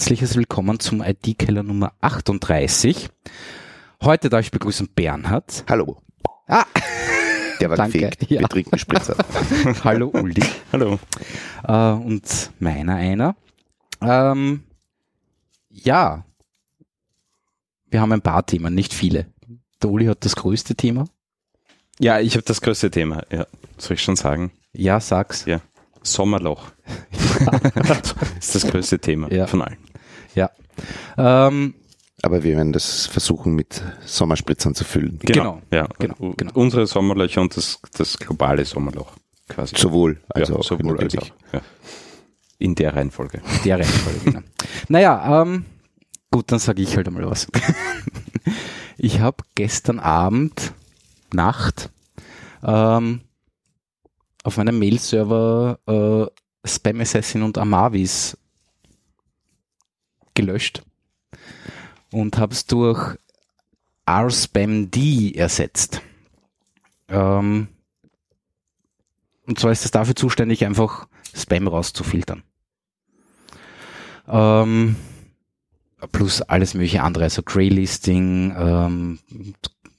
herzliches Willkommen zum IT-Keller Nummer 38. Heute darf ich begrüßen Bernhard. Hallo. Ah, Der war Danke, gefegt. ja. Wir trinken Spritzer. hallo Uli. Hallo. Äh, und meiner einer. Ähm, ja, wir haben ein paar Themen, nicht viele. Der Uli hat das größte Thema. Ja, ich habe das größte Thema. Ja, soll ich schon sagen? Ja, sag's. Ja. Sommerloch. ist das größte Thema Ja. von allen. Ja. Ähm, Aber wir werden das versuchen mit Sommerspritzern zu füllen. Genau. Ja. Genau, genau. Unsere Sommerlöcher und das, das globale Sommerloch quasi. Sowohl als ja, auch sowohl als natürlich. auch. Ja. In der Reihenfolge. der Reihenfolge, genau. Naja, ähm, gut, dann sage ich halt einmal was. ich habe gestern Abend, Nacht, ähm, auf meinem Mail-Server äh, Spam Assassin und Amavis gelöscht und habe es durch rspamd ersetzt. Ähm, und zwar ist es dafür zuständig, einfach Spam rauszufiltern. Ähm, plus alles mögliche andere, also Graylisting, ähm,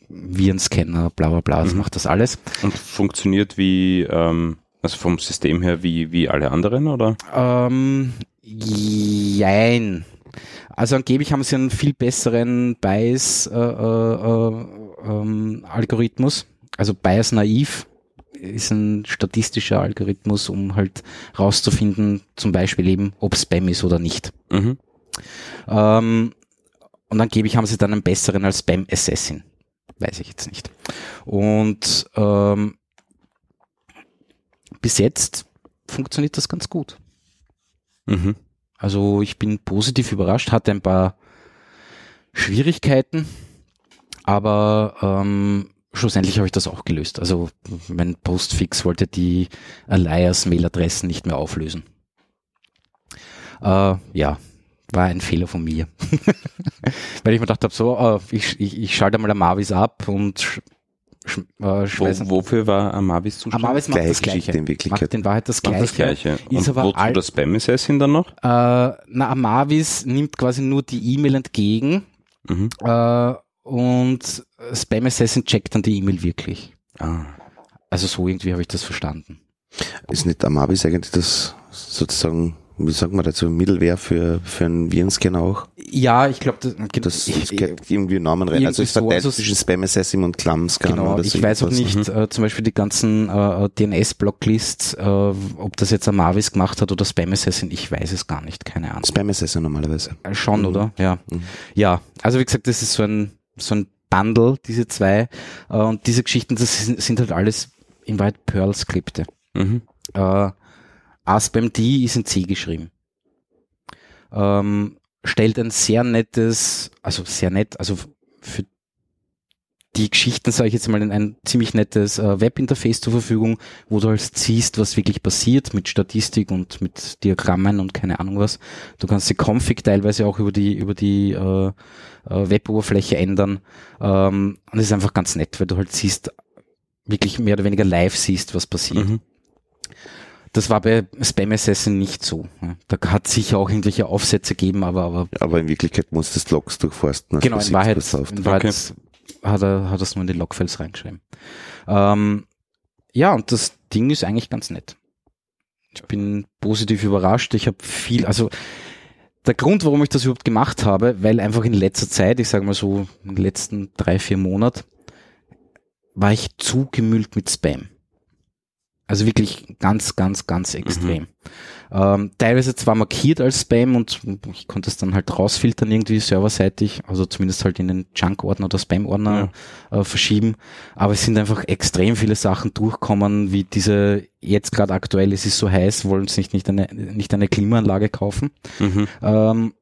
Virenscanner, bla bla bla, das Mhm. macht das alles. Und funktioniert wie, ähm, also vom System her wie, wie alle anderen, oder? Ähm, jein. Also angeblich haben sie einen viel besseren Bias äh, äh, äh, ähm, Algorithmus. Also Bias naiv ist ein statistischer Algorithmus, um halt rauszufinden, zum Beispiel eben, ob Spam ist oder nicht. Mhm. Ähm, und angeblich haben sie dann einen besseren als Spam Assassin. Weiß ich jetzt nicht. Und ähm, bis jetzt funktioniert das ganz gut. Mhm. Also ich bin positiv überrascht, hatte ein paar Schwierigkeiten, aber ähm, schlussendlich habe ich das auch gelöst. Also mein Postfix wollte die Alias-Mailadressen nicht mehr auflösen. Äh, ja, war ein Fehler von mir. Weil ich mir gedacht habe, so, äh, ich, ich, ich schalte mal Amavis ab und sch, sch, äh, Wo, wofür war Amavis zuständig? Amavis macht Gleiche das Geschichte Gleiche. in Wirklichkeit. Macht in Wahrheit das Gleiche. das Gleiche. Ist Und aber wozu all- das Spam Assassin dann noch? Äh, na, Amavis nimmt quasi nur die E-Mail entgegen Mhm. äh, und Spam Assassin checkt dann die E-Mail wirklich. Ah. Also so irgendwie habe ich das verstanden. Ist nicht Amavis eigentlich das sozusagen, wie sagt man dazu, Mittelwehr für, für einen Virenscanner auch? Ja, ich glaube, das, Das, ich, das geht irgendwie Namen rein. Also es verteilt so, zwischen Spam Assassin und Clam-Scanner genau, oder ich so weiß auch nicht, äh, zum Beispiel die ganzen äh, DNS-Blocklists, äh, ob das jetzt Amavis gemacht hat oder Spam Assassin, ich weiß es gar nicht, keine Ahnung. Spam Assassin normalerweise. Äh, Schon, Mhm. oder? Ja. Mhm. Ja, also wie gesagt, das ist so ein, so ein Bundle, diese zwei. Äh, und diese Geschichten, das sind, sind halt alles in Wahrheit Perl-Skripte. Mhm. Äh, ASPMD ist in C geschrieben. Ähm, stellt ein sehr nettes, also sehr nett, also für die Geschichten, sage ich jetzt mal, ein, ziemlich nettes äh, Webinterface zur Verfügung, wo du halt siehst, was wirklich passiert mit Statistik und mit Diagrammen und keine Ahnung was. Du kannst die Config teilweise auch über die über die äh, äh, Web-Oberfläche ändern. Ähm, und es ist einfach ganz nett, weil du halt siehst, wirklich mehr oder weniger live siehst, was passiert. Mhm. Das war bei Spam Assassin nicht so. Da hat sicher auch irgendwelche Aufsätze gegeben, aber, aber Aber in Wirklichkeit muss das Logs durchforsten. genau, du in Wahrheit, in Wahrheit hat er hat es nur in die Logfiles reingeschrieben. Ähm, ja, und das Ding ist eigentlich ganz nett. Ich bin positiv überrascht. Ich habe viel, also der Grund, warum ich das überhaupt gemacht habe, weil einfach in letzter Zeit, ich sage mal so in den letzten drei, vier Monaten, war ich zugemüllt mit Spam. Also wirklich ganz, ganz, ganz extrem. Ähm, teilweise zwar markiert als Spam und ich konnte es dann halt rausfiltern irgendwie serverseitig, also zumindest halt in den Junk-Ordner oder Spam-Ordner äh, verschieben, aber es sind einfach extrem viele Sachen durchkommen, wie diese, jetzt gerade aktuell, es ist so heiß, wollen sie nicht, nicht, eine, nicht eine Klimaanlage kaufen. Mhm. Ähm,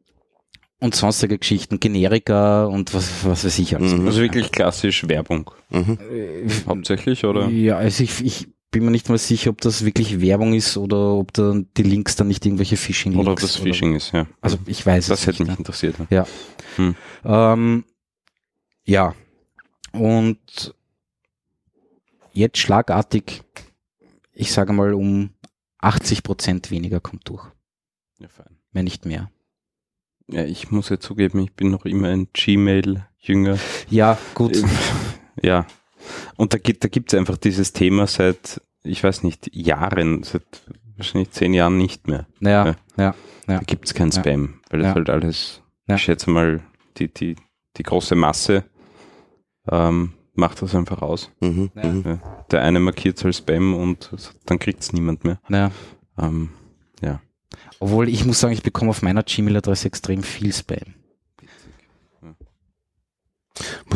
und sonstige Geschichten, Generika und was, was weiß ich alles. Mhm. Also wirklich klassisch Werbung. Mhm. Hauptsächlich, oder? Ja, also ich, ich bin mir nicht mal sicher, ob das wirklich Werbung ist oder ob da die Links dann nicht irgendwelche Phishing-Links Oder ob das Phishing ist, ja. Also ich weiß Das es hätte nicht. mich interessiert. ja. Ja. Hm. Ähm, ja. Und jetzt schlagartig, ich sage mal, um 80 Prozent weniger kommt durch, Ja, fein. wenn nicht mehr. Ja, ich muss ja zugeben, ich bin noch immer ein Gmail-Jünger. Ja, gut. Ähm, Ja. Und da gibt da gibt's einfach dieses Thema seit, ich weiß nicht, Jahren, seit wahrscheinlich zehn Jahren nicht mehr. Ja, Ja. ja. Da gibt's kein Ja. Spam, weil Ja. das halt alles, Ja. ich schätze mal, die, die, die große Masse ähm, macht das einfach aus. Mhm. Ja. Mhm. Ja. Der eine markiert es als Spam und dann kriegt's niemand mehr. ja. Ähm, ja. Obwohl ich muss sagen, ich bekomme auf meiner Gmail-Adresse extrem viel Spam.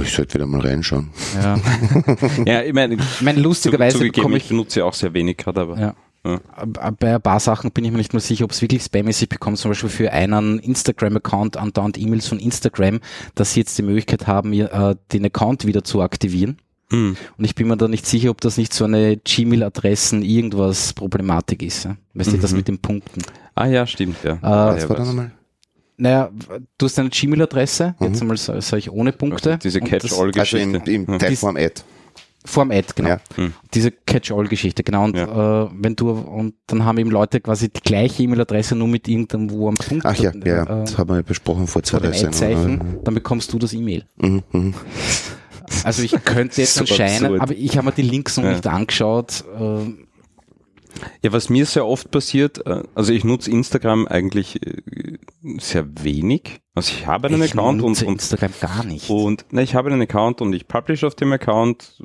Ich sollte wieder mal reinschauen. Ja. ja, ich meine, Ich meine, zu, lustigerweise zugegeben, bekomme ich ich, benutze ja auch sehr wenig gerade, aber Ja. Ja. Äh, bei ein paar Sachen bin ich mir nicht mehr sicher, ob es wirklich Spam ist. Ich bekomme zum Beispiel für einen Instagram-Account andauernd E-Mails von Instagram, dass sie jetzt die Möglichkeit haben, ihr, äh, den Account wieder zu aktivieren. Hm. Und ich bin mir da nicht sicher, ob das nicht so eine Gmail-Adressen irgendwas Problematik ist. Ja? Weißt du, das Mhm. mit den Punkten. Ah ja, stimmt, ja. Ah, Was war da nochmal? Naja, du hast eine Gmail-Adresse, Mhm. jetzt einmal sage sag ich ohne Punkte. Diese Und Also Catch-all-Geschichte. im, im Ja. Typeform Ad. Vorm Ad, genau. Ja. Hm. Diese Catch-all-Geschichte, genau. Und äh, wenn du und dann haben eben Leute quasi die gleiche E-Mail-Adresse nur mit irgendwo am Punkt. Ach ja, ja, äh, das haben wir ja besprochen vor zwei Sendungen. Ad-Zeichen, dann bekommst du das E-Mail. Mhm. Mhm. Also ich könnte jetzt So anscheinend, absurd. aber ich habe mir die Links noch Ja. nicht angeschaut. Äh, Ja, was mir sehr oft passiert, äh, also ich nutze Instagram eigentlich äh, sehr wenig. Also ich habe einen ich Account und, und, Instagram gar nicht. und na, ich habe einen Account und ich publish auf dem Account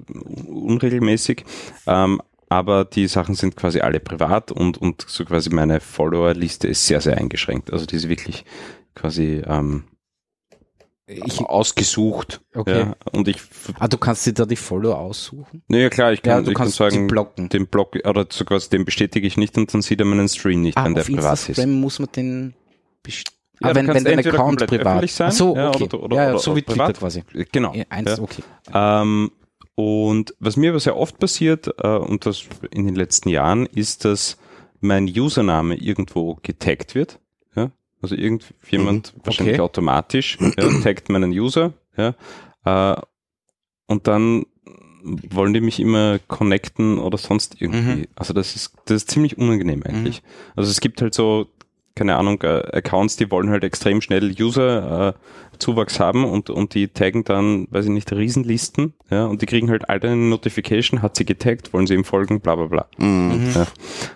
unregelmäßig. Ähm, aber die Sachen sind quasi alle privat und, und so quasi meine Follower-Liste ist sehr, sehr eingeschränkt. Also die ist wirklich quasi ähm, Ich, ausgesucht. Okay. Ja, und ich, ah, du kannst dir da die Follower aussuchen? naja klar, ich Ja, kann, du ich kann kannst sagen, sie blocken. den Blog oder so quasi den bestätige ich nicht und dann sieht er meinen Stream nicht, Ah, wenn der privat ist. Instagram muss man den best- Ja, ah, du wenn, wenn dein Account privat sein, Ach so, ja, okay. oder- oder- ja, ja, oder- so wie Twitter privat. quasi. Genau. Ja, eins, Ja. okay. Ähm, und was mir aber sehr oft passiert, äh, und das in den letzten Jahren, ist, dass mein Username irgendwo getaggt wird. Ja? Also irgendjemand wahrscheinlich okay. automatisch ja, taggt meinen User. Ja? Äh, und dann wollen die mich immer connecten oder sonst irgendwie. Mhm. Also das ist, das ist ziemlich unangenehm eigentlich. Also es gibt halt so, keine Ahnung, äh, Accounts, die wollen halt extrem schnell User äh, haben und, und die taggen dann, weiß ich nicht, Riesenlisten, ja, und die kriegen halt alle eine Notification, hat sie getaggt, wollen sie ihm folgen, bla bla bla. Mhm. Ja.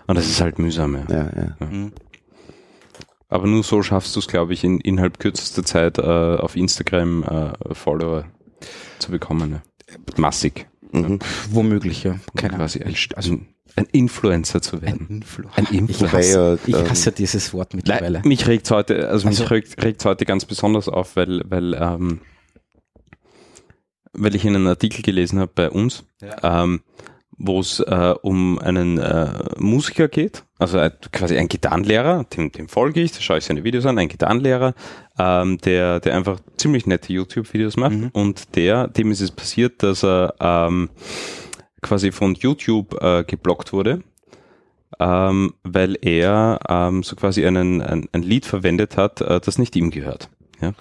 Und das ist halt mühsam, ja. Ja, ja. Mhm. Aber nur so schaffst du es, glaube ich, in, innerhalb kürzester Zeit äh, auf Instagram äh, Follower zu bekommen. Ja. Massig. Mhm. Womöglich, ja. Keine Quasi ein. Also ein, ein Influencer zu ein werden. Influ. Ein Ich Influencer. Wobei hasse, ja, ich hasse ähm, dieses Wort Nein, mittlerweile. mich regt heute, also mich Also- regt, regt heute ganz besonders auf, weil, weil, ähm, weil ich einen Artikel gelesen habe bei uns, ähm, wo es äh, um einen äh, Musiker geht, also äh, quasi ein Gitarrenlehrer, dem, dem folge ich, da schaue ich seine Videos an, ein Gitarrenlehrer, ähm, der, der einfach ziemlich nette YouTube-Videos macht Mhm. und der, dem ist es passiert, dass er ähm, quasi von YouTube äh, geblockt wurde, ähm, weil er ähm, so quasi einen, ein, ein Lied verwendet hat, äh, das nicht ihm gehört. Ja?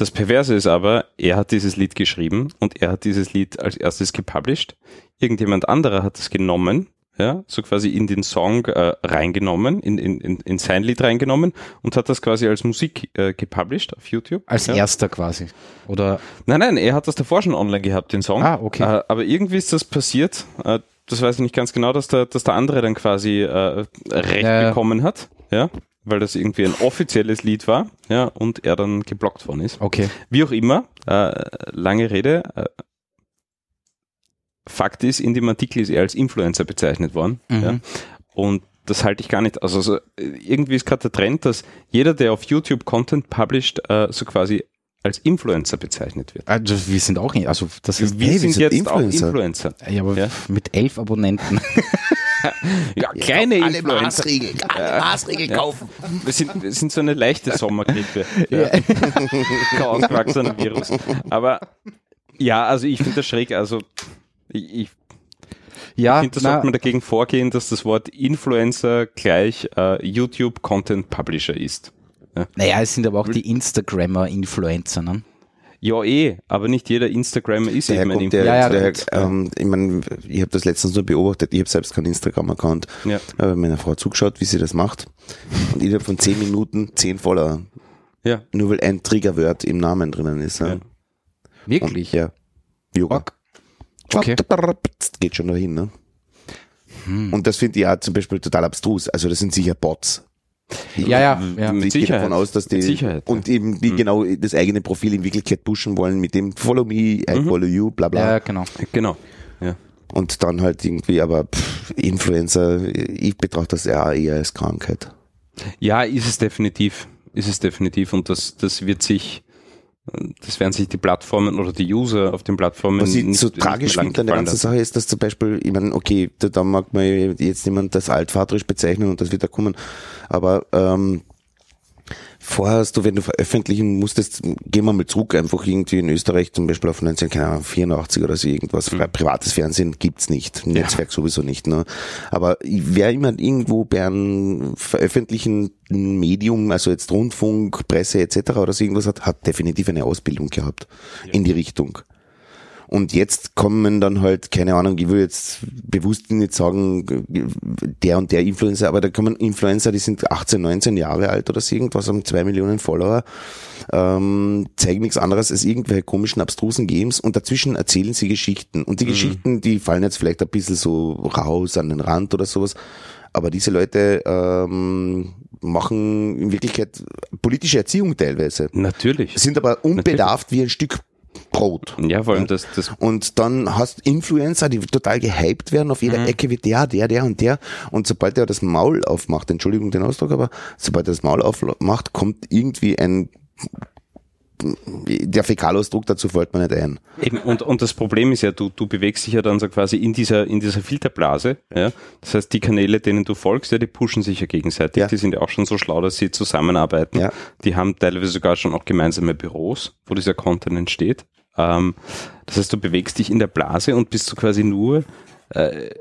Das Perverse ist aber, er hat dieses Lied geschrieben und er hat dieses Lied als erstes gepublished. Irgendjemand anderer hat es genommen, ja, so quasi in den Song äh, reingenommen, in, in, in, in sein Lied reingenommen und hat das quasi als Musik äh, gepublished auf YouTube. Als ja. erster quasi. Oder Nein, nein, er hat das davor schon online gehabt, den Song. Ah, okay. Äh, aber irgendwie ist das passiert, äh, das weiß ich nicht ganz genau, dass der, dass der andere dann quasi äh, Recht bekommen hat, ja, weil das irgendwie ein offizielles Lied war, ja, und er dann geblockt worden ist. okay. Wie auch immer, äh, lange Rede. Äh, Fakt ist, in dem Artikel ist er als Influencer bezeichnet worden. Mhm. Ja, und das halte ich gar nicht. Also so, äh, irgendwie ist gerade der Trend, dass jeder, der auf YouTube Content published, äh, so quasi als Influencer bezeichnet wird. Also wir sind auch also das ist, Wir Hey, wir sind sind jetzt Influencer. auch Influencer. ja, aber Ja. mit elf Abonnenten. Ja, kleine alle Influencer. Maßregeln, alle Maßregeln kaufen. Wir sind, wir sind so eine leichte Sommergrippe. Ja. Ausgewachsener Virus. Aber ja, also ich finde das schräg. Also ich, ich ja, finde, da sollte man dagegen vorgehen, dass das Wort Influencer gleich äh, YouTube Content Publisher ist. naja, es sind aber auch die Instagrammer Influencer, ne? Ja, eh, aber nicht jeder Instagrammer ist Daher eben ein der, Influencer. Ja, ja, der ähm, ich meine, ich habe das letztens nur beobachtet, ich habe selbst keinen Instagram-Account, Ja. habe meiner Frau zugeschaut, wie sie das macht und innerhalb von zehn Minuten zehn Follower. Ja. Nur weil ein Triggerwort im Namen drinnen ist. Ja. Ja. Und, Wirklich? ja. Yoga. Org. Okay. Geht schon dahin, ne? Hm. Und das finde ich ja zum Beispiel total abstrus. Also das sind sicher Bots. Ja, ja, ja. Mit ich gehe Sicherheit. davon aus, dass die und eben die Mhm. genau das eigene Profil in Wirklichkeit pushen wollen mit dem Follow me, I follow you, bla bla. Ja, genau. Genau. Ja. Und dann halt irgendwie, aber pff, Influencer, ich betrachte das ja eher als Krankheit. Ja, ist es definitiv. Ist es definitiv. Und das, das wird sich, das werden sich die Plattformen oder die User auf den Plattformen Was ich nicht, so tragisch finde an der ganzen. Sache ist, dass zum Beispiel, ich meine, okay, da, da mag man jetzt jemand das altvaterisch bezeichnen und das wird da kommen, aber ähm, vorher hast du, wenn du veröffentlichen musstest, gehen wir mal zurück, einfach irgendwie in Österreich zum Beispiel auf 1984 oder so irgendwas, Mhm. privates Fernsehen gibt's nicht, Netzwerk sowieso nicht. Ne? Aber wer immer irgendwo bei einem veröffentlichen Medium, also jetzt Rundfunk, Presse etc. oder so irgendwas hat, hat definitiv eine Ausbildung gehabt in die Richtung. Und jetzt kommen dann halt, keine Ahnung, ich will jetzt bewusst nicht sagen, der und der Influencer, aber da kommen Influencer, die sind 18, 19 Jahre alt oder so irgendwas, haben zwei Millionen Follower, ähm, zeigen nichts anderes als irgendwelche komischen, abstrusen Games und dazwischen erzählen sie Geschichten. Und die Geschichten, die fallen jetzt vielleicht ein bisschen so raus an den Rand oder sowas, aber diese Leute ähm, machen in Wirklichkeit politische Erziehung teilweise, Natürlich. sind aber unbedarft wie ein Stück Brot. Ja, vor allem das, das Und dann hast Influencer, die total gehypt werden, auf jeder Mhm. Ecke wird der, der, der und der. Und sobald er das Maul aufmacht, Entschuldigung den Ausdruck, aber sobald er das Maul aufmacht, kommt irgendwie ein, der Fäkalausdruck dazu fällt mir nicht ein. Eben, und, und das Problem ist ja, du, du bewegst dich ja dann so quasi in dieser, in dieser Filterblase. Ja? Das heißt, die Kanäle, denen du folgst, ja, die pushen sich ja gegenseitig. Ja. Die sind ja auch schon so schlau, dass sie zusammenarbeiten. Ja. Die haben teilweise sogar schon auch gemeinsame Büros, wo dieser Content entsteht. Ähm, das heißt, du bewegst dich in der Blase und bist so quasi nur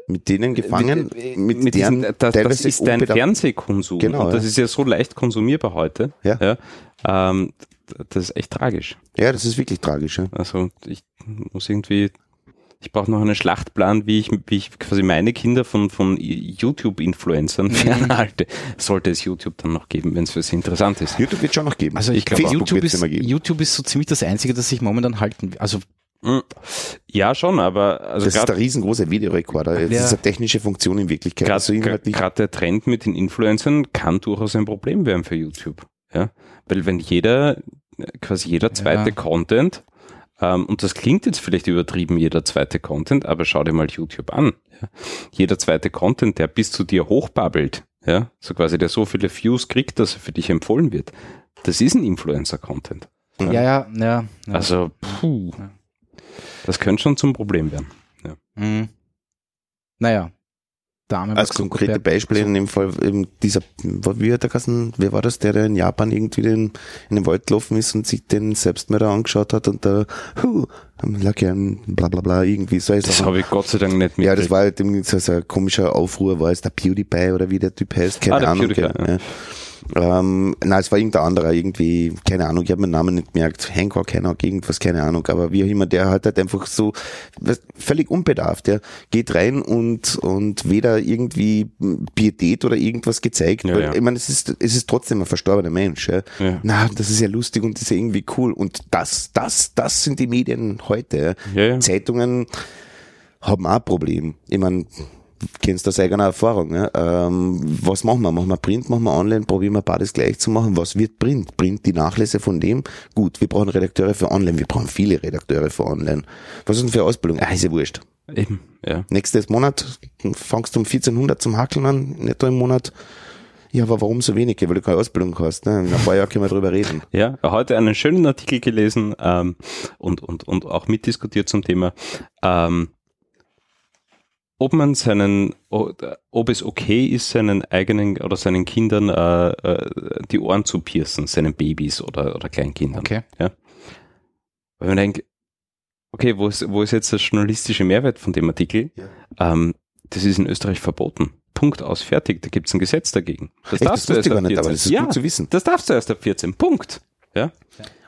Mit denen gefangen, mit, mit, mit deren diesen, das, das ist dein Fernsehkonsum. Genau, und das ja. ist ja so leicht konsumierbar heute. Ja. Ähm, das ist echt tragisch. Ja, das ist wirklich tragisch. Ja. Also ich muss irgendwie, ich brauche noch einen Schlachtplan, wie ich, wie ich quasi meine Kinder von, von YouTube-Influencern fernhalte. Sollte es YouTube dann noch geben, wenn es für sie interessant ist. YouTube wird schon noch geben. Also ich glaube, YouTube ist, immer geben. YouTube ist so ziemlich das Einzige, das sich momentan halten will. Also Hm. Ja, schon, aber also das ist der riesengroße Videorekorder. Das Ja. ist eine technische Funktion in Wirklichkeit. Also gerade inhaltlich, der Trend mit den Influencern kann durchaus ein Problem werden für YouTube. Ja? Weil wenn jeder, quasi jeder zweite Ja. Content, ähm, und das klingt jetzt vielleicht übertrieben, jeder zweite Content, aber schau dir mal YouTube an. Ja? Jeder zweite Content, der bis zu dir hochbabbelt, ja, so quasi der so viele Views kriegt, dass er für dich empfohlen wird, das ist ein Influencer-Content. ja, ja, ja. ja. Also, puh, Ja. das könnte schon zum Problem werden. Mhm. Naja. Dame als konkrete Beispiele in dem Fall eben dieser, wie hat der Kassen, wer war das, der, der in Japan irgendwie den, in den Wald gelaufen ist und sich den Selbstmörder angeschaut hat und da, huh, lag ja ein bla bla bla, irgendwie so ist Das habe ich Gott sei Dank nicht Ja, das war halt irgendwie so ein komischer Aufruhr, war es der PewDiePie oder wie der Typ heißt, keine Ah, Ahnung. PewDiePie, gell, ja. Ähm, nein, es war irgendein anderer, irgendwie, keine Ahnung, ich habe meinen Namen nicht gemerkt, Hancock, Hancock, irgendwas, keine Ahnung, aber wie auch immer, der hat halt einfach so, was, völlig unbedarft, der geht rein und, und weder irgendwie Pietät oder irgendwas gezeigt, Ja, weil, ja. ich meine, es ist, es ist trotzdem ein verstorbener Mensch, ja. Ja. Na, das ist ja lustig und das ist ja irgendwie cool und das, das, das sind die Medien heute, Ja, ja. Zeitungen haben auch ein Problem. Ich meine, kennst du aus eigener Erfahrung. Ne? Ähm, was machen wir? Machen wir Print, machen wir online, probieren wir beides gleich zu machen. Was wird Print? Print die Nachlässe von dem? Gut, wir brauchen Redakteure für online, wir brauchen viele Redakteure für online. Was ist denn für Ausbildung? Ah, ist ja wurscht. Eben, ja. Nächstes Monat fangst du um 1400 zum Hackeln an, netto im Monat. Ja, aber warum so wenig? Weil du keine Ausbildung hast. Ne? In ein paar Jahren können wir drüber reden. Ja, heute einen schönen Artikel gelesen ähm, und, und, und auch mitdiskutiert zum Thema, ähm, ob man seinen, ob es okay ist, seinen eigenen oder seinen Kindern äh, äh, die Ohren zu piercen, seinen Babys oder, oder Kleinkindern. Okay. Ja. Weil man denkt, okay, wo ist, wo ist jetzt der journalistische Mehrwert von dem Artikel? Ähm, das ist in Österreich verboten. Punkt aus, fertig. Da gibt es ein Gesetz dagegen. Das Echt, das darfst du wusste erst ab nicht, 14. aber das ist ja, gut zu wissen. Das darfst du erst ab 14. Punkt. Ja.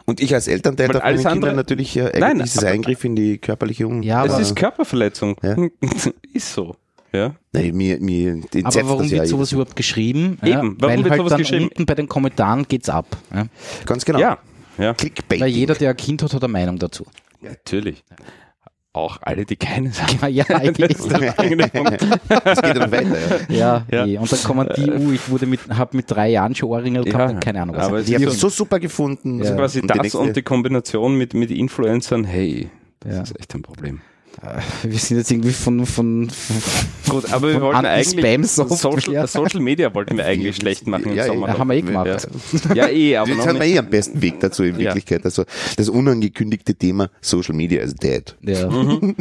Und ich als Elternteil darf meinen alles Kindern andere- natürlich ja, Nein, ist es aber- Eingriff in die körperliche Um. Ja, Es ist Körperverletzung. Ja. ist so. Ja. Nein, mir, mir Aber warum das ja wird sowas jedes- überhaupt geschrieben? Eben, Ja, warum weil wird halt sowas dann geschrieben? unten bei den Kommentaren geht's ab. Ja? Ganz genau. Ja, ja, Clickbait. Weil jeder, der ein Kind hat, hat eine Meinung dazu. natürlich. Auch alle, die keine sagen. Ja, ja, eigentlich. Das ist der eigene Punkt. Das geht ja noch weiter. Ja. Ja, Ja. eh. und dann kommen die, uh, ich wurde mit, hab mit drei Jahren schon Ohrringe Ja, gehabt, keine Ahnung was. aber Die haben so super gefunden. Ja. Quasi Und das und die Kombination mit, mit Influencern, hey, das Ja. ist echt ein Problem. Wir sind jetzt irgendwie von, von, von Gut, aber wir wollten eigentlich. Social, Social Media wollten wir eigentlich schlecht machen im Ja, Sommer. ja, haben wir eh gemacht. Ja, ja eh, aber Jetzt noch haben wir eh am besten Weg dazu in Ja. Wirklichkeit. Also das unangekündigte Thema Social Media is dead. ja. Mhm.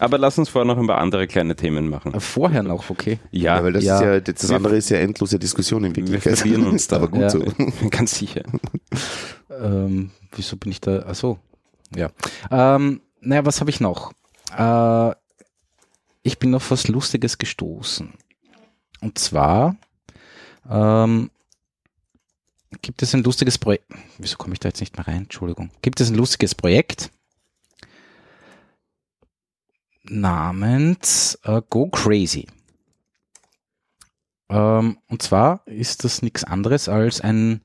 Aber lass uns vorher noch ein paar andere kleine Themen machen. Vorher noch, okay. Ja, Ja, weil das ja. ist ja, das andere ist ja endlose Diskussion in Wirklichkeit. verlieren uns da. Aber gut Ja. so. ganz sicher. Ähm, wieso bin ich da? Ach so. Ja. Ähm, naja, was habe ich noch? Äh, ich bin auf was Lustiges gestoßen. Und zwar ähm, gibt es ein lustiges Projekt. Wieso komme ich da jetzt nicht mehr rein? Entschuldigung. Gibt es ein lustiges Projekt namens äh, Go Crazy. Ähm, und zwar ist das nichts anderes als ein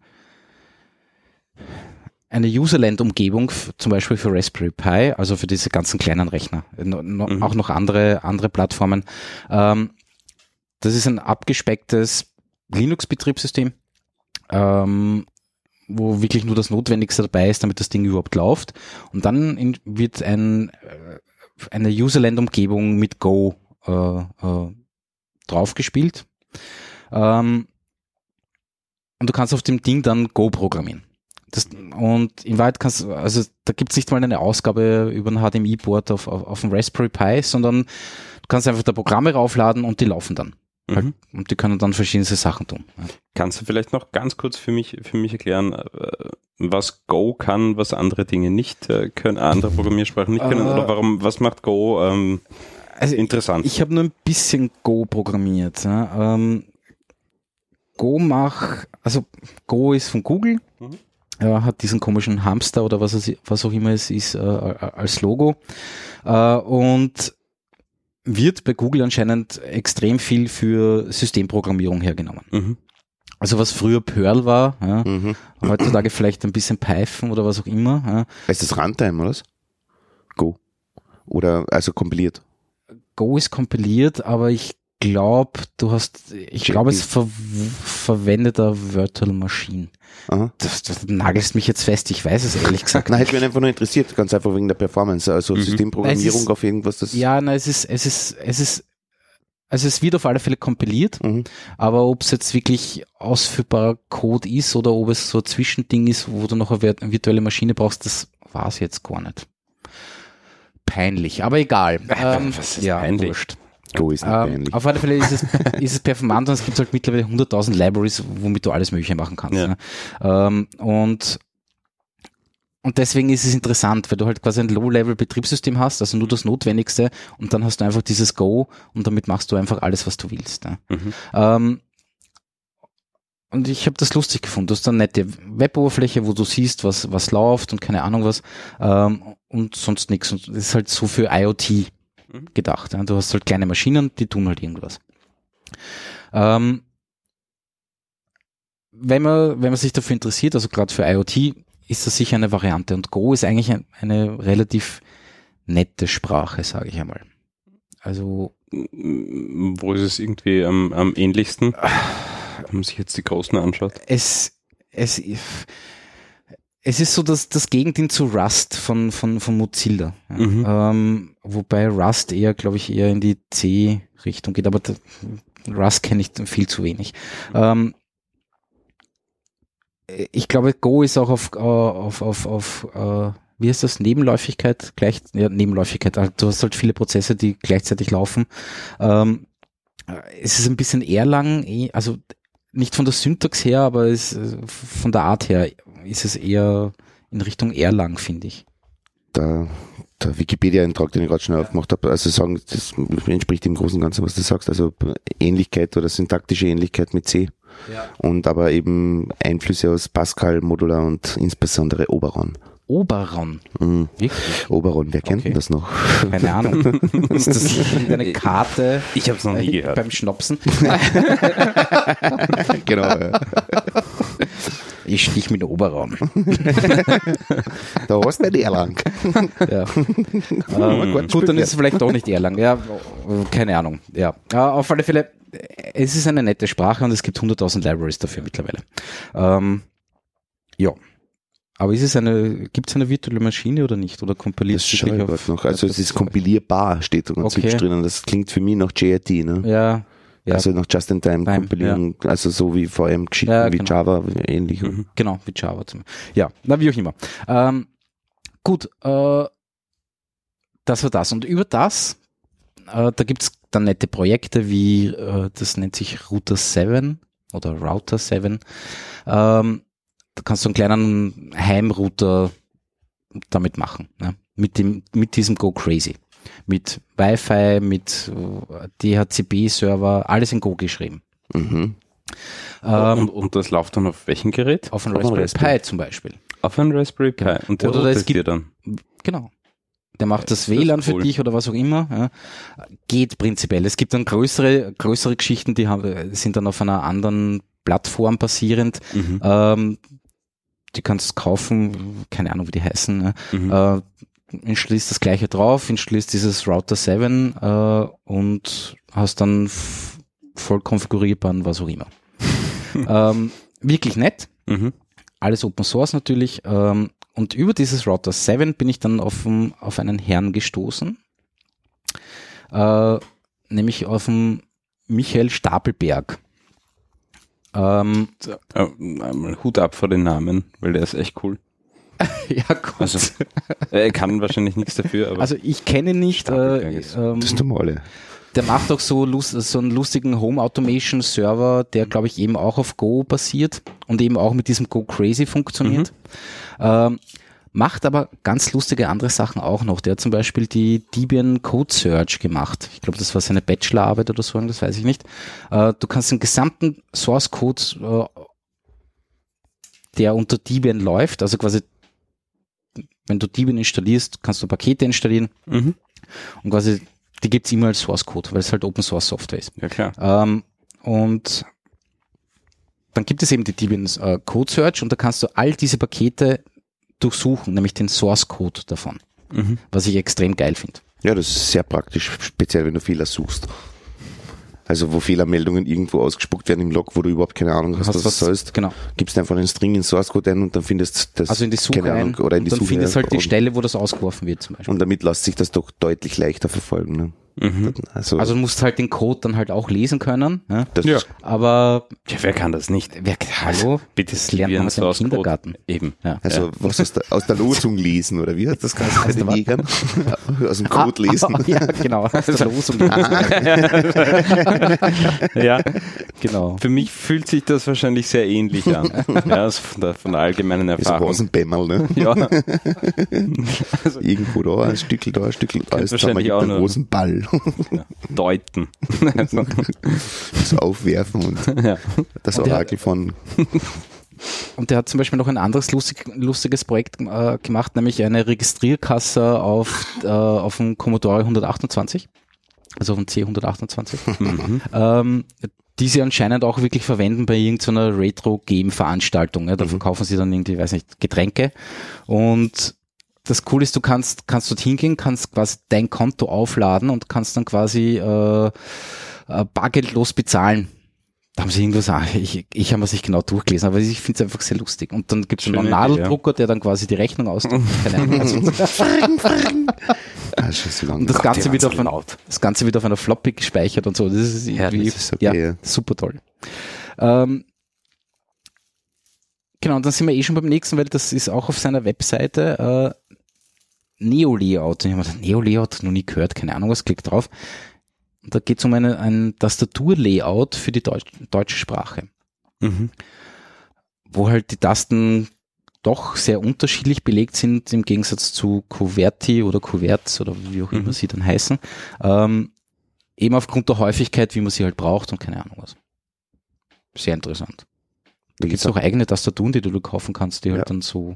eine Userland-Umgebung, zum Beispiel für Raspberry Pi, also für diese ganzen kleinen Rechner, no, no, Mhm. auch noch andere, andere Plattformen. Ähm, das ist ein abgespecktes Linux-Betriebssystem, ähm, wo wirklich nur das Notwendigste dabei ist, damit das Ding überhaupt läuft. Und dann in, wird ein, äh, eine Userland-Umgebung mit Go äh, äh, draufgespielt. Ähm, und du kannst auf dem Ding dann Go programmieren. Das, und in Wahrheit kannst du, also da gibt es nicht mal eine Ausgabe über ein HDMI-Board auf, auf, auf dem Raspberry Pi, sondern du kannst einfach da Programme raufladen und die laufen dann. Halt, Mhm. und die können dann verschiedenste Sachen tun. Ja. Kannst du vielleicht noch ganz kurz für mich, für mich erklären, äh, was Go kann, was andere Dinge nicht äh, können, andere Programmiersprachen nicht können? Äh, Oder warum, was macht Go ähm, Also interessant? Ich habe nur ein bisschen Go programmiert. Ja. Ähm, Go mach, also Go ist von Google, Mhm. Ja, hat diesen komischen Hamster oder was, es, was auch immer es ist äh, als Logo äh, und wird bei Google anscheinend extrem viel für Systemprogrammierung hergenommen. mhm. Also was früher Perl war, ja, Mhm. heutzutage vielleicht ein bisschen Python oder was auch immer. Ja. Ist das Runtime, oder? was? Go. Oder also kompiliert. Go ist kompiliert, aber ich glaube, du hast, ich glaube, es ver verwendet eine Virtual Machine. Aha. Das, das nagelst mich jetzt fest, ich weiß es ehrlich gesagt. Nein, hätte mich einfach nur interessiert, ganz einfach wegen der Performance, also Mhm. Systemprogrammierung ist- auf irgendwas, das ja, na, es ist, es ist, es ist, also es wird auf alle Fälle kompiliert, Mhm. aber ob es jetzt wirklich ausführbarer Code ist oder ob es so ein Zwischending ist, wo du noch eine vir- virtuelle Maschine brauchst, das war es jetzt gar nicht. Peinlich, aber egal. Ähm, was ist ja, peinlich? wurscht. Go ist nicht Ähm, peinlich. auf alle Fälle ist es, ist es performant und es gibt halt mittlerweile 100.000 Libraries, womit du alles Mögliche machen kannst. Ja. Ne? Ähm, und, und deswegen ist es interessant, weil du halt quasi ein Low-Level-Betriebssystem hast, also nur das Notwendigste und dann hast du einfach dieses Go und damit machst du einfach alles, was du willst. Ne? Mhm. Ähm, und ich habe das lustig gefunden. Du hast eine nette Web-Oberfläche, wo du siehst, was, was läuft und keine Ahnung was ähm, und sonst nichts. Und das ist halt so für IoT Mhm. gedacht. Du hast halt kleine Maschinen, die tun halt irgendwas. Ähm, wenn man, wenn man sich dafür interessiert, also gerade für IoT, ist das sicher eine Variante. Und Go ist eigentlich ein, eine relativ nette Sprache, sage ich einmal. Also Wo ist es irgendwie am, am ähnlichsten? Wenn man sich jetzt die Großen anschaut. es, es, es ist so das, das Gegenteil zu Rust von, von, von Mozilla. Ja. Mhm. Ähm, wobei Rust eher, glaube ich, eher in die C-Richtung geht, aber da, Rust kenne ich viel zu wenig. Ähm, ich glaube, Go ist auch auf, äh, auf, auf, auf äh, wie heißt das, Nebenläufigkeit, gleich, ja, Nebenläufigkeit, also du hast halt viele Prozesse, die gleichzeitig laufen. Ähm, es ist ein bisschen Erlang, eh- also nicht von der Syntax her, aber es, äh, von der Art her ist es eher in Richtung Erlang, finde ich. der, der Wikipedia-Eintrag, den ich gerade schon aufgemacht habe, also sagen, das entspricht im Großen und Ganzen, was du sagst, also Ähnlichkeit oder syntaktische Ähnlichkeit mit C. Und aber eben Einflüsse aus Pascal, Modular und insbesondere Oberon. Oberon. Mhm. Wirklich? Oberon, wer kennt Okay. denn das noch? Keine Ahnung. Ist das eine Karte Ich habe es noch nie äh, gehört. beim Schnopsen? genau. Ja. Ich stich mit Oberon. Da hast du nicht Erlang. Ja. ähm, gut, dann ist es vielleicht doch nicht Erlang. Ja, keine Ahnung. Ja, auf alle Fälle, es ist eine nette Sprache und es gibt 100.000 Libraries dafür mittlerweile. Ähm, ja. Aber ist es eine, gibt es eine virtuelle Maschine oder nicht? Oder kompiliert Das es gerade noch. Also es ist kompilierbar, steht da ganz Okay. hübsch drinnen. Das klingt für mich nach JIT, ne? Ja, ja Also nach Just-in-Time Time, kompilieren, also so wie VM-Geschichten Ja, wie genau. Java, ähnlich. genau, mit Java. Zum, ja, na wie auch immer. Ähm, gut, äh, das war das. Und über das, äh, da gibt es dann nette Projekte wie, äh, das nennt sich Router 7 oder Router 7. Ähm, da kannst du einen kleinen Heimrouter damit machen. Ne? Mit, dem, mit diesem Go Crazy. Mit Wi-Fi, mit äh, DHCP-Server, alles in Go geschrieben. Mhm. Ähm, und, und das läuft dann auf welchem Gerät? auf einem Raspberry Raspberry. Pi zum Beispiel. Auf einem Raspberry Pi. Und der Oder es gibt- dir dann. Genau. Der macht das Das WLAN cool. für dich oder was auch immer. Ja. Geht prinzipiell. Es gibt dann größere, größere Geschichten, die haben, sind dann auf einer anderen Plattform basierend. Mhm. Ähm, die kannst du kaufen, keine Ahnung, wie die heißen. Ja. Mhm. Äh, installierst das gleiche drauf, installierst dieses Router 7 äh, und hast dann voll konfigurierbaren, was auch immer. ähm, wirklich nett Mhm. alles Open Source natürlich. Ähm, und über dieses Router 7 bin ich dann auf, auf einen Herrn gestoßen, äh, nämlich auf den Michael Stapelberg. Ähm, äh, einmal Hut ab vor den Namen, weil der ist echt cool. ja, gut. Also, Also, Er kann wahrscheinlich nichts dafür, aber ich kenne nicht. Äh, ähm, Das ist normale. der macht auch so, lust, so einen lustigen Home Automation Server, der glaube ich eben auch auf Go basiert und eben auch mit diesem Go Crazy funktioniert. Ähm, macht aber ganz lustige andere Sachen auch noch. Der hat zum Beispiel die Debian Code Search gemacht. Ich glaube, das war seine Bachelorarbeit oder so, das weiß ich nicht. Äh, du kannst den gesamten Source Code, äh, der unter Debian läuft, also quasi wenn du Debian installierst, kannst du Pakete installieren mhm. und quasi die gibt's immer als Source Code, weil es halt Open Source Software ist. ja klar. Ähm, und dann gibt es eben die Debian äh, Code Search und da kannst du all diese Pakete durchsuchen, nämlich den Source Code davon, Mhm. was ich extrem geil finde. Ja, das ist sehr praktisch, speziell wenn du Fehler suchst. Also wo Fehlermeldungen irgendwo ausgespuckt werden im Log, wo du überhaupt keine Ahnung hast, was das sollst, Genau. gibst einfach einen String in Source Code ein und dann findest du das Also in die Suche keine ein Ahnung, oder in die und dann Suche findest du halt die Stelle, wo das ausgeworfen wird zum Beispiel. und damit lässt sich das doch deutlich leichter verfolgen. Ne? Mhm. Also, Also du musst halt den Code dann halt auch lesen können, ja? das Ja. aber ja, wer kann das nicht? wer, hallo, Bitte das lernt man Debian halt im Source Code. Kindergarten. Eben. Ja. Also was aus der, aus der Losung lesen, oder wie hat das geheißen bei den was? Jägern? Aus dem Code lesen. Ah, ja, genau. Aus der Losung. Ja, genau. für mich fühlt sich das wahrscheinlich sehr ähnlich an. ja, also von, der, von der allgemeinen Das Erfahrung. Rosenbämmerl, ne? Ja, Irgendwo da, ein Stückel da, ein Stückel da, ist wahrscheinlich auch einen nur- Rosenball. deuten. Das Aufwerfen und ja. das Orakel von Und der hat zum Beispiel noch ein anderes lustig, lustiges Projekt äh, gemacht, nämlich eine Registrierkasse auf, äh, auf dem Commodore 128, also auf dem C128, Mhm. ähm, die sie anscheinend auch wirklich verwenden bei irgendeiner Retro-Game-Veranstaltung. Ja. Da verkaufen sie dann irgendwie, weiß nicht, Getränke. Und das Coole ist, du kannst, kannst dort hingehen, kannst quasi dein Konto aufladen und kannst dann quasi äh, äh, bargeldlos bezahlen. Da haben sie irgendwas, ich, ich habe es nicht genau durchgelesen, aber ich finde es einfach sehr lustig. Und dann gibt es einen Nadeldrucker, der dann quasi die Rechnung ausdruckt. Also, ah, und das Gott, Ganze, wird auf so ein, laut. das Ganze wird auf einer Floppy gespeichert und so. Das ist irgendwie, das ist okay, ja, ja. super toll. Ähm, genau, und dann sind wir eh schon beim nächsten, weil das ist auch auf seiner Webseite äh, Neo-Layout. Ich habe mir gedacht, Neo-Layout noch nie gehört, keine Ahnung was, klick drauf. Und da geht es um eine, ein Tastatur-Layout für die Deutsch, deutsche Sprache, Mhm. wo halt die Tasten doch sehr unterschiedlich belegt sind im Gegensatz zu Kuverti oder Kuverts oder wie auch immer Mhm. sie dann heißen. Ähm, eben aufgrund der Häufigkeit, wie man sie halt braucht und keine Ahnung was. Sehr interessant. Da gibt es auch eigene Tastaturen, die du kaufen kannst, die halt Ja. dann so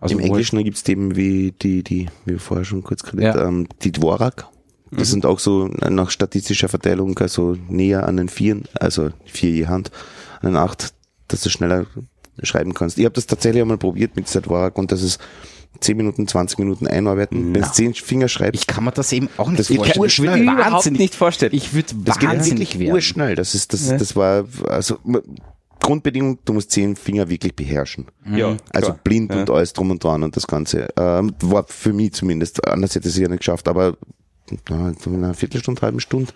Also Im wo- Englischen gibt's Themen wie die, die, wie wir vorher schon kurz geredet, Ja. ähm, die Dvorak. Das sind auch so nach statistischer Verteilung, also näher an den Vieren, also vier je Hand, an den Acht, dass du schneller schreiben kannst. Ich habe das tatsächlich einmal probiert mit dieser Dvorak und das ist 10 Minuten, 20 Minuten einarbeiten. Wenn du 10 Finger schreibst, Ich kann mir das eben auch nicht Das vorstellen. Ich würde. Überhaupt wahnsinnig, nicht vorstellen. ich würde das geht wahnsinnig wirklich werden. urschnell. Das ist, das, das war, also, Grundbedingung, du musst 10 Finger wirklich beherrschen. Ja, Also klar. blind Ja. und alles drum und dran und das Ganze. Ähm, war für mich zumindest, anders hätte ich es ja nicht geschafft, aber na, in einer Viertelstunde, halben Stunde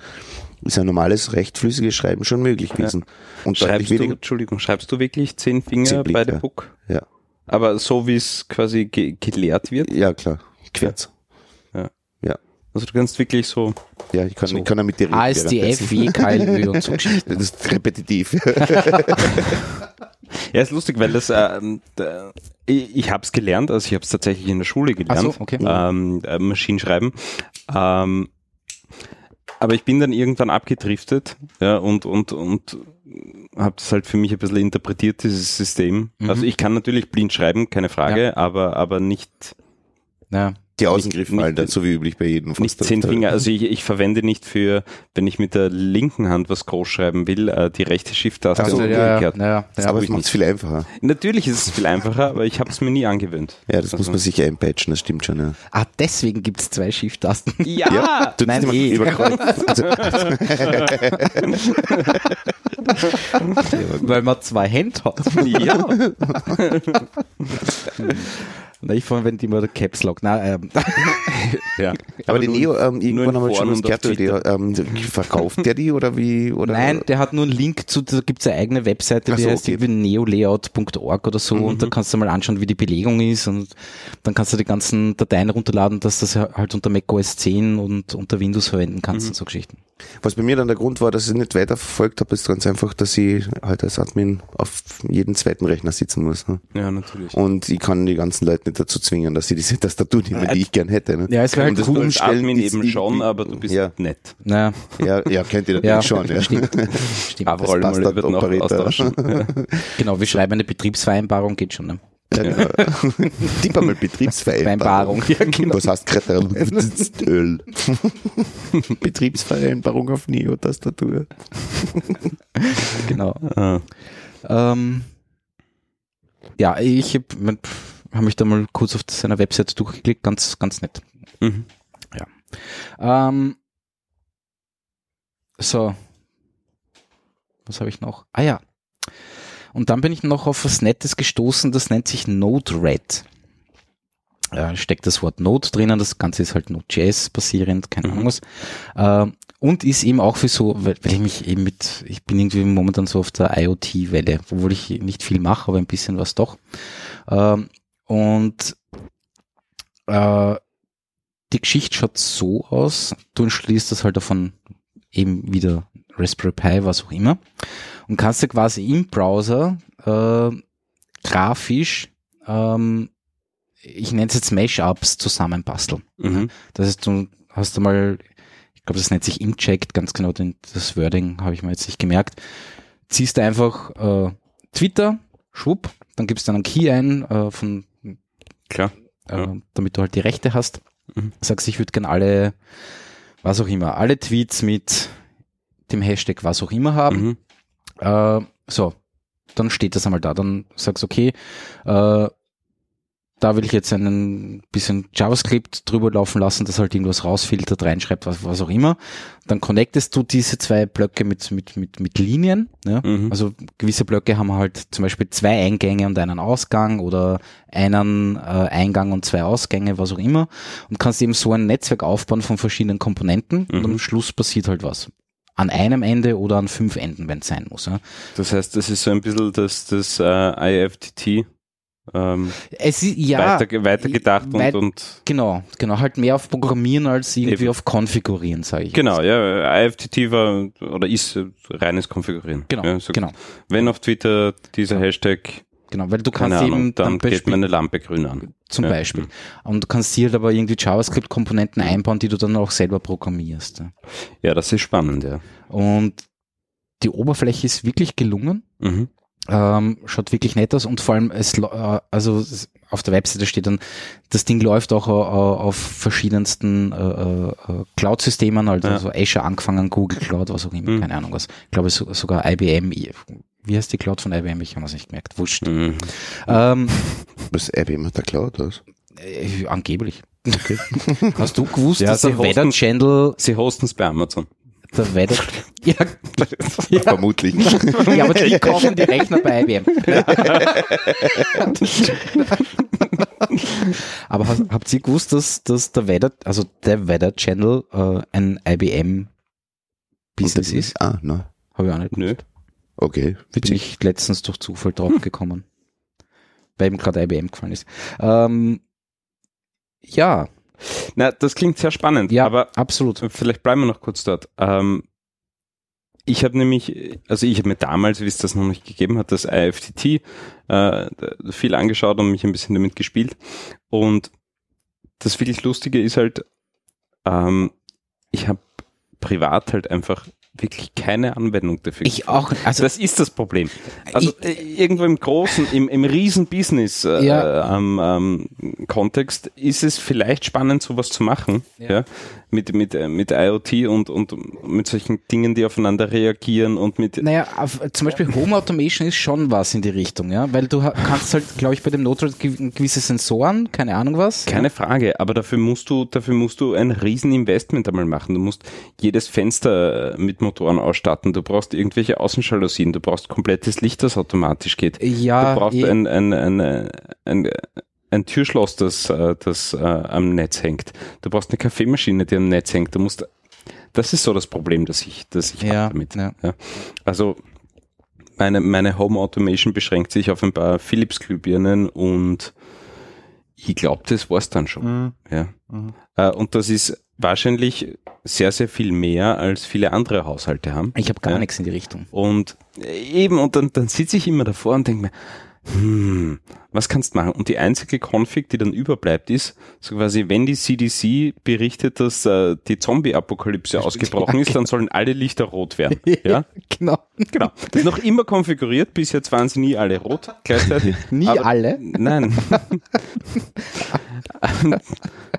ist ein normales, recht flüssiges Schreiben schon möglich gewesen. Und deutlich Schreibst du, weniger. Entschuldigung, schreibst du wirklich zehn Finger Zehn Blinker. bei der Book? Ja, Aber so wie es quasi ge gelehrt wird? ja klar, querz. Also du kannst wirklich so, Ja, ich kann, ich kann damit direkt ASDF, WKLÖ und so Geschichten. Das ist repetitiv. Ja, ist lustig, weil das, da, ich, ich habe es gelernt, also ich habe es tatsächlich in der Schule gelernt, so, okay. ähm, äh, Maschinenschreiben. Ähm, aber ich bin dann irgendwann abgedriftet ja, und, und, und habe das halt für mich ein bisschen interpretiert, dieses System. Mhm. Also ich kann natürlich blind schreiben, keine Frage, Ja. aber, aber nicht, Ja. Die Außengriffe nicht- fallen so wie üblich bei jedem. nicht fast. zehn Finger. Also ich, ich verwende nicht für, wenn ich mit der linken Hand was groß schreiben will, äh, die rechte Shift-Taste Ach so, und okay. ja, ja, umgekehrt. ja, ja. Aber es ich macht nicht. es viel einfacher. Natürlich ist es viel einfacher, aber ich habe es mir nie angewöhnt. Ja, das muss Also- man sich einpatchen, das stimmt schon. Ja, Ah, deswegen gibt's zwei Shift-Tasten. Ja, Du Nein, immer eh. überkreuzt. Also, Weil man zwei Hände hat. ja. Na, ich verwende immer Caps Lock. Na, ähm, ja. aber die Neo, ähm, irgendwann haben wir schon auf oder die, ähm, verkauft der die oder wie? Oder? Nein, der hat nur einen Link zu, da gibt's eine eigene Webseite, Ach die so, heißt okay. irgendwie neolayout.org oder so und da Mhm. kannst du mal anschauen, wie die Belegung ist und dann kannst du die ganzen Dateien runterladen, dass du das halt unter Mac OS 10 und unter Windows verwenden kannst Mhm. und so Geschichten. Was bei mir dann der Grund war, dass ich nicht weiterverfolgt habe, ist ganz einfach, dass ich halt als Admin auf jedem zweiten Rechner sitzen muss. Ne? ja, natürlich. Und ich kann die ganzen Leute nicht dazu zwingen, dass sie diese Tastatur nehmen, die ich gern hätte. Ne? Ja, es wäre halt das cool. Du als Admin eben schon, aber du bist Ja. nett. Naja, Ja, ja, kennt ihr natürlich ja, schon. Ja. stimmt. stimmt. Aber Das Rollen passt wird noch austauschen. Genau, wir schreiben eine Betriebsvereinbarung, geht schon. Ne? Ja, genau. Tipp einmal Betriebsvereinbarung. Vereinbarung. Ja, genau. Was heißt gerade Öl? Betriebsvereinbarung auf Neo-Tastatur. genau. Ah, Ähm, ja, ich habe hab mich da mal kurz auf seiner Webseite durchgeklickt, ganz, ganz nett. mhm. Ähm, so. Was habe ich noch? Ah ja. Und dann bin ich noch auf was Nettes gestoßen, das nennt sich Node-RED. Äh, steckt das Wort Node drinnen, das Ganze ist halt Node.js basierend, keine Mhm. Ahnung was. Ähm, und ist eben auch für so, weil, weil ich mich eben mit, ich bin irgendwie momentan so auf der IoT-Welle, obwohl ich nicht viel mache, aber ein bisschen was doch. Ähm, und äh, die Geschichte schaut so aus, du entschließt das halt davon eben wieder Raspberry Pi, was auch immer, und kannst dir quasi im Browser äh, grafisch, ähm, ich nenne es jetzt Mashups, zusammenbasteln. Mhm. Das heißt, du hast einmal, ich glaube, das nennt sich Inject, ganz genau, den, das Wording habe ich mir jetzt nicht gemerkt, ziehst du einfach äh, Twitter, schwupp, dann gibst du einen Key ein äh, von Klar. äh, Ja. damit du halt die Rechte hast. Mhm. Sagst, ich würde gerne alle, was auch immer, alle Tweets mit dem Hashtag was auch immer haben. Mhm. Äh, so, dann steht das einmal da. Dann sagst okay, äh, da will ich jetzt einen bisschen JavaScript drüber laufen lassen, das halt irgendwas rausfiltert, reinschreibt, was, was auch immer. Dann connectest du diese zwei Blöcke mit, mit, mit, mit Linien. Ja? Mhm. Also gewisse Blöcke haben halt zum Beispiel zwei Eingänge und einen Ausgang oder einen äh, Eingang und zwei Ausgänge, was auch immer. Und kannst eben so ein Netzwerk aufbauen von verschiedenen Komponenten und Mhm. am Schluss passiert halt was. An einem Ende oder an fünf Enden, wenn es sein muss. Ja. Das heißt, das ist so ein bisschen das, das äh, IFTT ähm, Es ist, ja, weiter, weitergedacht weit- und, und genau, genau, halt mehr auf Programmieren als irgendwie Eben. auf Konfigurieren, sage ich. genau, ja, IFTT war oder ist reines Konfigurieren. Genau, ja, so genau, Wenn auf Twitter dieser Hashtag, genau, weil du keine kannst Ahnung, eben dann am geht meine Lampe grün an. zum Ja. Beispiel. Und du kannst hier halt aber irgendwie JavaScript-Komponenten einbauen, die du dann auch selber programmierst. ja. Das ist spannend, ja. Und die Oberfläche ist wirklich gelungen. Mhm. Ähm, schaut wirklich nett aus und vor allem es, äh, also auf der Webseite steht dann, das Ding läuft auch äh, auf verschiedensten äh, äh, Cloud-Systemen, also Ja. so Azure angefangen, Google Cloud, was auch immer, Mhm. keine Ahnung was. Ich glaube so, sogar IBM, wie heißt die Cloud von IBM? Ich habe es nicht gemerkt. Wurscht. Mhm. Ähm, Was IBM hat der Cloud aus? äh, angeblich. Hast du gewusst, Ja, dass der Weather hosten- Channel, Sie hosten es bei Amazon. der Weather, ja, ja, Vermutlich. ja, aber die kaufen die Rechner bei IBM. aber has- habt ihr gewusst, dass, dass der Weather, also der Weather Channel äh, ein IBM Business ist? Ah, na. Habe ich auch nicht. Nö. Okay. Bin ich letztens durch Zufall drauf gekommen. Weil eben gerade IBM gefallen ist. Ähm, ja, Na, das klingt sehr spannend, ja, aber absolut. vielleicht bleiben wir noch kurz dort. Ähm, ich habe nämlich, also ich habe mir damals, wie es das noch nicht gegeben hat, das IFTT äh, viel angeschaut und mich ein bisschen damit gespielt. Und das wirklich Lustige ist halt, ähm, ich habe privat halt einfach wirklich keine Anwendung dafür. Ich auch, also das ist das Problem. Also Ich- äh, irgendwo im großen, im, im riesen Business äh, Ja. ähm, ähm, Kontext ist es vielleicht spannend, sowas zu machen, ja, Ja. Mit mit äh, mit IoT und und mit solchen Dingen, die aufeinander reagieren und mit Naja, auf, zum Beispiel Home Automation ist schon was in die Richtung, ja, weil du kannst halt, glaube ich, bei dem gew- gewisse Sensoren, keine Ahnung was. keine Frage, aber dafür musst du dafür musst du ein riesen Investment einmal machen. Du musst jedes Fenster äh, mit Motoren ausstatten. Du brauchst irgendwelche Außenjalousien. Du brauchst komplettes Licht, das automatisch geht. Ja, du brauchst eh. ein, ein, ein, äh, ein, ein Türschloss, das, äh, das äh, am Netz hängt. Du brauchst eine Kaffeemaschine, die am Netz hängt. Du musst, das ist so das Problem, das ich, das ich Ja, habe damit. ja. Also meine, meine Home Automation beschränkt sich auf ein paar Philips Glühbirnen und ich glaube, das war's dann schon. Mhm. Ja. Mhm. Äh, und das ist wahrscheinlich sehr, sehr viel mehr, als viele andere Haushalte haben. Ich habe gar Ja. nichts in die Richtung. Und eben, und dann, dann sitze ich immer davor und denke mir, hm, was kannst du machen? Und die einzige Config, die dann überbleibt, ist, so quasi, wenn die CDC berichtet, dass äh, die Zombie-Apokalypse ausgebrochen ist, dann sollen alle Lichter rot werden. Ja, Genau. genau. Das ist noch immer konfiguriert, bis jetzt waren sie nie alle rot gleichzeitig. Nie Aber- alle. Nein.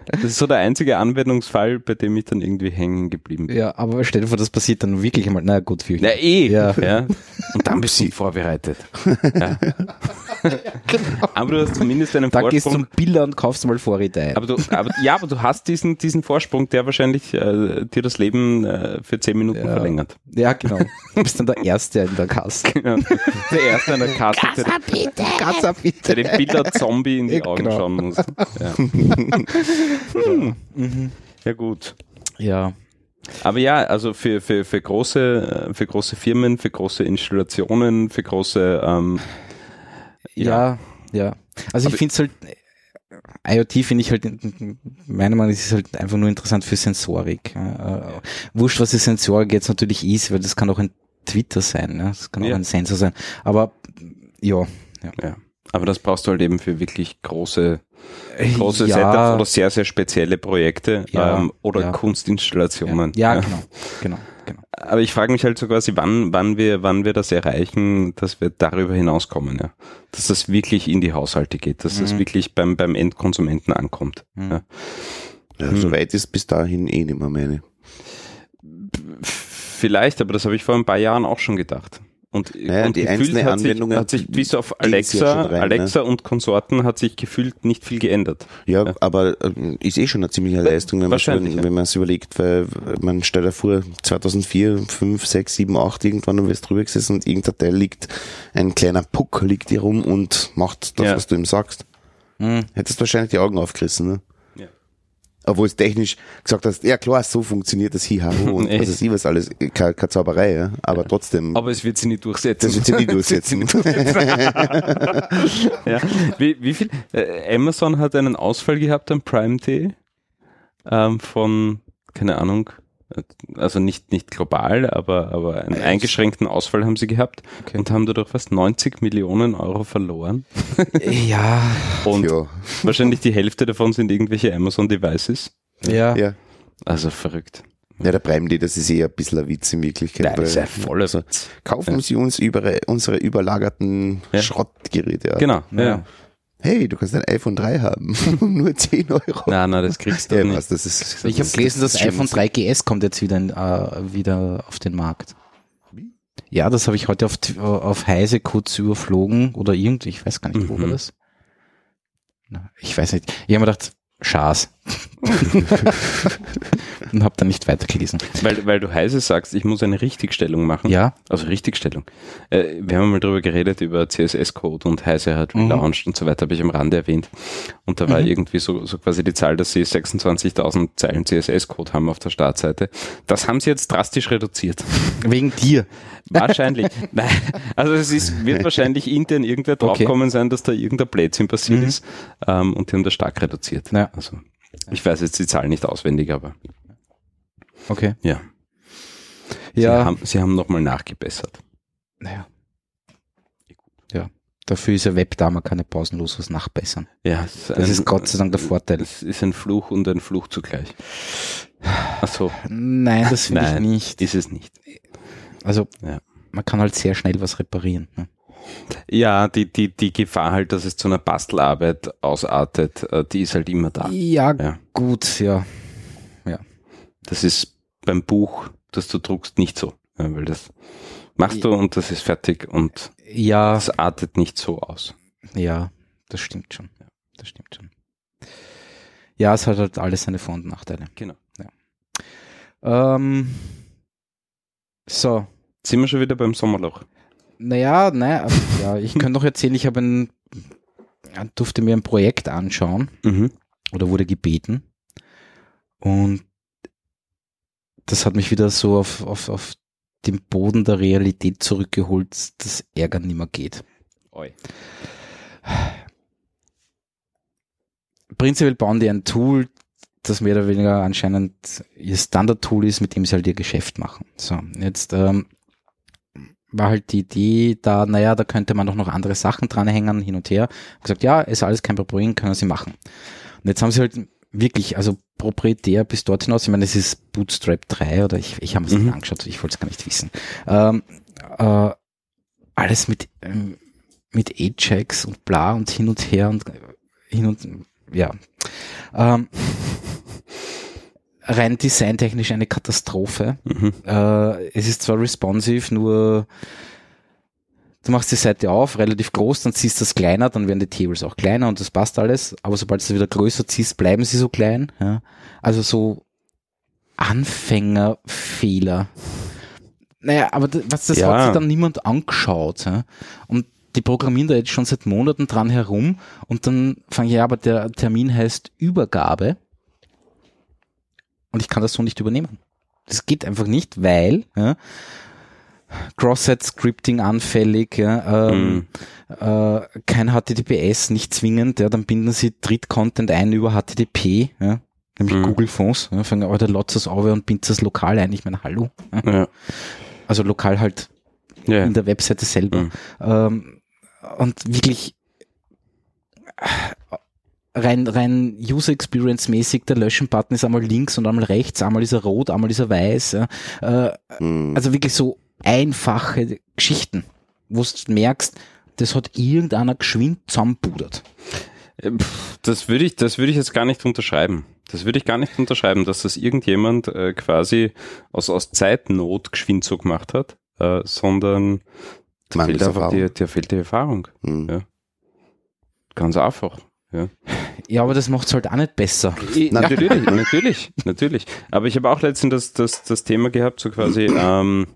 das ist so der einzige Anwendungsfall, bei dem ich dann irgendwie hängen geblieben bin. Ja, aber stell dir vor, das passiert dann wirklich einmal. Na gut, für Na eh. Ja. Ja. Und dann bist du vorbereitet. Ja. Aber du hast zumindest einen Da gehst du Vorsprung. zum Biller und kaufst mal Vorräte ein. Aber du, aber, ja, aber du hast diesen, diesen Vorsprung, der wahrscheinlich äh, dir das Leben äh, für zehn Minuten Ja. verlängert. Ja, genau. Du bist dann der Erste in der Kasse. Ja. Der erste an der Kasse, der, Kassa, der bitte. dem Bilder-Zombie in die Ja, Augen genau. schauen muss. Ja. ja gut. Ja. Aber ja, also für, für, für, große, äh, für große Firmen, für große Installationen, für große ähm, Ja, ja. Also Aber- ich finde es halt, äh, IoT finde ich halt, meiner Meinung nach ist es halt einfach nur interessant für Sensorik. Äh, wurscht, was die Sensorik jetzt natürlich ist, weil das kann auch ein Twitter sein, ne? das kann auch Ja. ein Sensor sein. Aber ja, Ja. Aber das brauchst du halt eben für wirklich große, große ja, Setups oder sehr, sehr spezielle Projekte Ja, ähm, oder ja. Kunstinstallationen. Ja, ja, genau, genau. Aber ich frage mich halt so quasi, wann, wann wir, wann wir das erreichen, dass wir darüber hinauskommen, ja. Dass das wirklich in die Haushalte geht, dass das Mhm. wirklich beim, beim Endkonsumenten ankommt. Mhm. Ja. Ja, Hm. Soweit ist bis dahin eh nicht mehr meine. Vielleicht, aber das habe ich vor ein paar Jahren auch schon gedacht. Und, Naja, und die einzelnen hat sich, Anwendungen hat sich bis auf Alexa, rein, ne? Alexa und Konsorten hat sich gefühlt nicht viel geändert. Ja, Ja. aber äh, ist eh schon eine ziemliche Leistung, wenn man ja. wenn man es überlegt, weil man stellt da vor, 2004, 5, 6, 7, 8 irgendwann du wirst drüber gesessen und irgendein Teil liegt, ein kleiner Puck liegt hier rum und macht das, Ja. was du ihm sagst. Mhm. Hättest wahrscheinlich die Augen aufgerissen, ne? Obwohl es technisch gesagt hast, ja klar, so funktioniert das Hihahu und was ist was alles, keine, keine Zauberei, ja? aber trotzdem, Aber es wird sie nicht durchsetzen. das wird sie nie durchsetzen. ja. wie, wie viel? Äh, Amazon hat einen Ausfall gehabt am Prime Day ähm, von, keine Ahnung, also nicht, nicht global, aber, aber einen eingeschränkten Ausfall haben sie gehabt Okay. und haben dadurch fast 90 Millionen Euro verloren. Ja, Und ja, wahrscheinlich die Hälfte davon sind irgendwelche Amazon Devices. ja. ja. Also verrückt. Ja, der Prime Day, das ist eher ein bisschen ein Witz in Wirklichkeit. Nein, das ist weil- ja voller also, Kaufen Sie uns über unsere überlagerten Ja. Schrottgeräte. Ja. Genau. Ja. Ja. Hey, du kannst ein iPhone 3 haben. Nur 10 Euro. Nein, nein, das kriegst du Ja, nicht. was, das ist, Ich habe gelesen, das, ist iPhone schlimm. 3GS kommt jetzt wieder, in, äh, wieder auf den Markt. Wie? Ja, das habe ich heute auf, auf Heise kurz überflogen oder irgendwie, ich weiß gar nicht, wo Mhm. war das? Ich weiß nicht. Ich habe mir gedacht, Schaß. Und habe dann nicht weitergelesen. Weil, weil du heiße sagst, ich muss eine Richtigstellung machen. Ja, Also Richtigstellung. Äh, wir haben mal drüber geredet über CSS-Code und Heise hat Mhm. relaunched und so weiter, habe ich am Rande erwähnt. Und da war Mhm. irgendwie so, so quasi die Zahl, dass sie 26.000 Zeilen CSS-Code haben auf der Startseite. Das haben sie jetzt drastisch reduziert. wegen dir. Wahrscheinlich. Nein. Also es ist, wird wahrscheinlich intern irgendwer Okay. draufkommen sein, dass da irgendein Blödsinn passiert Mhm. ist. Ähm, und die haben das stark reduziert. Ja. Also ich weiß jetzt die Zahl nicht auswendig, aber Okay. ja. Sie Ja. haben, sie haben nochmal nachgebessert. Naja. Ja. Dafür ist ja Web da, man kann ja pausenlos was nachbessern. Ja, es Das ein- ist Gott sei Dank der Vorteil. Es ist ein Fluch und ein Fluch zugleich. Ach so, Nein, das finde ich nicht. ist es nicht. Also Ja. man kann halt sehr schnell was reparieren. Ne? Ja, die, die, die Gefahr halt, dass es zu einer Bastelarbeit ausartet, äh, die ist halt immer da. Ja, Ja. gut, ja. Das ist beim Buch, das du druckst, nicht so. Ja, weil das machst du und das ist fertig und Ja, das artet nicht so aus. ja, das stimmt schon. Das stimmt schon. Ja, es hat halt alles seine Vor- und Nachteile. Genau. Ähm, so, Sind wir schon wieder beim Sommerloch? Naja, naja, ja, ich könnte noch erzählen, ich habe ein, durfte mir ein Projekt anschauen Mhm. oder wurde gebeten und das hat mich wieder so auf, auf, auf den Boden der Realität zurückgeholt, dass Ärgern nicht mehr geht. Oi. prinzipiell bauen die ein Tool, das mehr oder weniger anscheinend ihr Standard-Tool ist, mit dem sie halt ihr Geschäft machen. So, jetzt ähm, war halt die Idee da, naja, da könnte man doch noch andere Sachen dranhängen, hin und her. Hab gesagt, ja, ist alles kein Problem, können sie machen. Und jetzt haben sie halt wirklich, also proprietär bis dort hinaus, ich meine, es ist Bootstrap 3 oder ich, ich habe es Mhm. nicht angeschaut, ich wollte es gar nicht wissen. Ähm, äh, alles mit, ähm, mit Ajax und bla und hin und her und hin und ja. Ähm, rein designtechnisch eine Katastrophe. Mhm. Äh, es ist zwar responsive, nur du machst die Seite auf, relativ groß, dann ziehst du das kleiner, dann werden die Tables auch kleiner und das passt alles, aber sobald du es wieder größer ziehst, bleiben sie so klein. Ja? Also so Anfängerfehler. Naja, aber was, das Ja. hat sich dann niemand angeschaut. Ja? Und die programmieren da jetzt schon seit Monaten dran herum und dann fange ich, ja, aber der Termin heißt Übergabe und ich kann das so nicht übernehmen. Das geht einfach nicht, weil ja, Cross-Site-Scripting anfällig, ja, ähm, äh, kein HTTPS, nicht zwingend, ja, dann binden sie Dritt-Content ein über HTTP, ja, nämlich Mhm. Google Fonts, ja, fangen Alter, lotst das auf und bindet das lokal ein, ich meine, hallo. Ja. Ja. Also lokal halt Ja. in der Webseite selber. Mhm. Ähm, und wirklich rein, rein User Experience mäßig, der Löschen-Button ist einmal links und einmal rechts, einmal ist er rot, einmal ist er weiß. Ja. Äh, Hm. also wirklich so einfache Geschichten, wo du merkst, das hat irgendeiner geschwind zusammenpudert. Äh, Das würde ich, das würde ich jetzt gar nicht unterschreiben. Das würde ich gar nicht unterschreiben, dass das irgendjemand äh, quasi aus, aus Zeitnot geschwind so gemacht hat, äh, sondern da fehlt einfach die, Erfahrung. der fehlt die Erfahrung. Hm. Ja. Ganz einfach. Ja, aber das macht's halt auch nicht besser. Natürlich, natürlich, natürlich. Aber ich habe auch letztens das, das, das Thema gehabt, so quasi, ähm,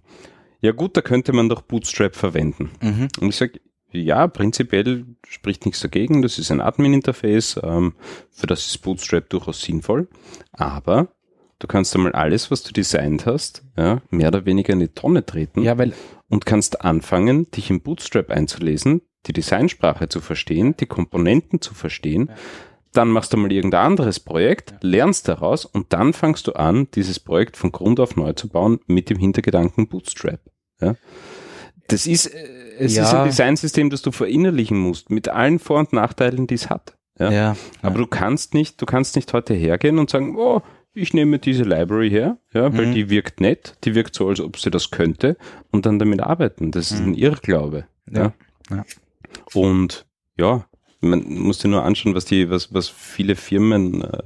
ja gut, da könnte man doch Bootstrap verwenden. Mhm. Und ich sage, ja, prinzipiell spricht nichts dagegen. Das ist ein Admin-Interface. Ähm, für das ist Bootstrap durchaus sinnvoll. Aber du kannst einmal alles, was du designt hast, ja, mehr oder weniger in die Tonne treten Ja, weil und kannst anfangen, dich in Bootstrap einzulesen, die Designsprache zu verstehen, die Komponenten zu verstehen. Dann machst du mal irgendein anderes Projekt, lernst daraus und dann fangst du an, dieses Projekt von Grund auf neu zu bauen mit dem Hintergedanken Bootstrap. Ja? Das ist, äh, es Ja. ist ein Designsystem, das du verinnerlichen musst, mit allen Vor- und Nachteilen, die es hat. Ja? ja, Aber du kannst nicht, du kannst nicht heute hergehen und sagen, oh, ich nehme diese Library her, ja, weil Mhm. die wirkt nett, die wirkt so, als ob sie das könnte und dann damit arbeiten. Das ist ein Irrglaube. Ja. Mhm. Ja. Und ja, man muss dir nur anschauen, was die, was, was viele Firmen äh,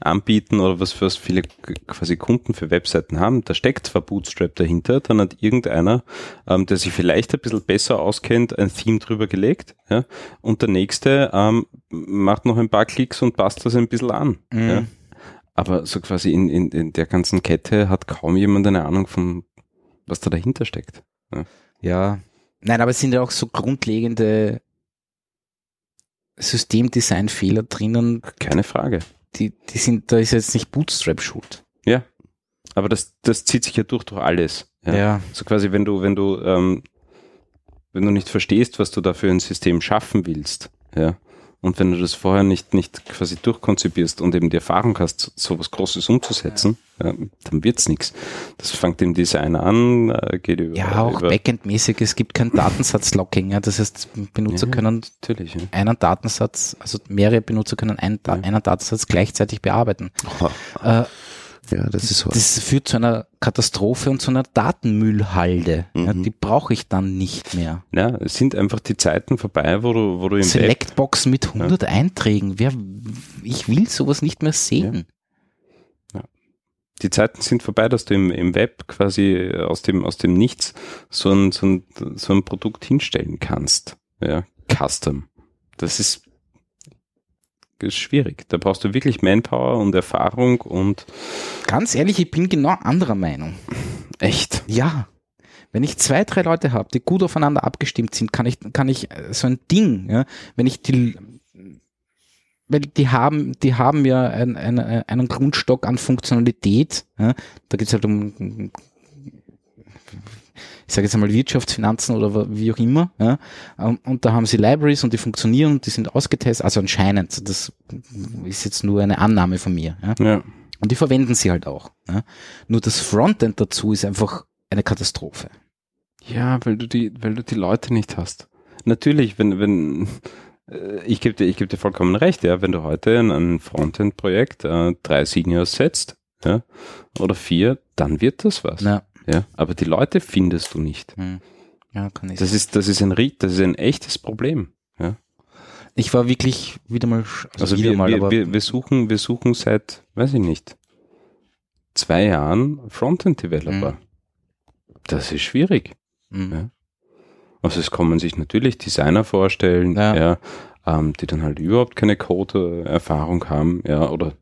anbieten oder was, was viele quasi Kunden für Webseiten haben. Da steckt zwar Bootstrap dahinter, dann hat irgendeiner, ähm, der sich vielleicht ein bisschen besser auskennt, ein Theme drüber gelegt, ja, und der nächste ähm, macht noch ein paar Klicks und passt das ein bisschen an. Mhm. Ja. Aber so quasi in, in, in der ganzen Kette hat kaum jemand eine Ahnung von, was da dahinter steckt. Ja. Nein, aber es sind ja auch so grundlegende Systemdesign-Fehler drinnen, Keine Frage. die, die sind, da ist jetzt nicht Bootstrap schuld. Ja. Aber das, das zieht sich ja durch, durch alles. Ja. So quasi, wenn du, wenn du, ähm, wenn du nicht verstehst, was du da für ein System schaffen willst, ja, und wenn du das vorher nicht, nicht quasi durchkonzipierst und eben die Erfahrung hast, so was Großes umzusetzen, ja. dann wird's nix. Das fängt im Design an, äh, geht über. Ja, auch Backend-mäßig, es gibt kein Datensatz-Locking, ja, das heißt, Benutzer Ja. können Natürlich, einen Datensatz, also mehrere Benutzer können einen, einen Datensatz gleichzeitig bearbeiten. Ha, Äh, Ja, das ist so. das führt zu einer Katastrophe und zu einer Datenmüllhalde. Ja, Mhm. die brauche ich dann nicht mehr. Ja, es sind einfach die Zeiten vorbei, wo du, wo du im Web, Selectbox mit 100 Einträgen. Wer, ich will sowas nicht mehr sehen. die Zeiten sind vorbei, dass du im, im Web quasi aus dem, aus dem Nichts so ein, so ein, so ein Produkt hinstellen kannst. Ja, custom. Das ist, ist schwierig. Da brauchst du wirklich Manpower und Erfahrung und Ganz ehrlich, ich bin genau anderer Meinung. echt. Ja. Wenn ich zwei, drei Leute habe, die gut aufeinander abgestimmt sind, kann ich, kann ich äh, so ein Ding, ja, wenn ich die, weil die haben, die haben ja ein, ein, einen Grundstock an Funktionalität. Ja, da geht es halt um, ich sage jetzt einmal Wirtschaftsfinanzen oder wie auch immer. Ja, und, und da haben sie Libraries und die funktionieren und die sind ausgetestet, also anscheinend. Das ist jetzt nur eine Annahme von mir. Ja. Ja. Und die verwenden sie halt auch. Ja. Nur das Frontend dazu ist einfach eine Katastrophe. Ja, weil du die, weil du die Leute nicht hast. Natürlich, wenn, wenn, äh, ich gebe dir, ich gebe dir vollkommen recht, ja, wenn du heute in ein Frontend-Projekt äh, drei Seniors setzt, ja, oder vier, dann wird das was. Ja, Ja, aber die Leute findest du nicht. hm. ja kann ich. Das ist, das ist ein, das ist ein echtes Problem. ich war wirklich wieder mal, also, Also wieder wir, mal, wir, wir, wir suchen, wir suchen seit, weiß ich nicht, zwei Jahren Frontend-Developer. Mhm. Das ist schwierig. hm. Ja. Also es kommen sich natürlich Designer vorstellen, Ja. ja, ähm, die dann halt überhaupt keine Code-Erfahrung haben, ja, oder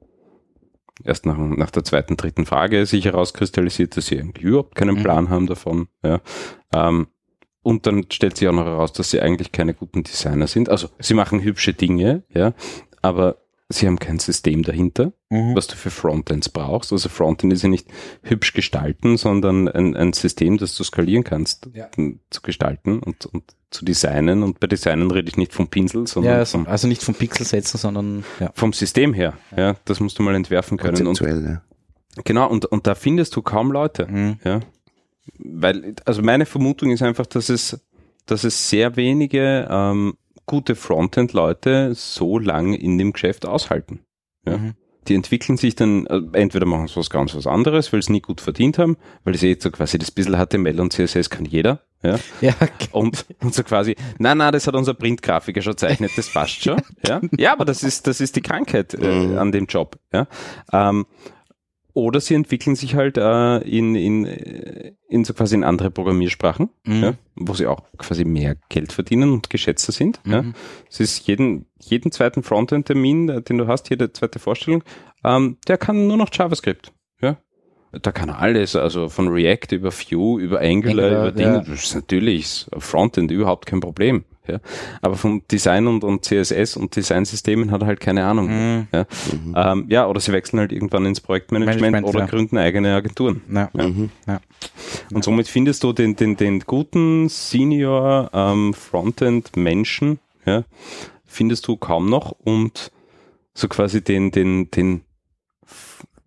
erst nach, nach der zweiten, dritten Frage sich herauskristallisiert, dass sie eigentlich überhaupt keinen Mhm. Plan haben davon, ja. Ähm, und dann stellt sich auch noch heraus, dass sie eigentlich keine guten Designer sind. Also sie machen hübsche Dinge, ja, aber sie haben kein System dahinter Mhm. was du für Frontends brauchst. Also Frontend ist ja nicht hübsch gestalten, sondern ein, ein System, das du skalieren kannst, Ja. zu gestalten und, und zu designen. Und bei Designen rede ich nicht vom Pinsel, sondern ja, also, vom, also nicht vom Pixel setzen, sondern ja. vom System her. Ja. das musst du mal entwerfen können. Und, ja. genau, und, und da findest du kaum Leute. Mhm. Ja. Weil, also meine Vermutung ist einfach, dass es, dass es sehr wenige ähm, gute Frontend-Leute so lang in dem Geschäft aushalten. Ja. Mhm. Die entwickeln sich dann, äh, entweder machen sie was ganz was anderes, weil sie nie gut verdient haben, weil sie jetzt so quasi das bisschen HTML und CSS kann jeder, ja. Ja, Und, und so quasi, na, na, das hat unser Printgrafiker schon zeichnet, das passt schon, ja. Ja, aber das ist, das ist die Krankheit äh, Mhm. an dem Job, ja. Ähm, oder sie entwickeln sich halt äh, in, in, äh, in so quasi in andere Programmiersprachen, Mhm. ja, wo sie auch quasi mehr Geld verdienen und geschätzter sind. Ja. Mhm. Es ist jeden, jeden zweiten Frontend-Termin, äh, den du hast, jede zweite Vorstellung, ähm, der kann nur noch JavaScript. Ja. Da kann er alles, also von React über Vue, über Angular, Angular, über Dinge. ja. Das ist natürlich Frontend überhaupt kein Problem. Ja. Aber vom Design und, und CSS und Designsystemen hat er halt keine Ahnung. Mhm. Ja. Mhm. Ähm, ja, oder sie wechseln halt irgendwann ins Projektmanagement Management, oder ja. gründen eigene Agenturen. Ja. Mhm. Und somit findest du den, den, den guten Senior ähm, Frontend-Menschen, ja, findest du kaum noch und so quasi den, den, den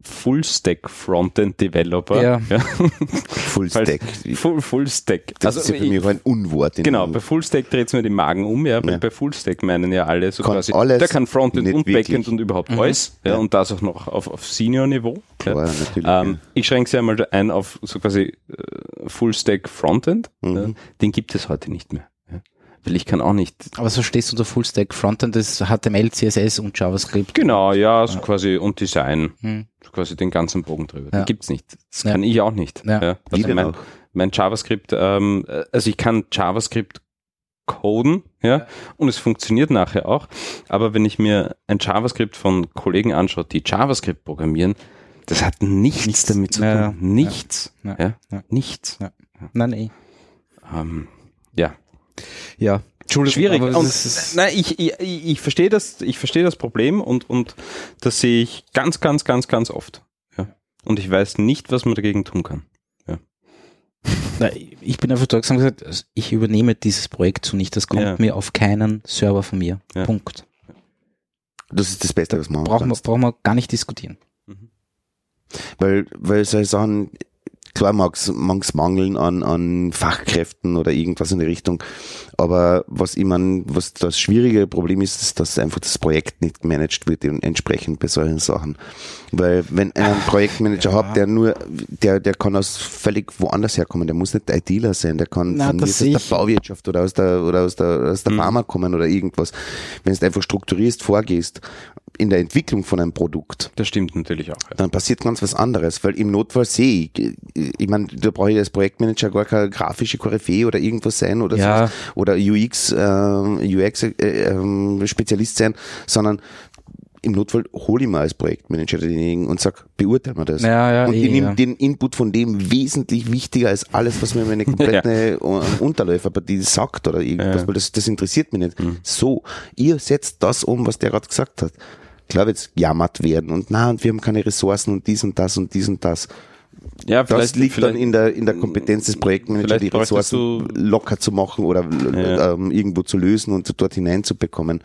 Full-Stack Frontend-Developer. Ja. Fullstack. Full, Full-Stack. Das ist ja für mich auch ein Unwort. in- Genau, bei Fullstack dreht es mir den Magen um, ja, weil Ja. bei Fullstack meinen ja alle so Kann quasi, alles, der kann Frontend und Backend wirklich. und überhaupt Mhm. alles, ja, Ja. und das auch noch auf, auf Senior-Niveau. Ja. Klar. Ähm, ich schränke sie einmal ein auf so quasi äh, Full-Stack Frontend. Mhm. Ja. Den gibt es heute nicht mehr. Ja. Weil ich kann auch nicht. Aber so stehst du unter Fullstack Frontend, das HTML, CSS und JavaScript. Genau, ja, so quasi und Design. Hm. So quasi den ganzen Bogen drüber. Ja. Den gibt's nicht. Das Ja. kann ich auch nicht. Ja. Ja. Also mein, auch? mein JavaScript, ähm, äh, also ich kann JavaScript coden, ja, und es funktioniert nachher auch. Aber wenn ich mir ein JavaScript von Kollegen anschaue, die JavaScript programmieren, das hat nichts, damit zu tun. Ja, ja. nichts. Ja. Ja. Ja. Nichts. Nein, eh. Ähm, ja. Ja. Schwierig. Und, ist, nein, ich, ich, ich verstehe das, ich verstehe das Problem und, und das sehe ich ganz, ganz, ganz, ganz oft. Ja. Und ich weiß nicht, was man dagegen tun kann. na, ich bin einfach gesagt, gesagt, also ich übernehme dieses Projekt so nicht. Das kommt Ja. mir auf keinen Server von mir. Ja. Punkt. Das ist das Beste, was man machen Brauchen wir, brauchen wir gar nicht diskutieren. Weil, weil solche Sachen, klar mag's, mag's mangeln an, an Fachkräften oder irgendwas in die Richtung. Aber was ich mein, was das schwierige Problem ist, ist, dass einfach das Projekt nicht gemanagt wird entsprechend bei solchen Sachen. Weil wenn einen Projektmanager ja. hat, der nur, der, der kann aus völlig woanders herkommen, der muss nicht ITler sein, der kann Na, von aus der Bauwirtschaft oder aus der, oder aus der, aus der Mhm. Pharma kommen oder irgendwas. Wenn du einfach strukturierst vorgehst in der Entwicklung von einem Produkt, Das stimmt natürlich auch. Ja. dann passiert ganz was anderes, weil im Notfall sehe ich, ich meine, da brauche ich als Projektmanager gar keine grafische Koryphäe oder irgendwas sein oder Ja. so, oder UX, äh, UX äh, ähm, Spezialist sein, sondern im Notfall hole ich mir als Projektmanager denjenigen und sag, beurteil mir das. Ja, ja, und eh, ich nehme ja. den Input von dem wesentlich wichtiger als alles, was mir meine komplette ja. Unterläuferpartie sagt oder irgendwas, weil das, das interessiert mich nicht. So, ihr setzt das um, was der gerade gesagt hat. Klar wird's jammert werden und na, und wir haben keine Ressourcen und dies und das und dies und das. Ja, Das liegt dann in der, in der Kompetenz des Projektmanagers, vielleicht die Ressourcen du- locker zu machen oder Ja. ähm, irgendwo zu lösen und dort hineinzubekommen.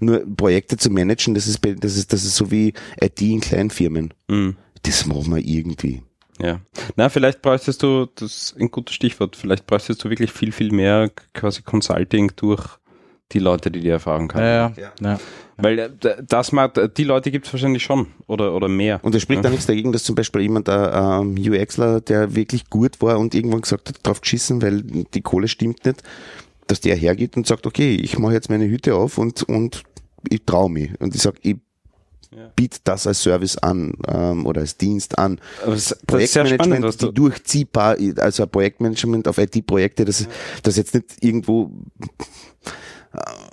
Nur Projekte zu managen, das ist, das ist, das ist so wie IT in Kleinfirmen. Mhm. Das machen wir irgendwie. Ja. Na, vielleicht bräuchtest du, das ist ein gutes Stichwort, vielleicht bräuchtest du wirklich viel, viel mehr quasi Consulting durch die Leute, die die Erfahrung haben. Ja, ja. ja. Weil äh, das macht, die Leute gibt es wahrscheinlich schon oder, oder mehr. Und es spricht da nichts dagegen, dass zum Beispiel jemand, ein ähm, UXler, der wirklich gut war und irgendwann gesagt hat, drauf geschissen, weil die Kohle stimmt nicht, dass der hergeht und sagt, okay, ich mache jetzt meine Hüte auf und, und ich traue mich. Und ich sage, ich Ja. biete das als Service an ähm, oder als Dienst an. Das ist sehr spannend, was Projektmanagement, die du, durchziehbar, also ein Projektmanagement auf IT-Projekte, das, das jetzt nicht irgendwo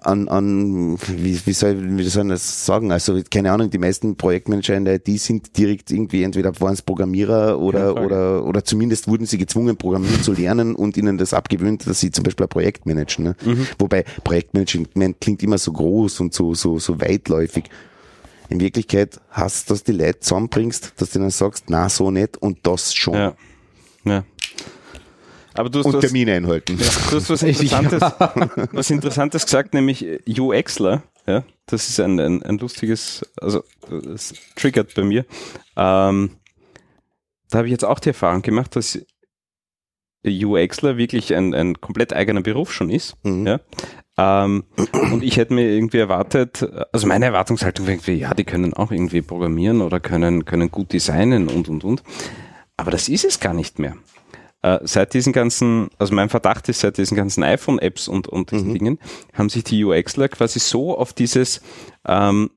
an, an wie, wie, soll, wie soll ich das sagen? Also keine Ahnung, die meisten Projektmanager in der IT sind direkt irgendwie entweder waren es Programmierer oder, oder, oder zumindest wurden sie gezwungen, Programmieren zu lernen und ihnen das abgewöhnt, dass sie zum Beispiel ein Projekt managen. Ne? Mhm. Wobei Projektmanagement klingt immer so groß und so, so, so weitläufig. In Wirklichkeit hast du, dass die Leute zusammenbringst, dass du dann sagst, na so nicht und das schon. ja. ja. Aber du hast, Und du hast, Termine einhalten. du hast was Interessantes, was Interessantes gesagt, nämlich UXler. Ja, das ist ein, ein, ein lustiges, also es triggert bei mir. Ähm, da habe ich jetzt auch die Erfahrung gemacht, dass UXler wirklich ein, ein komplett eigener Beruf schon ist. Mhm. Ja. Ähm, und ich hätte mir irgendwie erwartet, also meine Erwartungshaltung wäre irgendwie, ja, die können auch irgendwie programmieren oder können, können gut designen und, und, und. Aber das ist es gar nicht mehr. Äh, seit diesen ganzen, also mein Verdacht ist, seit diesen ganzen iPhone-Apps und, und diesen Mhm. Dingen, haben sich die UXler quasi so auf dieses, ähm,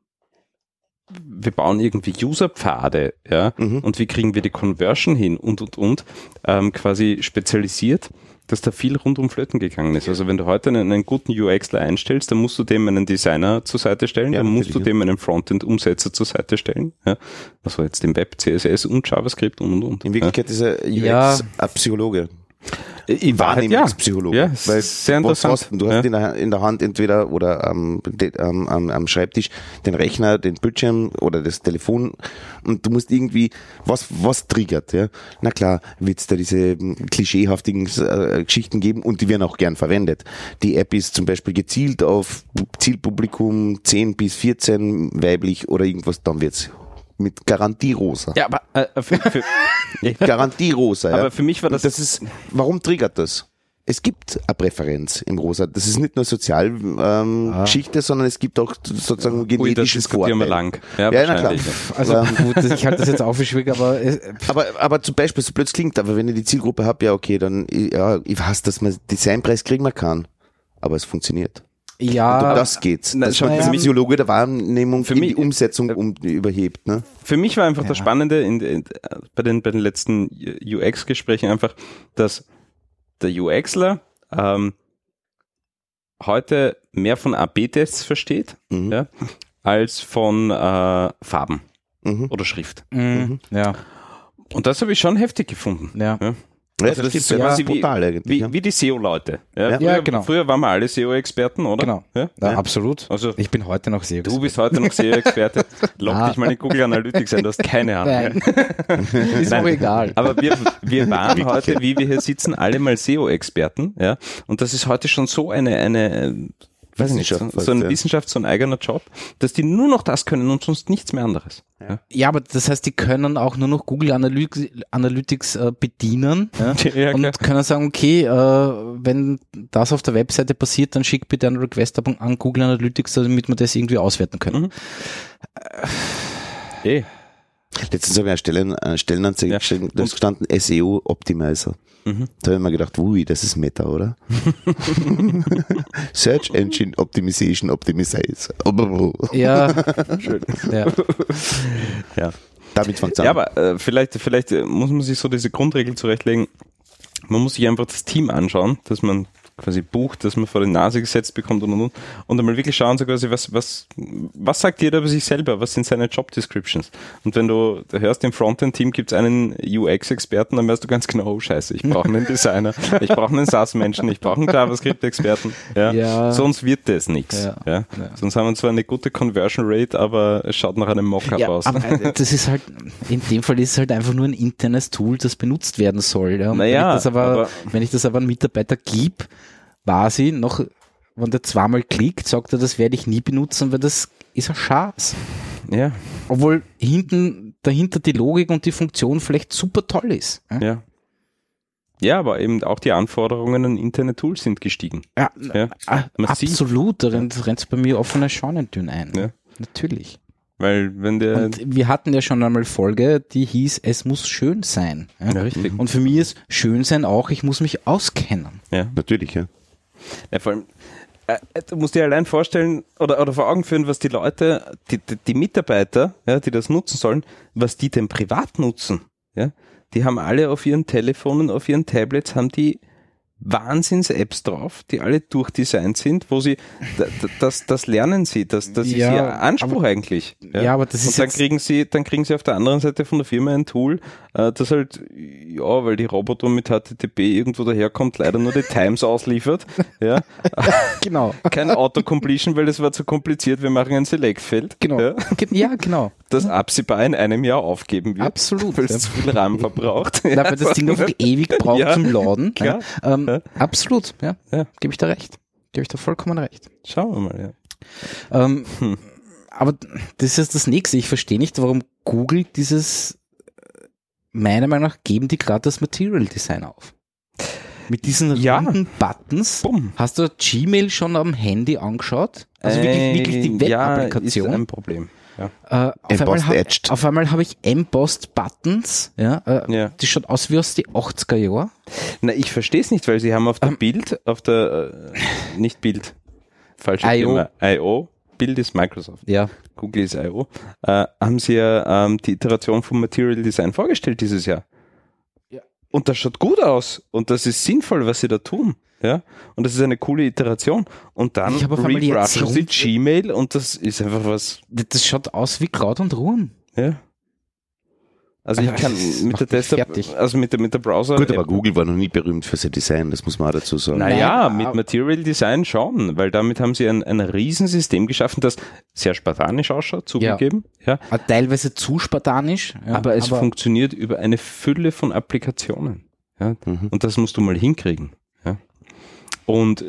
wir bauen irgendwie Userpfade, ja, Mhm. und wie kriegen wir die Conversion hin und, und, und, ähm, quasi spezialisiert, dass da viel rundum flöten gegangen ist. Also wenn du heute einen, einen guten UXler einstellst, dann musst du dem einen Designer zur Seite stellen, Ja, dann musst du dem einen Frontend-Umsetzer zur Seite stellen, ja, also jetzt im Web, CSS und JavaScript und, und, und. In Wirklichkeit ist er UX Ja. ein Psychologe. ja. In ja. Wahrnehmungspsychologe. Ja, es Weil sehr was interessant. hast du? Du hast Ja. in, der, in der Hand entweder oder am, de, am, am, am Schreibtisch den Rechner, den Bildschirm oder das Telefon und du musst irgendwie, was, was triggert, ja? Na klar, wird es da diese ähm, klischeehaftigen äh, Geschichten geben und die werden auch gern verwendet. Die App ist zum Beispiel gezielt auf Zielpublikum 10 bis 14 weiblich oder irgendwas, dann wird's mit Garantie rosa. Ja, aber äh, für, für, Garantie rosa. ja. Aber für mich war das- Und das ist, warum triggert das? Es gibt eine Präferenz im Rosa. Das ist nicht nur Sozialgeschichte, ähm, Geschichte, sondern es gibt auch sozusagen Ui, das genetisches diskutieren wir Vorteil. lang. Ja, Ja, na klar. ja. Also gut, das- ich halte das jetzt auch für schwierig, aber es, Aber, aber zum Beispiel, so blöd klingt, aber wenn ich die Zielgruppe habe, ja okay, dann, ja, ich weiß, dass man Designpreis kriegen wir kann. aber es funktioniert. Ja, Und das geht's. Na, Dass schau, man für die Physiologie der Wahrnehmung für mich- die Umsetzung um, überhebt. Ne? Für mich war einfach das Ja. Spannende in, in, bei, den, bei den letzten UX-Gesprächen einfach, dass der UXler ähm, heute mehr von AB-Tests versteht Mhm. ja, als von äh, Farben Mhm. oder Schrift. Mhm. ja, Und das habe ich schon heftig gefunden. ja. Ja. Ja, Also das stimmt, ist ja, quasi wie- brutal eigentlich. Wie, ja. wie die SEO-Leute. Ja, Ja. früher, Ja, genau. früher waren wir alle SEO-Experten, oder? Genau. Ja? Ja, Ja. absolut. Also Ich bin heute noch sehr du bist heute noch SEO-Experte. Log Ah. dich mal in Google Analytics ein, du hast keine Ahnung. Nein. ist auch egal. Aber wir, wir waren heute, wie wir hier sitzen, alle mal SEO-Experten, ja. Und das ist heute schon so eine, eine, weiß ich nicht, so, so eine fast, ja. Wissenschaft, so ein eigener Job, dass die nur noch das können und sonst nichts mehr anderes. Ja. Ja, aber das heißt, die können auch nur noch Google Analy Analytics äh, bedienen ja, Ja, und klar. können sagen, okay, äh, wenn das auf der Webseite passiert, dann schick bitte einen Request ab an Google Analytics, damit wir das irgendwie auswerten können. Mhm. Eh. Letztens habe ich eine Stellen, eine Stellenanzeige Ja. gestellt, da ist gestanden SEO Optimizer. Mhm. Da habe ich mir gedacht, ui, das ist Meta, oder? Search Engine Optimization Optimizer. Ja, ja. Ja. Damit fängt es an. Ja, aber äh, vielleicht, vielleicht muss man sich so diese Grundregel zurechtlegen. Man muss sich einfach das Team anschauen, dass man quasi bucht, dass man vor die Nase gesetzt bekommt und und und und einmal wirklich schauen, so quasi, was, was, was sagt jeder über sich selber, was sind seine Job Descriptions? Und wenn du, hörst, im Frontend-Team gibt es einen UX-Experten, dann weißt du ganz genau, oh scheiße, ich brauche einen Designer, ich brauche einen SAS-Menschen, ich brauche einen JavaScript-Experten. Ja. Ja. Sonst wird das nichts. Ja. Ja. Sonst haben wir zwar eine gute Conversion Rate, aber es schaut nach einem Mockup ja aus. aber äh, das ist halt, in dem Fall ist es halt einfach nur ein internes Tool, das benutzt werden soll. Ja. Und wenn, Naja, ich das aber, aber- wenn ich das aber einem Mitarbeiter gebe, quasi noch, wenn der zweimal klickt, sagt er, das werde ich nie benutzen, weil das ist ein Schatz. ja. Obwohl hinten, dahinter die Logik und die Funktion vielleicht super toll ist. Ja, Ja. Ja, aber eben auch die Anforderungen an interne Tools sind gestiegen. ja, Ja. absolut. Da rennt es bei mir offene Scheunentüren ein. Ja. Natürlich. Weil wenn der Und wir hatten ja schon einmal Folge, die hieß, es muss schön sein. Ja? ja, richtig. Und für mich ist schön sein auch, ich muss mich auskennen. Ja. Natürlich, ja. Ja, vor allem, äh, du musst dir allein vorstellen oder, oder vor Augen führen, was die Leute, die, die, die Mitarbeiter, ja, die das nutzen sollen, was die denn privat nutzen. Ja? Die haben alle auf ihren Telefonen, auf ihren Tablets, haben die Wahnsinns-Apps drauf, die alle durchdesignt sind, wo sie, das, das lernen sie, das, das ist Ja, ihr Anspruch aber- eigentlich. ja, aber das ist Und dann kriegen sie, dann kriegen sie auf der anderen Seite von der Firma ein Tool, äh, das halt, ja, weil die Roboter mit HTTP irgendwo daherkommt, leider nur die Times ausliefert, ja. Genau. Kein Autocompletion, weil das war zu kompliziert, wir machen ein Select-Feld. Genau. Ja, Ja, genau. das absehbar in einem Jahr aufgeben wird. Absolut. Weil es Ja. zu viel RAM verbraucht. Na, weil das Ding einfach ewig braucht Ja, zum Laden. klar. Ja. Ähm, Absolut, ja. Ja. Gebe ich da recht. Gebe ich da vollkommen recht. Schauen wir mal, ja. Ähm, Hm. Aber das ist das Nächste. Ich verstehe nicht, warum Google dieses, äh, meiner Meinung nach, geben die gerade das Material Design auf. Mit diesen Ja. runden Buttons. Bumm. Hast du Gmail schon am Handy angeschaut? Also wirklich, wirklich die Äh, Ja, ist Web-Applikation. ein Problem. Ja. Äh, auf, einmal hab, auf einmal habe ich Embossed Buttons, ja, äh, Ja. die schaut aus wie aus die 80er Jahre. Na, ich verstehe es nicht, weil sie haben auf der Ähm. Bild, auf der, äh, nicht Bild, falsche I.O. I.O., Bild ist Microsoft, Ja. Google ist I.O., äh, haben sie ja ähm, die Iteration vom Material Design vorgestellt dieses Jahr. Ja. Und das schaut gut aus und das ist sinnvoll, was sie da tun. Ja, und das ist eine coole Iteration. Und dann rebrushen sie Gmail und das ist einfach was, Das schaut aus wie Kraut und Ruhen. ja. Also ich Also, kann das mit der Desktop, fertig. also mit der, mit der Browser. Gut, aber Google war noch nie berühmt für sein Design, das muss man auch dazu sagen. Naja, mit aber- Material Design schon, weil damit haben sie ein, ein Riesensystem geschaffen, das sehr spartanisch ausschaut, zugegeben. Ja. Äh, Teilweise zu spartanisch. Ja, aber es funktioniert über eine Fülle von Applikationen. Ja. Mhm. Und das musst du mal hinkriegen. Und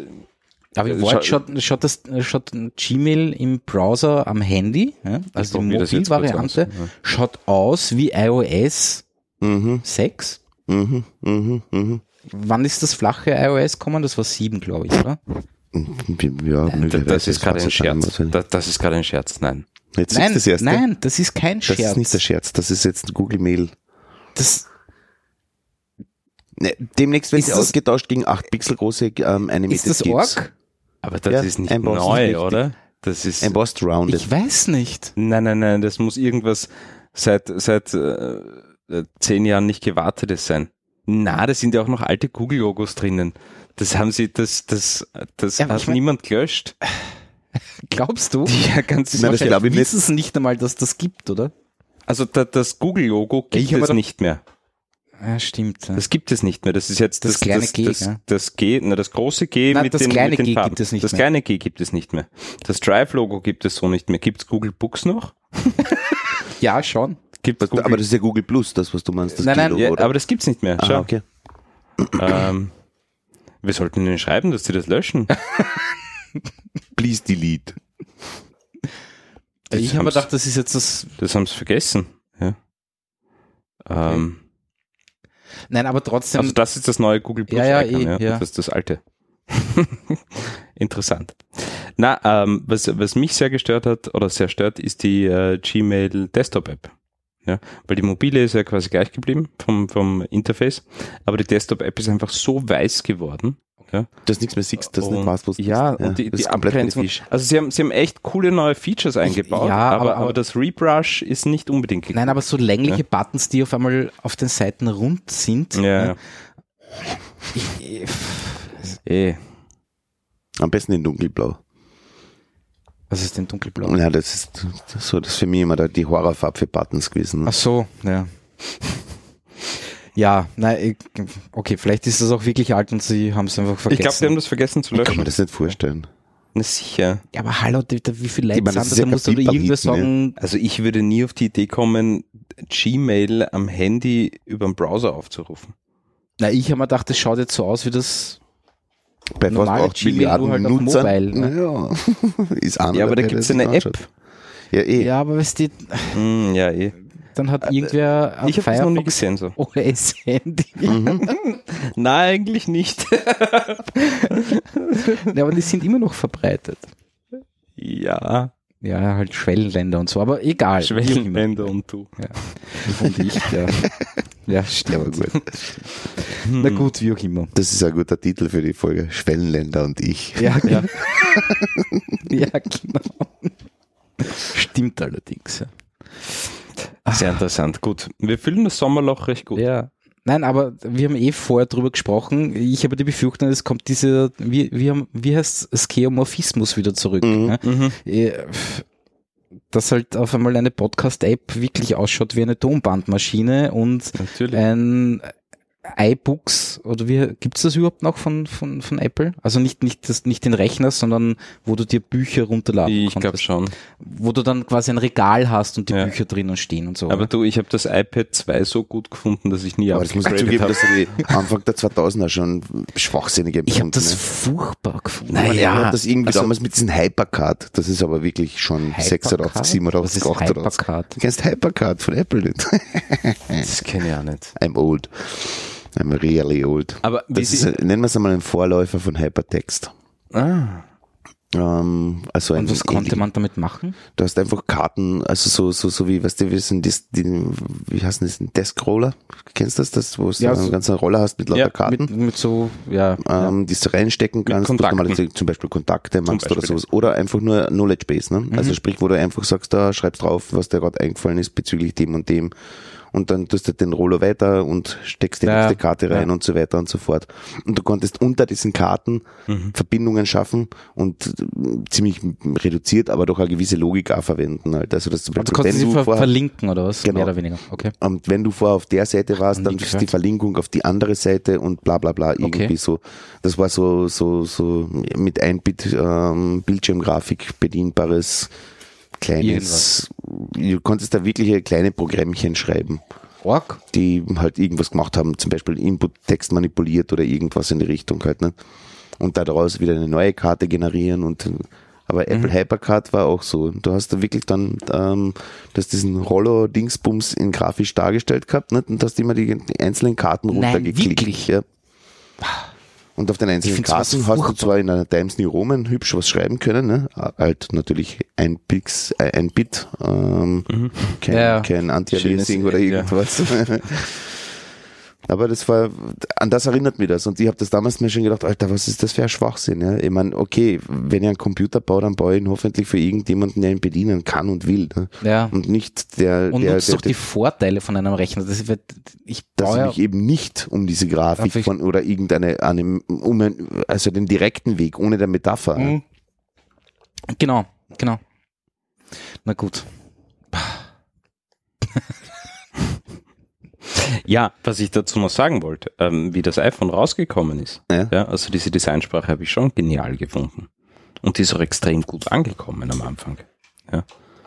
aber äh, in Wahrheit schau- schaut, schaut, das, schaut Gmail im Browser am Handy, ja, also die das Mobilvariante, ja. schaut aus wie iOS Mhm, 6. mhm, mhm, mhm. Wann ist das flache iOS gekommen? Das war 7, glaube ich, oder? Ja, möglicherweise das ist gerade ein Scherz. Das, das ist gerade ein Scherz, nein. Jetzt Nein, ist das erste. nein, das ist kein das Scherz. ist nicht der Scherz, das ist jetzt Google Mail. Das, Ne, demnächst wird Ist sie das- ausgetauscht gegen 8 Pixel große ähm, Animated ist das. Org? Aber das Ja, ist nicht Embossed ist neu, richtig. oder? Das ist. Embossed Rounded. Ich weiß nicht. Nein, nein, nein, das muss irgendwas seit, seit äh, äh, zehn Jahren nicht gewartetes sein. Na, da sind ja auch noch alte Google-Logos drinnen. Das haben sie, das, das, das Ja, hat ich mein- niemand gelöscht. Glaubst du? Ja, ganz Nein, das sicher. glaub ich nicht. wissen es nicht einmal, dass das gibt, oder? Also da, das Google-Logo gibt Ich es nicht mehr. Ja, stimmt. ja. Das gibt es nicht mehr. Das ist jetzt Das das, kleine das, G, das, ja. das G, na, das große G Nein, mit das den, kleine mit den G Farben. gibt es nicht das mehr. kleine G gibt es nicht mehr. Das Drive-Logo gibt es so nicht mehr. Gibt es Google Books noch? Ja, schon. Gibt es Google aber das ist ja Google Plus, das, was du meinst. Das Nein, nein, ja, oder? aber das gibt's nicht mehr. ah, Schau. okay. Ähm, wir sollten ihnen schreiben, dass sie das löschen. Please delete. Das ich habe gedacht, das ist jetzt das. Das haben sie vergessen. Ja. Ähm, Nein, aber trotzdem. also das ist das neue Google Plus Ja, ja, Icon, eh, ja. ja. Das ist das alte. Interessant. Na, ähm, was, was mich sehr gestört hat oder sehr stört, ist die äh, Gmail Desktop App. Ja, weil die mobile ist ja quasi gleich geblieben vom, vom Interface, aber die Desktop App ist einfach so weiß geworden. Ja, Das nichts mehr siehst, das Und- nicht weißt, was du ja, bist. und die, die Abgrenzung. Also sie haben, sie haben echt coole neue Features eingebaut, ja, aber, aber- aber, das Rebrush ist nicht unbedingt gekommen. Nein, aber so längliche Buttons, die auf einmal auf den Seiten rund sind. ja, ne, ja. Ich, Eh. Am besten in dunkelblau. was ist denn dunkelblau? Ja, das ist so, das ist für mich immer die Horrorfarbe für Buttons gewesen. Ach so, ja. Ja, nein, ich, okay, vielleicht ist das auch wirklich alt und sie haben es einfach Ich vergessen. glaube, sie haben das vergessen zu Ich kann löschen. mir das nicht vorstellen. Na sicher. ja, aber hallo, die- die- wie viele Ich Leute meine, das sind da? ja musst du irgendwer Pipalit, sagen, Also ich würde nie auf die Idee kommen, Gmail am Handy über den Browser aufzurufen. na, ich habe mir gedacht, das schaut jetzt so aus wie das, Bei Normale fast 8 Gmail, Milliarden nur halt auf Nutzern. Mobile, ne? Ja, ist Ja, aber da gibt es eine App. Ja, eh. ja, aber weißt du, Hm, ja, eh. Dann hat irgendwer ein Ich habe noch nie gesehen so. OS-Handy. Mhm. Nein, eigentlich nicht. ja, aber die sind immer noch verbreitet. ja, Ja, halt Schwellenländer und so, aber egal. Schwellenländer und du. Und ich, ja. Ja, stimmt. Na gut, wie auch immer. Das ist ein guter Titel für die Folge. Schwellenländer und ich. Ja, ja. ja genau. Stimmt allerdings. Ja. Sehr interessant. Gut. Wir füllen das Sommerloch recht gut. ja. Nein, aber wir haben eh vorher drüber gesprochen. Ich habe die Befürchtung, es kommt diese, wie, wie, haben, wie heißt Skeomorphismus wieder zurück. Mhm. Ne? Mhm. Eh, Dass halt auf einmal eine Podcast-App wirklich ausschaut wie eine Tonbandmaschine und Natürlich. ein iBooks oder wie gibt's das überhaupt noch von, von, von Apple? Also nicht, nicht, das, nicht den Rechner, sondern wo du dir Bücher runterladen ich glaube schon. Wo du dann quasi ein Regal hast und die Ja. Bücher drinnen stehen und so. Aber oder? du, ich habe das iPad 2 so gut gefunden, dass ich nie Aber das muss ich zugeben, dass ich Anfang der 2000er schon schwachsinnig empfunden. ich habe das ne? furchtbar gefunden. Naja, ich habe das irgendwie also- damals mit diesem Hypercard, das ist aber wirklich schon 86, 87, Was ist 88. Hypercard? Du kennst Hypercard von Apple nicht? Das kenne ich auch nicht. I'm old. I'm really old. Aber Das ist, sie, nennen wir es einmal einen Vorläufer von Hypertext. ah, Ähm, also ein Und was konnte man damit machen? Du hast einfach Karten, also so, so, so wie, weißt du, wie sind das, die, wie heißt das, ein Deskroller? Kennst du das, das, wo du Ja, einen so- ganzen Roller hast mit lauter Ja, Karten? Mit, mit so, ja. ähm, die du reinstecken kannst, normale, zum Beispiel Kontakte machst oder sowas. Oder einfach nur Knowledge Base, ne? Mhm. Also sprich, wo du einfach sagst, da schreibst drauf, was dir gerade eingefallen ist bezüglich dem und dem. Und dann tust du den Roller weiter und steckst die Ja, nächste Karte rein ja. und so weiter und so fort. Und du konntest unter diesen Karten Mhm. Verbindungen schaffen und äh, ziemlich reduziert, aber doch eine gewisse Logik auch verwenden. Halt. Also, dass zum Also Beispiel, konntest wenn du sie du ver vorher, verlinken oder was? Genau. Mehr oder weniger. Okay. und wenn du vorher auf der Seite warst, dann ist die. Verlinkung auf die andere Seite und bla bla bla irgendwie Okay. so. Das war so so so mit ein Bit ähm, Bildschirmgrafik bedienbares kleines. Du konntest da wirkliche kleine Programmchen schreiben, Org? die halt irgendwas gemacht haben, zum Beispiel Input-Text manipuliert oder irgendwas in die Richtung halt. Ne? Und daraus wieder eine neue Karte generieren und aber Mhm. Apple Hypercard war auch so. Du hast da wirklich dann ähm, das diesen Rollo-Dingsbums in grafisch dargestellt gehabt ne? und hast immer die, einzelnen Karten Nein, runtergeklickt. wirklich? Ja. Und auf den einzelnen Karten hast du zwar in einer Times New Roman hübsch was schreiben können, ne? halt natürlich ein Pix, äh, ein Bit, ähm, kein, Ja. kein Anti-Aliasing oder ja. Aber das war, an das erinnert mich das. Und ich habe das damals mir schon gedacht, Alter, was ist das für ein Schwachsinn? Ja? Ich meine, okay, wenn ich einen Computer baue, dann baue ich ihn hoffentlich für irgendjemanden, der ihn bedienen kann und will. Ne? Ja. Und nicht der, Und der, nutzt der, doch die Vorteile von einem Rechner. Das wird, ich dass ich mich eben nicht um diese Grafik von oder irgendeine, eine, um ein, also den direkten Weg, ohne der Metapher. Mhm. Genau, genau. Na gut. Ja, was ich dazu noch sagen wollte, ähm, wie das iPhone rausgekommen ist. Ja. Ja, also diese Designsprache habe ich schon genial gefunden. Und die ist auch extrem gut angekommen am Anfang.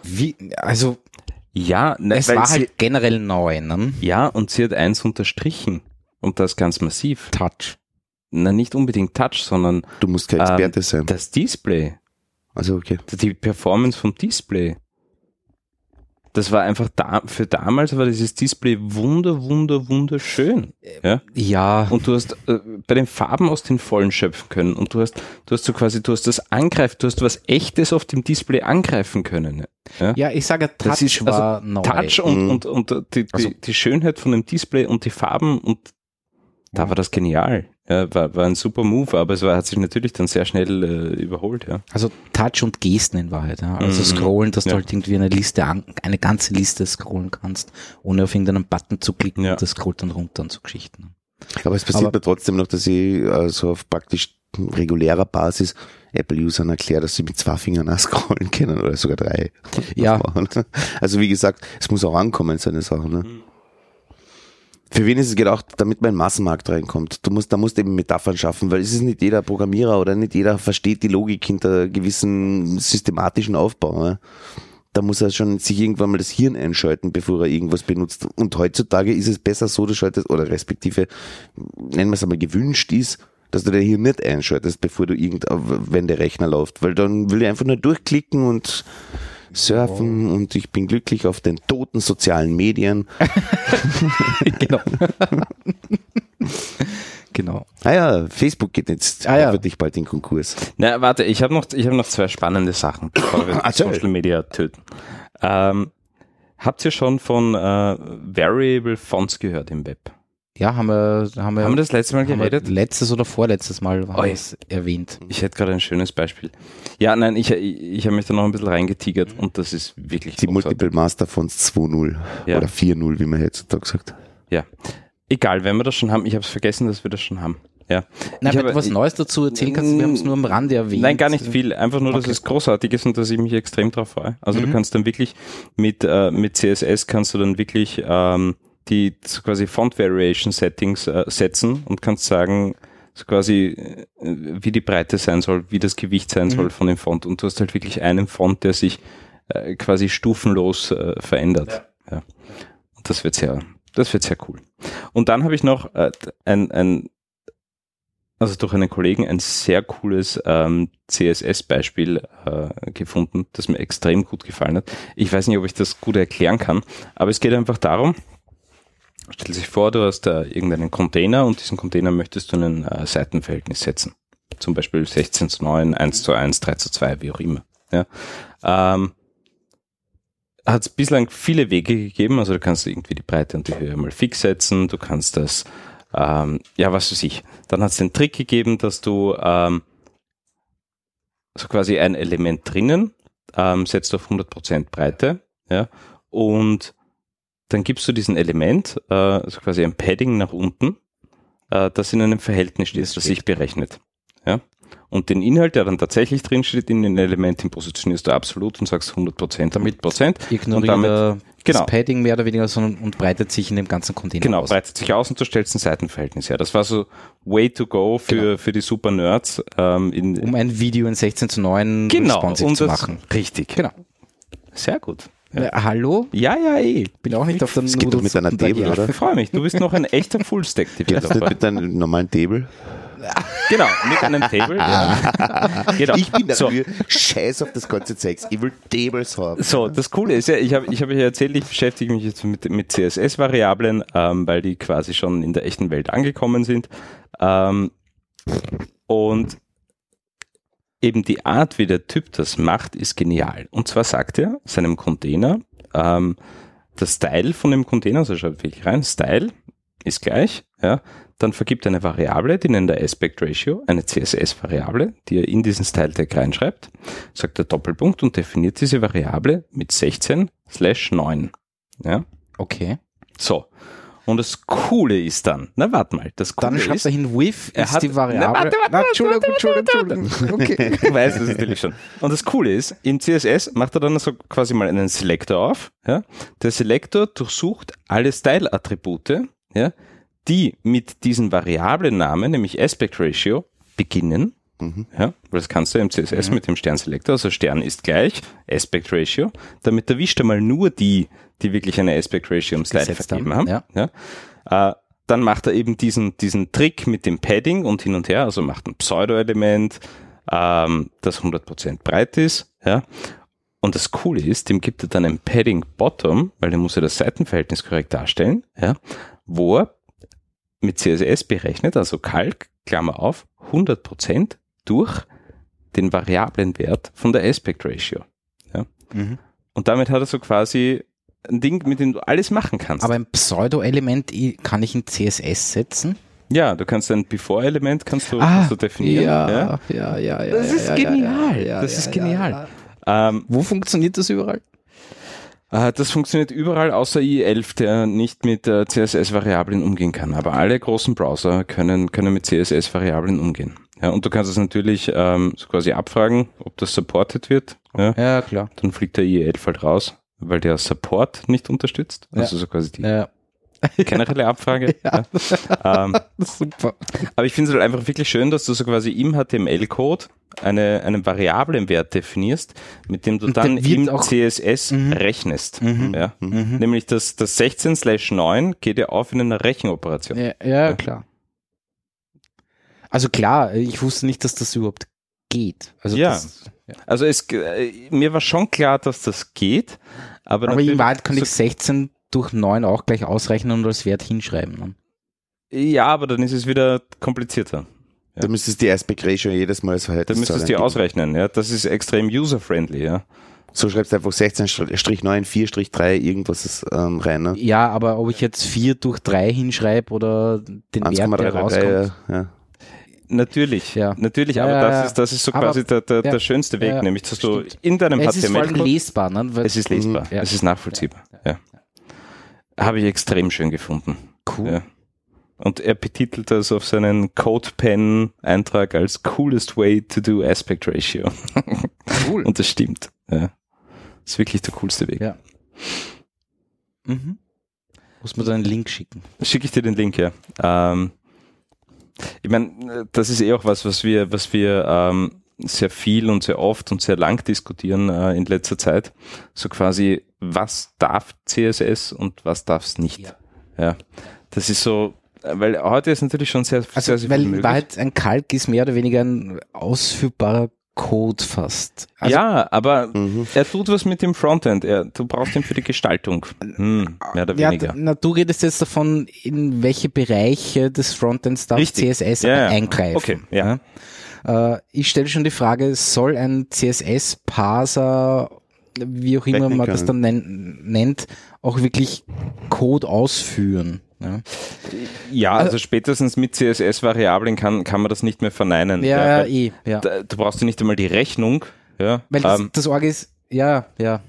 Wie, also, Ja, ne, es war halt generell neu, ne? ja, und sie hat eins unterstrichen. Und das ganz massiv. Touch. Na, nicht unbedingt Touch, sondern Du musst kein Ähm, Experte sein. das Display. Also okay. Die Performance vom Display. Das war einfach da, für damals war dieses Display wunder, wunder, wunderschön. Ja? Ja, Und du hast äh, bei den Farben aus den Vollen schöpfen können und du hast, du hast so quasi, du hast das angreifen, du hast was echtes auf dem Display angreifen können. Ja? ja, ich sage, Touch Das ist war neu. Touch und, Mhm. und, und die, die, Also- die Schönheit von dem Display und die Farben und da war das genial. Ja, war, war ein super Move, aber es war, hat sich natürlich dann sehr schnell äh, überholt. Ja. Also Touch und Gesten in Wahrheit. Ja. Also Mhm. scrollen, dass Ja. du halt irgendwie eine Liste, an, eine ganze Liste scrollen kannst, ohne auf irgendeinen Button zu klicken Ja. und das scrollt dann runter und so Geschichten. Aber es passiert Aber- mir trotzdem noch, dass ich also auf praktisch regulärer Basis Apple-Usern erkläre, dass sie mit zwei Fingern auch scrollen können oder sogar drei. Ja. Also wie gesagt, es muss auch ankommen, so eine Sache. Ne? Für wen ist es gedacht, damit man in den Massenmarkt reinkommt? Du musst, da musst du eben Metaphern schaffen, weil es ist nicht jeder Programmierer oder nicht jeder versteht die Logik hinter gewissen systematischen Aufbau. Ne? Da muss er schon sich irgendwann mal das Hirn einschalten, bevor er irgendwas benutzt. Und heutzutage ist es besser so, du schaltest, oder respektive, nennen wir es einmal gewünscht ist, dass du dein Hirn nicht einschaltest, bevor du irgend, wenn der Rechner läuft, weil dann will ich einfach nur durchklicken und surfen und ich bin glücklich auf den toten sozialen Medien. genau. genau. Ah ja, Facebook geht jetzt Ah ja. hoffentlich bald in Konkurs. Na, warte, ich habe noch, ich habe noch zwei spannende Sachen, bevor wir Erzähl. Social Media töten. Ähm, habt ihr schon von äh, Variable Fonts gehört im Web? Ja, haben wir, haben wir, Haben wir das letzte Mal geredet? letztes oder vorletztes Mal haben wir es erwähnt. Ich hätte gerade ein schönes Beispiel. Ja, nein, ich, ich, ich habe mich da noch ein bisschen reingetigert und das ist wirklich Die großartig. Multiple Master Fonts 2.0 Ja. oder 4.0, wie man heutzutage sagt. Ja. Egal, wenn wir das schon haben, ich habe es vergessen, dass wir das schon haben. Ja. Na, Ich wenn habe- du was Neues dazu erzählen kannst, wir haben es nur am Rande erwähnt. Nein, gar nicht viel. Einfach nur, dass Okay. es großartig ist und dass ich mich extrem drauf freue. Also Mhm. du kannst dann wirklich mit, äh, mit CSS kannst du dann wirklich ähm, die quasi Font Variation Settings äh, setzen und kannst sagen, so quasi, äh, wie die Breite sein soll, wie das Gewicht sein Mhm. soll von dem Font. Und du hast halt wirklich einen Font, der sich äh, quasi stufenlos äh, verändert. Ja. Und das wird sehr, das wird sehr cool. Und dann habe ich noch äh, ein, ein also durch einen Kollegen ein sehr cooles ähm, CSS-Beispiel äh, gefunden, das mir extrem gut gefallen hat. Ich weiß nicht, ob ich das gut erklären kann, aber es geht einfach darum, stell sich vor, du hast da irgendeinen Container und diesen Container möchtest du in ein äh, Seitenverhältnis setzen. Zum Beispiel 16 zu 9, 1 zu 1, 3 zu 2, wie auch immer. Ja. Ähm, hat es bislang viele Wege gegeben, also du kannst irgendwie die Breite und die Höhe mal fix setzen, du kannst das ähm, ja, was weiß ich. Dann hat es den Trick gegeben, dass du ähm, so quasi ein Element drinnen ähm, setzt auf 100% Breite, ja, und dann gibst du diesem Element äh, also quasi ein Padding nach unten, äh, das in einem Verhältnis steht, das sich berechnet. Ja. Und den Inhalt, der dann tatsächlich drin steht, in den Elementen positionierst du absolut und sagst 100% damit Prozent. Ignoriert Und damit- genau. das Padding mehr oder weniger sondern, und breitet sich in dem ganzen Container Genau, aus. breitet sich aus und du stellst ein Seitenverhältnis her. Das war so way to go für, Genau. für die Super Nerds. Ähm, in, Um ein Video in 16 zu 9 genau, responsive um zu das, machen. Richtig. Genau. Sehr gut. Ja, Ja, hallo? ja, ja eh. Bin auch nicht auf der geht doch mit einer Table, oder? Ich freue mich. Du bist noch ein echter Full-Stack-Developer. mit einem normalen Table? genau, mit einem Table. Ja. Genau. Ich bin so, dafür, scheiß auf das ganze Zeugs. Ich will Tables haben. So, das Coole ist ja, ich habe ich hab ja erzählt, ich beschäftige mich jetzt mit, mit CSS-Variablen, ähm, weil die quasi schon in der echten Welt angekommen sind. Ähm, und eben die Art, wie der Typ das macht, ist genial. Und zwar sagt er seinem Container, ähm, das Style von dem Container, also schaut wirklich rein, Style, ist gleich, ja, dann vergibt eine Variable, die nennt er Aspect Ratio, eine CSS-Variable, die er in diesen Style-Tag reinschreibt, sagt der Doppelpunkt und definiert diese Variable mit 16 slash 9. Ja, Okay. so. Und das Coole ist dann, na warte mal, das Coole Dann schreibt ist, er hin, with Er ist hat- die Variable. Na, warte, warte, Na, Entschuldigung, Entschuldigung, Entschuldigung. Okay. Du weißt es natürlich schon. Und das Coole ist, in CSS macht er dann so quasi mal einen Selector auf. Ja? Der Selector durchsucht alle Style-Attribute, ja, die mit diesen Variablennamen, nämlich Aspect Ratio, beginnen. Ja, weil das kannst du im CSS mit dem Sternselektor, also Stern ist gleich, Aspect Ratio. Damit erwischt er mal nur die, die wirklich eine Aspect Ratio im Style Gesetzt vergeben haben, haben. Ja. Äh, dann macht er eben diesen, diesen Trick mit dem Padding und hin und her, also macht ein Pseudo-Element, ähm, das 100% breit ist. Ja. Und das Coole ist, dem gibt er dann ein Padding Bottom, weil der muss ja das Seitenverhältnis korrekt darstellen, ja, wo er mit CSS berechnet, also Calc, Klammer auf, 100% durch den Variablenwert von der Aspect Ratio. Ja. Mhm. Und damit hat er so quasi ein Ding, mit dem du alles machen kannst. Aber ein Pseudo-Element kann ich in CSS setzen? ja, du kannst ein Before-Element kannst du, Ah, kannst du definieren. Ja. ja, ja, ja. Das ist ja, genial. ja, ja, das ja, ist ja, genial. ja. Ähm, Wo funktioniert das überall? Äh, Das funktioniert überall außer i11, der nicht mit äh, CSS-Variablen umgehen kann. Aber alle großen Browser können, können mit CSS-Variablen umgehen. Ja, und du kannst es natürlich ähm, so quasi abfragen, ob das supported wird. Ja, Ja, klar. dann fliegt der i11 halt raus, weil der Support nicht unterstützt. Ja. Also so quasi die Ja, generelle Abfrage. ja. Ähm, super. aber ich finde es halt einfach wirklich schön, dass du so quasi im HTML-Code eine, einen Variablenwert definierst, mit dem du Und dann im auch- CSS Mhm. rechnest. Mhm. Ja? Mhm. Nämlich das, das 16 slash 9 geht ja auf in einer Rechenoperation. Ja, ja, klar. Also klar, ich wusste nicht, dass das überhaupt geht. Also Ja. das, ja. Also es, äh, mir war schon klar, dass das geht, aber, Aber in Wahrheit kann ich so, 16 durch 9 auch gleich ausrechnen und als Wert hinschreiben. Ja, aber dann ist es wieder komplizierter. Ja. Da müsstest du die Aspect Ratio jedes Mal als Da Verhältnis müsstest du eingeben. ausrechnen. Ja? Das ist extrem user-friendly. Ja? So schreibst du einfach 16-9, 4-3, irgendwas ist, ähm, rein. Ne? Ja, aber ob ich jetzt 4 durch 3 hinschreibe oder den Wert, der 1,333, rauskommt. ja, ja. Natürlich, Ja. natürlich, Ja, aber ja, das ist, das ist so Aber- quasi der, der, der schönste Weg, nämlich, dass du Stimmt. in deinem Es ist allem HTML-Code, lesbar. Ne? Es ist lesbar, Ja. es ist nachvollziehbar. Ja. Habe ich extrem schön gefunden. cool. Und er betitelt das auf seinen CodePen-Eintrag als coolest way to do aspect ratio. Cool. Und das stimmt. Ja. Das ist wirklich der coolste Weg. Ja. Mhm. Muss man da einen Link schicken. Schicke ich dir den Link, ja. Ähm, ich meine, das ist eh auch was, was wir, was wir ähm, sehr viel und sehr oft und sehr lang diskutieren äh, in letzter Zeit. So quasi, was darf CSS und was darf es nicht? Ja. Ja. Das ist so, weil heute ist natürlich schon sehr, Also, sehr, sehr weil viel möglich. Wahrheit ein Kalk ist mehr oder weniger ein ausführbarer Code fast. Also, ja, aber Mhm. er tut was mit dem Frontend. Er, du brauchst ihn für die Gestaltung. Hm, mehr oder ja, weniger. d- na, du redest jetzt davon, in welche Bereiche des Frontends darf Richtig. CSS Ja, ja. eingreifen. Okay, ja. Ja? Äh, ich stelle schon die Frage, soll ein CSS-Parser, wie auch immer Rechnen man das dann nennt, auch wirklich Code ausführen? Ja, Ja, also spätestens mit CSS-Variablen kann, kann man das nicht mehr verneinen. ja, ja, eh. Ja. da- Du brauchst ja nicht einmal die Rechnung, ja, Weil das, ähm, das Org ist, ja, ja.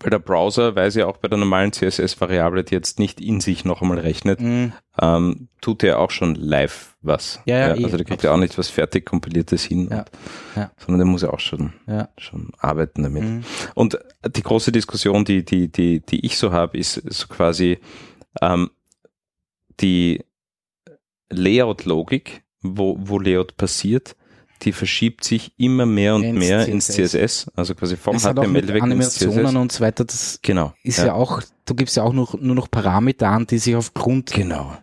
weil der Browser weiß ja auch bei der normalen CSS-Variable, die jetzt nicht in sich noch einmal rechnet, Mhm. ähm, tut er auch schon live was. Ja, ja, eh, also der kriegt ja auch nicht was fertig kompiliertes hin, Ja, und, ja. sondern der muss ja auch schon, ja. schon arbeiten damit. Mhm. Und die große Diskussion, die, die, die, die ich so habe, ist so quasi ähm, die Layout-Logik, wo, wo Layout passiert, die verschiebt sich immer mehr und Ins mehr ins CSS. CSS, also quasi vom HTML weg Animationen CSS. und so weiter, das Genau. ist ja, auch, du gibst ja auch noch, nur noch Parameter an, die sich aufgrund Genau.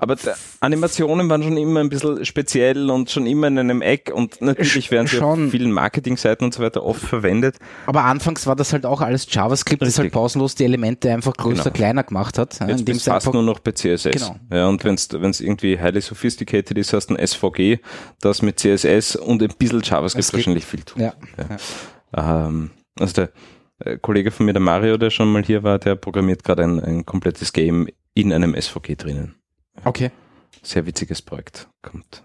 Aber Animationen waren schon immer ein bisschen speziell und schon immer in einem Eck und natürlich werden sie Schon. auf vielen Marketingseiten und so weiter oft verwendet. Aber anfangs war das halt auch alles JavaScript, das halt Richtig. pausenlos die Elemente einfach größer, Genau. kleiner gemacht hat. ja, Jetzt indem fast einfach, nur noch bei CSS. Genau. Ja, und wenn es irgendwie highly sophisticated ist, hast du ein SVG, das mit CSS und ein bisschen JavaScript wahrscheinlich viel tut. ja, Ähm, also der äh, Kollege von mir, der Mario, der schon mal hier war, der programmiert gerade ein, ein komplettes Game in einem SVG drinnen. Okay. Sehr witziges Projekt. Kommt,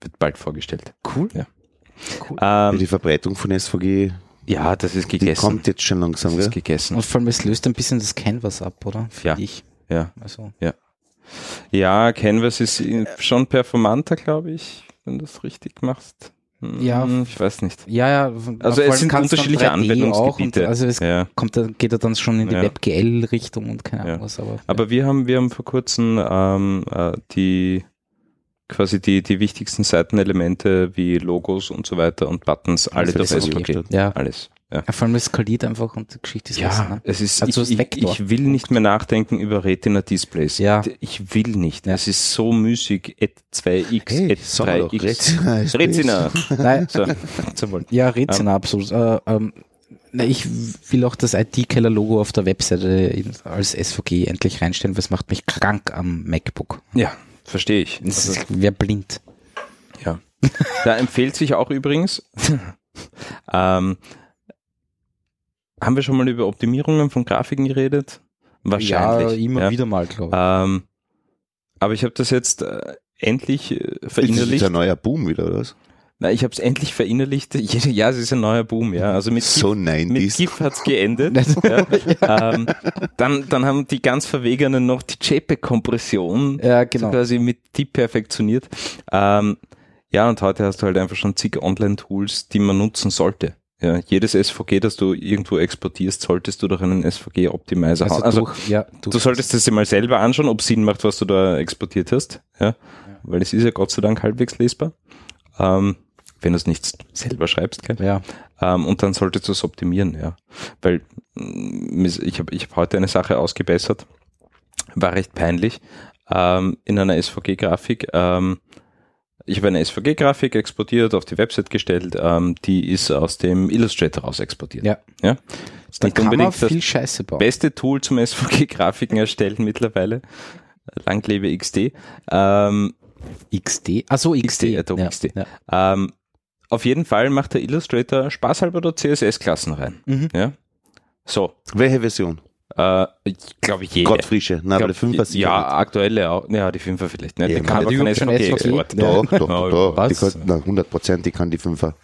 wird bald vorgestellt. Cool. Ja. Cool. Ähm, Die Verbreitung von SVG, ja, das ist die gegessen. kommt jetzt schon langsam, das ist gell? gegessen. Und vor allem, es löst ein bisschen das Canvas ab, oder? Ja. Finde ich. Ja. Also, ja, Canvas ist schon performanter, glaube ich, wenn du es richtig machst. Hm, Ja. Ich weiß nicht. ja, ja. Also es sind unterschiedliche 3D auch Anwendungsgebiete. Also es Ja. kommt, geht er dann schon in die Ja. WebGL-Richtung und keine Ahnung Ja. was. Aber, Aber wir haben, wir haben vor kurzem ähm, äh, die quasi die, die wichtigsten Seitenelemente wie Logos und so weiter und Buttons, alles auf SVG ja. Alles. Ja. ja, vor allem es skaliert einfach und die Geschichte ist Ja, ne? es ist, Also ich, ich, ich will nicht mehr nachdenken über Retina-Displays. Ja. Ich will nicht. Ja. Es ist so müßig. Et 2x, et sagen wir doch, 3x. Retina. Retina. Nein, So, zum Wohl. ja, Rezina, absolut. Äh, ähm, na, ich will auch das IT-Keller-Logo auf der Webseite als SVG endlich reinstellen, weil es macht mich krank am MacBook. Ja, verstehe ich. Das Also, wer blind. ja. Da empfiehlt sich auch übrigens, ähm, haben wir schon mal über Optimierungen von Grafiken geredet? Wahrscheinlich. Ja, immer ja. wieder mal, glaube ich. Ähm, aber ich habe das jetzt äh, endlich äh, Das ist verinnerlicht. ein neuer Boom wieder, oder was? Na, ich habe es endlich verinnerlicht. Ja, es ist ein neuer Boom, ja. Also mit So GIF, mit 90s. GIF hat's geendet. ja. ähm, dann, dann haben die ganz Verwegenen noch die JPEG-Kompression ja, genau. so quasi mit die perfektioniert. Ähm, ja, und heute hast du halt einfach schon zig Online-Tools, die man nutzen sollte. Ja, jedes SVG, das du irgendwo exportierst, solltest du durch einen SVG-Optimizer Also, haben. Also durch, ja, durch, du solltest es dir mal selber anschauen, ob es Sinn macht, was du da exportiert hast. Ja, weil es ist ja Gott sei Dank halbwegs lesbar. Ähm, wenn du es nicht selber schreibst, gell? ja. Ähm, und dann solltest du es optimieren, ja. Weil mm, ich habe ich hab heute eine Sache ausgebessert, war recht peinlich, ähm, in einer SVG-Grafik. Ähm, ich habe eine SVG-Grafik exportiert, auf die Website gestellt, ähm, die ist aus dem Illustrator raus exportiert. Ja. ja? Ist nicht kann man unbedingt das viel Scheiße bauen. beste Tool zum SVG-Grafiken erstellen mittlerweile. Lang lebe XD. Ähm, XD. Achso, XD. XD, Adobe ja, XD. Ja. ähm, auf jeden Fall macht der Illustrator spaßhalber da CSS-Klassen rein. Mhm. Ja. So, Welche Version? Äh, ich glaube jede. Gott frische. Na, aber der Glaub, 5er sicher ja, aktuelle auch. Ja, die 5er vielleicht nicht. Ja, die kann hat aber die kein überhaupt schon SVG-Export. SVG? Doch, doch, Ja, doch. was? Die kann, na, 100 Prozent, die kann die 5er.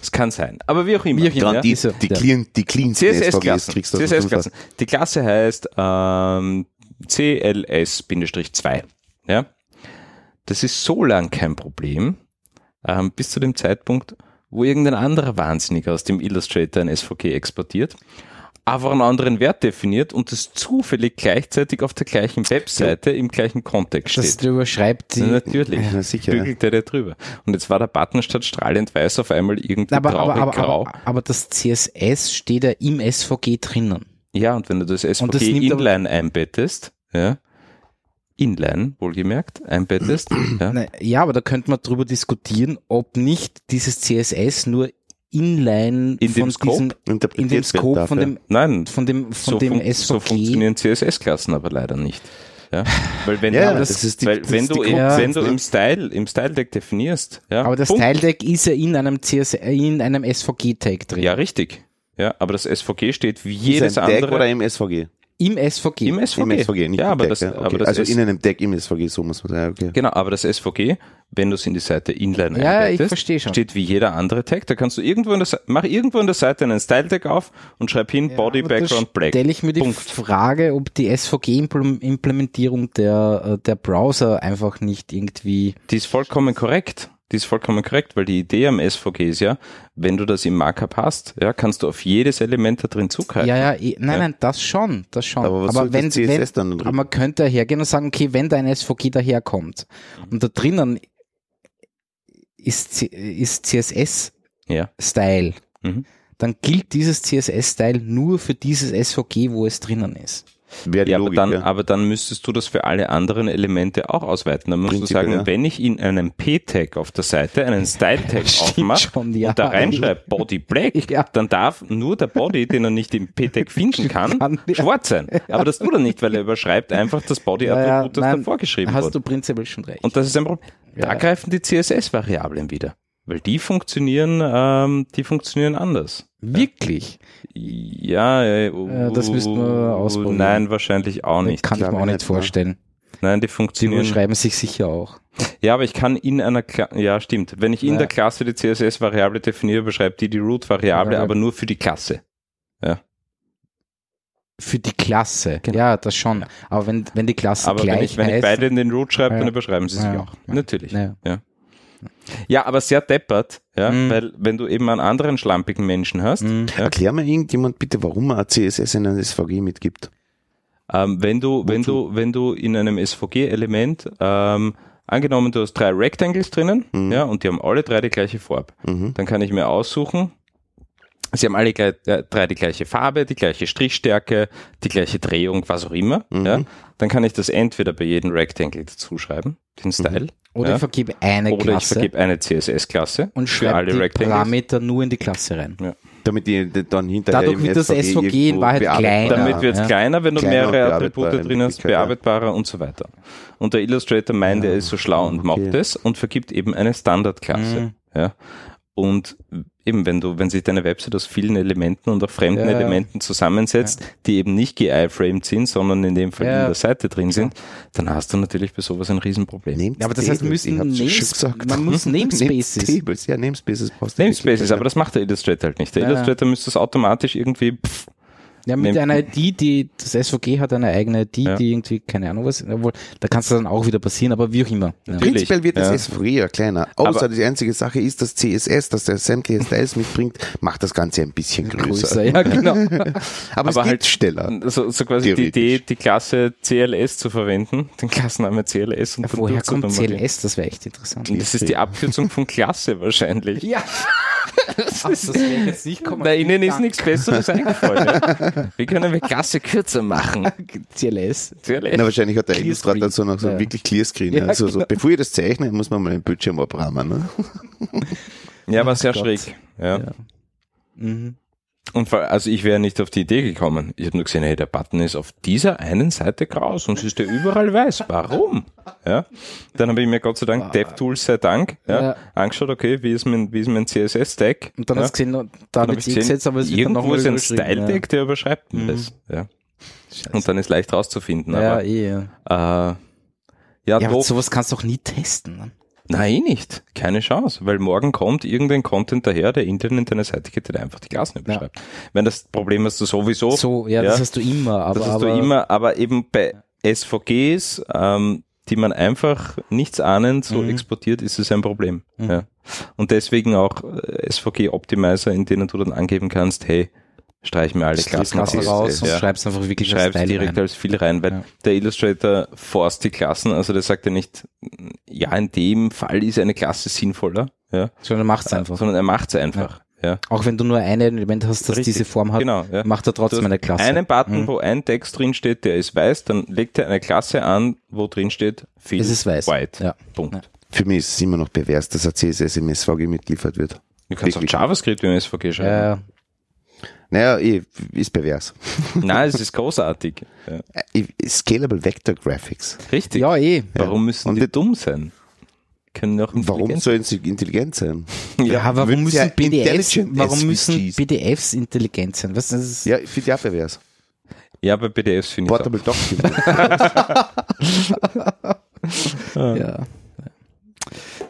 Es kann sein. Aber wie auch immer. Wie auch immer, ja. Die, ist die, ja. clean, die SVGs CSS-Klassen. kriegst du auf der 5er. CSS-Klassen. Die Klasse heißt ähm, CLS-2. Ja? Das ist so lang kein Problem, ähm, bis zu dem Zeitpunkt, wo irgendein anderer Wahnsinniger aus dem Illustrator ein SVG exportiert, aber einen anderen Wert definiert und das zufällig gleichzeitig auf der gleichen Webseite im gleichen Kontext Das steht. überschreibt die. Na, natürlich. Ja, sicher. Bügelt der da drüber. Und jetzt war der Button statt strahlend weiß auf einmal irgendwie aber, traurig aber, aber, grau. aber, aber das CSS steht ja im SVG drinnen. Ja, und wenn du das SVG das Inline einbettest, ja, Inline, wohlgemerkt, einbettest, ja, ja, aber da könnte man drüber diskutieren, ob nicht dieses CSS nur inline In dem von Scope? diesem, in dem Scope von dem, nein, von dem, von so, dem fun so SVG. funktionieren CSS-Klassen aber leider nicht. Ja, weil wenn Ja, du, das ist die- weil, das wenn ist du, Krux, wenn du im Style, im Style-Deck definierst, ja, aber das Punkt. Teildeck ist ja in einem CSS, in einem SVG-Tag drin. ja, richtig. Ja, aber das SVG steht wie Ist jedes ein Tag andere oder im SVG? Im SVG. im SVG. Im SVG, nicht ja, aber Tag, das, ja. Okay. aber das Also in einem Tag im SVG, so muss man sagen. Okay. Genau, aber das SVG, wenn du es in die Seite Inline Ja, ich einbettest, verstehe schon. steht wie jeder andere Tag. Da kannst du irgendwo in der Se- mach irgendwo in der Seite einen Style-Tag auf und schreib hin Body, Aber da Background, Black. stelle ich mir die Punkt. Frage, ob die SVG-Implementierung der, äh, der Browser einfach nicht irgendwie Die ist vollkommen korrekt. Die ist vollkommen korrekt, weil die Idee am SVG ist ja, wenn du das im Markup hast, ja, kannst du auf jedes Element da drin zugreifen. Ja, ja, eh, nein, Ja. nein, das schon, das schon. Aber was soll wenn, CSS wenn, dann drin? aber man könnte hergehen und sagen, okay, wenn da ein SVG daherkommt und da drinnen ist, ist CSS-Style, Ja. Mhm. dann gilt dieses CSS-Style nur für dieses SVG, wo es drinnen ist. Wäre die Ja, aber Logik, dann, ja. aber dann müsstest du das für alle anderen Elemente auch ausweiten. Dann musst Prinzipiell, du sagen, ja. wenn ich in einem P-Tag auf der Seite einen Style-Tag aufmache schon, ja. und da reinschreibe Body Black, Ja. dann darf nur der Body, den er nicht im P-Tag finden kann, Kann, schwarz sein. Aber das tut er nicht, weil er überschreibt einfach das Body-Attribut, das da vorgeschrieben Hast wurde. du prinzipiell schon recht. Und das ist ein Problem. Da greifen die CSS-Variablen wieder. Weil die funktionieren, ähm, die funktionieren anders. Wirklich? Ja, äh, Ja, das müssten wir ausprobieren. Nein, wahrscheinlich auch nicht. Kann ich mir auch ich nicht vorstellen. Nein, die Die funktionieren. überschreiben sich sicher auch. Ja, aber ich kann in einer, Kla ja stimmt, wenn ich in Ja. der Klasse die CSS-Variable definiere, beschreibt die die Root-Variable, Ja. aber nur für die Klasse. Für die Klasse. Genau. Ja, das schon. Aber wenn, wenn die Klasse Aber gleich wenn ich, wenn ich heißt, beide in den Root schreibe, Ja. dann überschreiben sie sich Ja. auch. Natürlich. Ja. Ja, aber sehr deppert, ja, Mhm. weil wenn du eben einen anderen schlampigen Menschen hast, Mhm. ja, Erklär mir irgendjemand bitte, warum man ein CSS in ein SVG mitgibt. ähm, wenn du, wenn Wozu? du, wenn du in einem SVG-Element, ähm, angenommen, du hast drei Rectangles drinnen, Mhm. ja, und die haben alle drei die gleiche Farbe, Mhm. dann kann ich mir aussuchen, sie haben alle gleich, äh, drei die gleiche Farbe, die gleiche Strichstärke, die gleiche Drehung, was auch immer, Mhm. ja, dann kann ich das entweder bei jedem Rectangle dazu schreiben, den Style, oder ja, ich vergebe eine oder ich Klasse vergebe eine CSS-Klasse und schreibe die Rectangles. Parameter nur in die Klasse rein. Damit die dann hinterher Dadurch wird das SVG in irgendwo Wahrheit kleiner. Damit wird es ja. kleiner, wenn du Kleiner mehrere Attribute in drin hast, ja. bearbeitbarer und so weiter. Und der Illustrator meint, er ist so schlau und okay. macht es und vergibt eben eine Standardklasse. Mhm. Ja. Und eben, wenn du, wenn sich deine Website aus vielen Elementen und auch fremden Ja, ja. Elementen zusammensetzt, die eben nicht geiframed sind, sondern in dem Fall Ja. in der Seite drin sind, dann hast du natürlich bei sowas ein Riesenproblem. Ja, aber das heißt, Tables, müssen hab's schon Names- man muss Namespaces. Tables, ja, Namespaces brauchst du. Namespaces, aber das macht der Illustrator halt nicht. Der Ja. Illustrator müsste das automatisch irgendwie, pff, Ja, mit einer ID, die, das SVG hat eine eigene ID, Ja. die irgendwie, keine Ahnung was, obwohl, da kann es dann auch wieder passieren, aber wie auch immer. Ja. Prinzipiell wird das Ja. SVG ja kleiner. Außer Aber- die einzige Sache ist, dass CSS, dass der sämtliche Styles mitbringt, macht das Ganze ein bisschen größer. Größer, ja, genau. Aber, es Aber geht halt- schneller. so, so quasi die. Idee, die Klasse CLS zu verwenden, den Klassenname CLS und dann Woher kommt CLS? Das wäre echt interessant. Das ist die Abkürzung von Klasse wahrscheinlich. Ja. das, das wäre ich jetzt nicht kommen. Na, Ihnen ist nichts Besseres eingefallen. Ja? Wie können wir Klasse kürzer machen? CLS. CLS. Na, wahrscheinlich hat der Clear Illustrator so noch so Ja. wirklich Clearscreen. Ja, also so, genau. bevor ich das zeichne, muss man mal den Bildschirm abrahmen. Ne? Ja, war sehr Gott. schräg. Ja. Ja. Mhm. Und also ich wäre nicht auf die Idee gekommen. Ich habe nur gesehen, hey, der Button ist auf dieser einen Seite grau, sonst ist der überall weiß. Warum? Ja. Dann habe ich mir Gott sei Dank DevTools sei Dank ja, Ja. angeschaut, okay, wie ist mein, wie ist mein CSS-Stack? Und dann ja. hast du gesehen, da habe hab ich gesetzt, aber es irgendwo nochmal ist ein überschrieben, Style-Tag, der überschreibt Mhm. das. Ja. Und dann ist leicht rauszufinden. Ja, ja, aber eh, ja. äh, ja, Ja, aber sowas kannst du auch nie testen. Ne? Nein, eh nicht. Keine Chance, weil morgen kommt irgendein Content daher, der intern in deine Seite geht, der einfach die Klassen überschreibt. Wenn das Problem hast du sowieso, So, ja, das hast du immer, aber, das hast aber du immer, aber eben bei SVGs, ähm, die man einfach nichts ahnend so Mhm. exportiert, ist es ein Problem. Mhm. Ja. Und deswegen auch äh, SVG-Optimizer, in denen du dann angeben kannst, hey, streich mir alle Klassen Klasse raus. und Ja. schreibst einfach wirklich schreibst als direkt rein. als viel rein, weil Ja. der Illustrator forst die Klassen, also der sagt ja nicht, ja, in dem Fall ist eine Klasse sinnvoller, ja, Sondern macht's einfach. sondern er macht es einfach. Ja. Auch wenn du nur ein Element hast, das Richtig. diese Form hat, Genau, ja. macht er trotzdem eine Klasse. einen Button, Mhm. wo ein Text drin steht, der ist weiß, dann legt er eine Klasse an, wo drin steht, fill Es ist weiß. white. Ja. Punkt. Ja. Für mich ist es immer noch pervers, dass ein CSS im SVG mitgeliefert wird. Du kannst auch Wirklich. JavaScript im SVG schreiben. Ja, Naja, eh, ist pervers. Nein, es ist großartig. Ja. Scalable Vector Graphics. Richtig. ja, eh. Warum müssen Und die dumm sein? Können auch Warum sollen sie intelligent sein? Ja, warum würden müssen ja PDFs, intelligent warum müssen. PDFs intelligent sein? Was, das ist, Ja, ich finde ja pervers. Ja, bei PDFs finde ich. Portable Document. ja.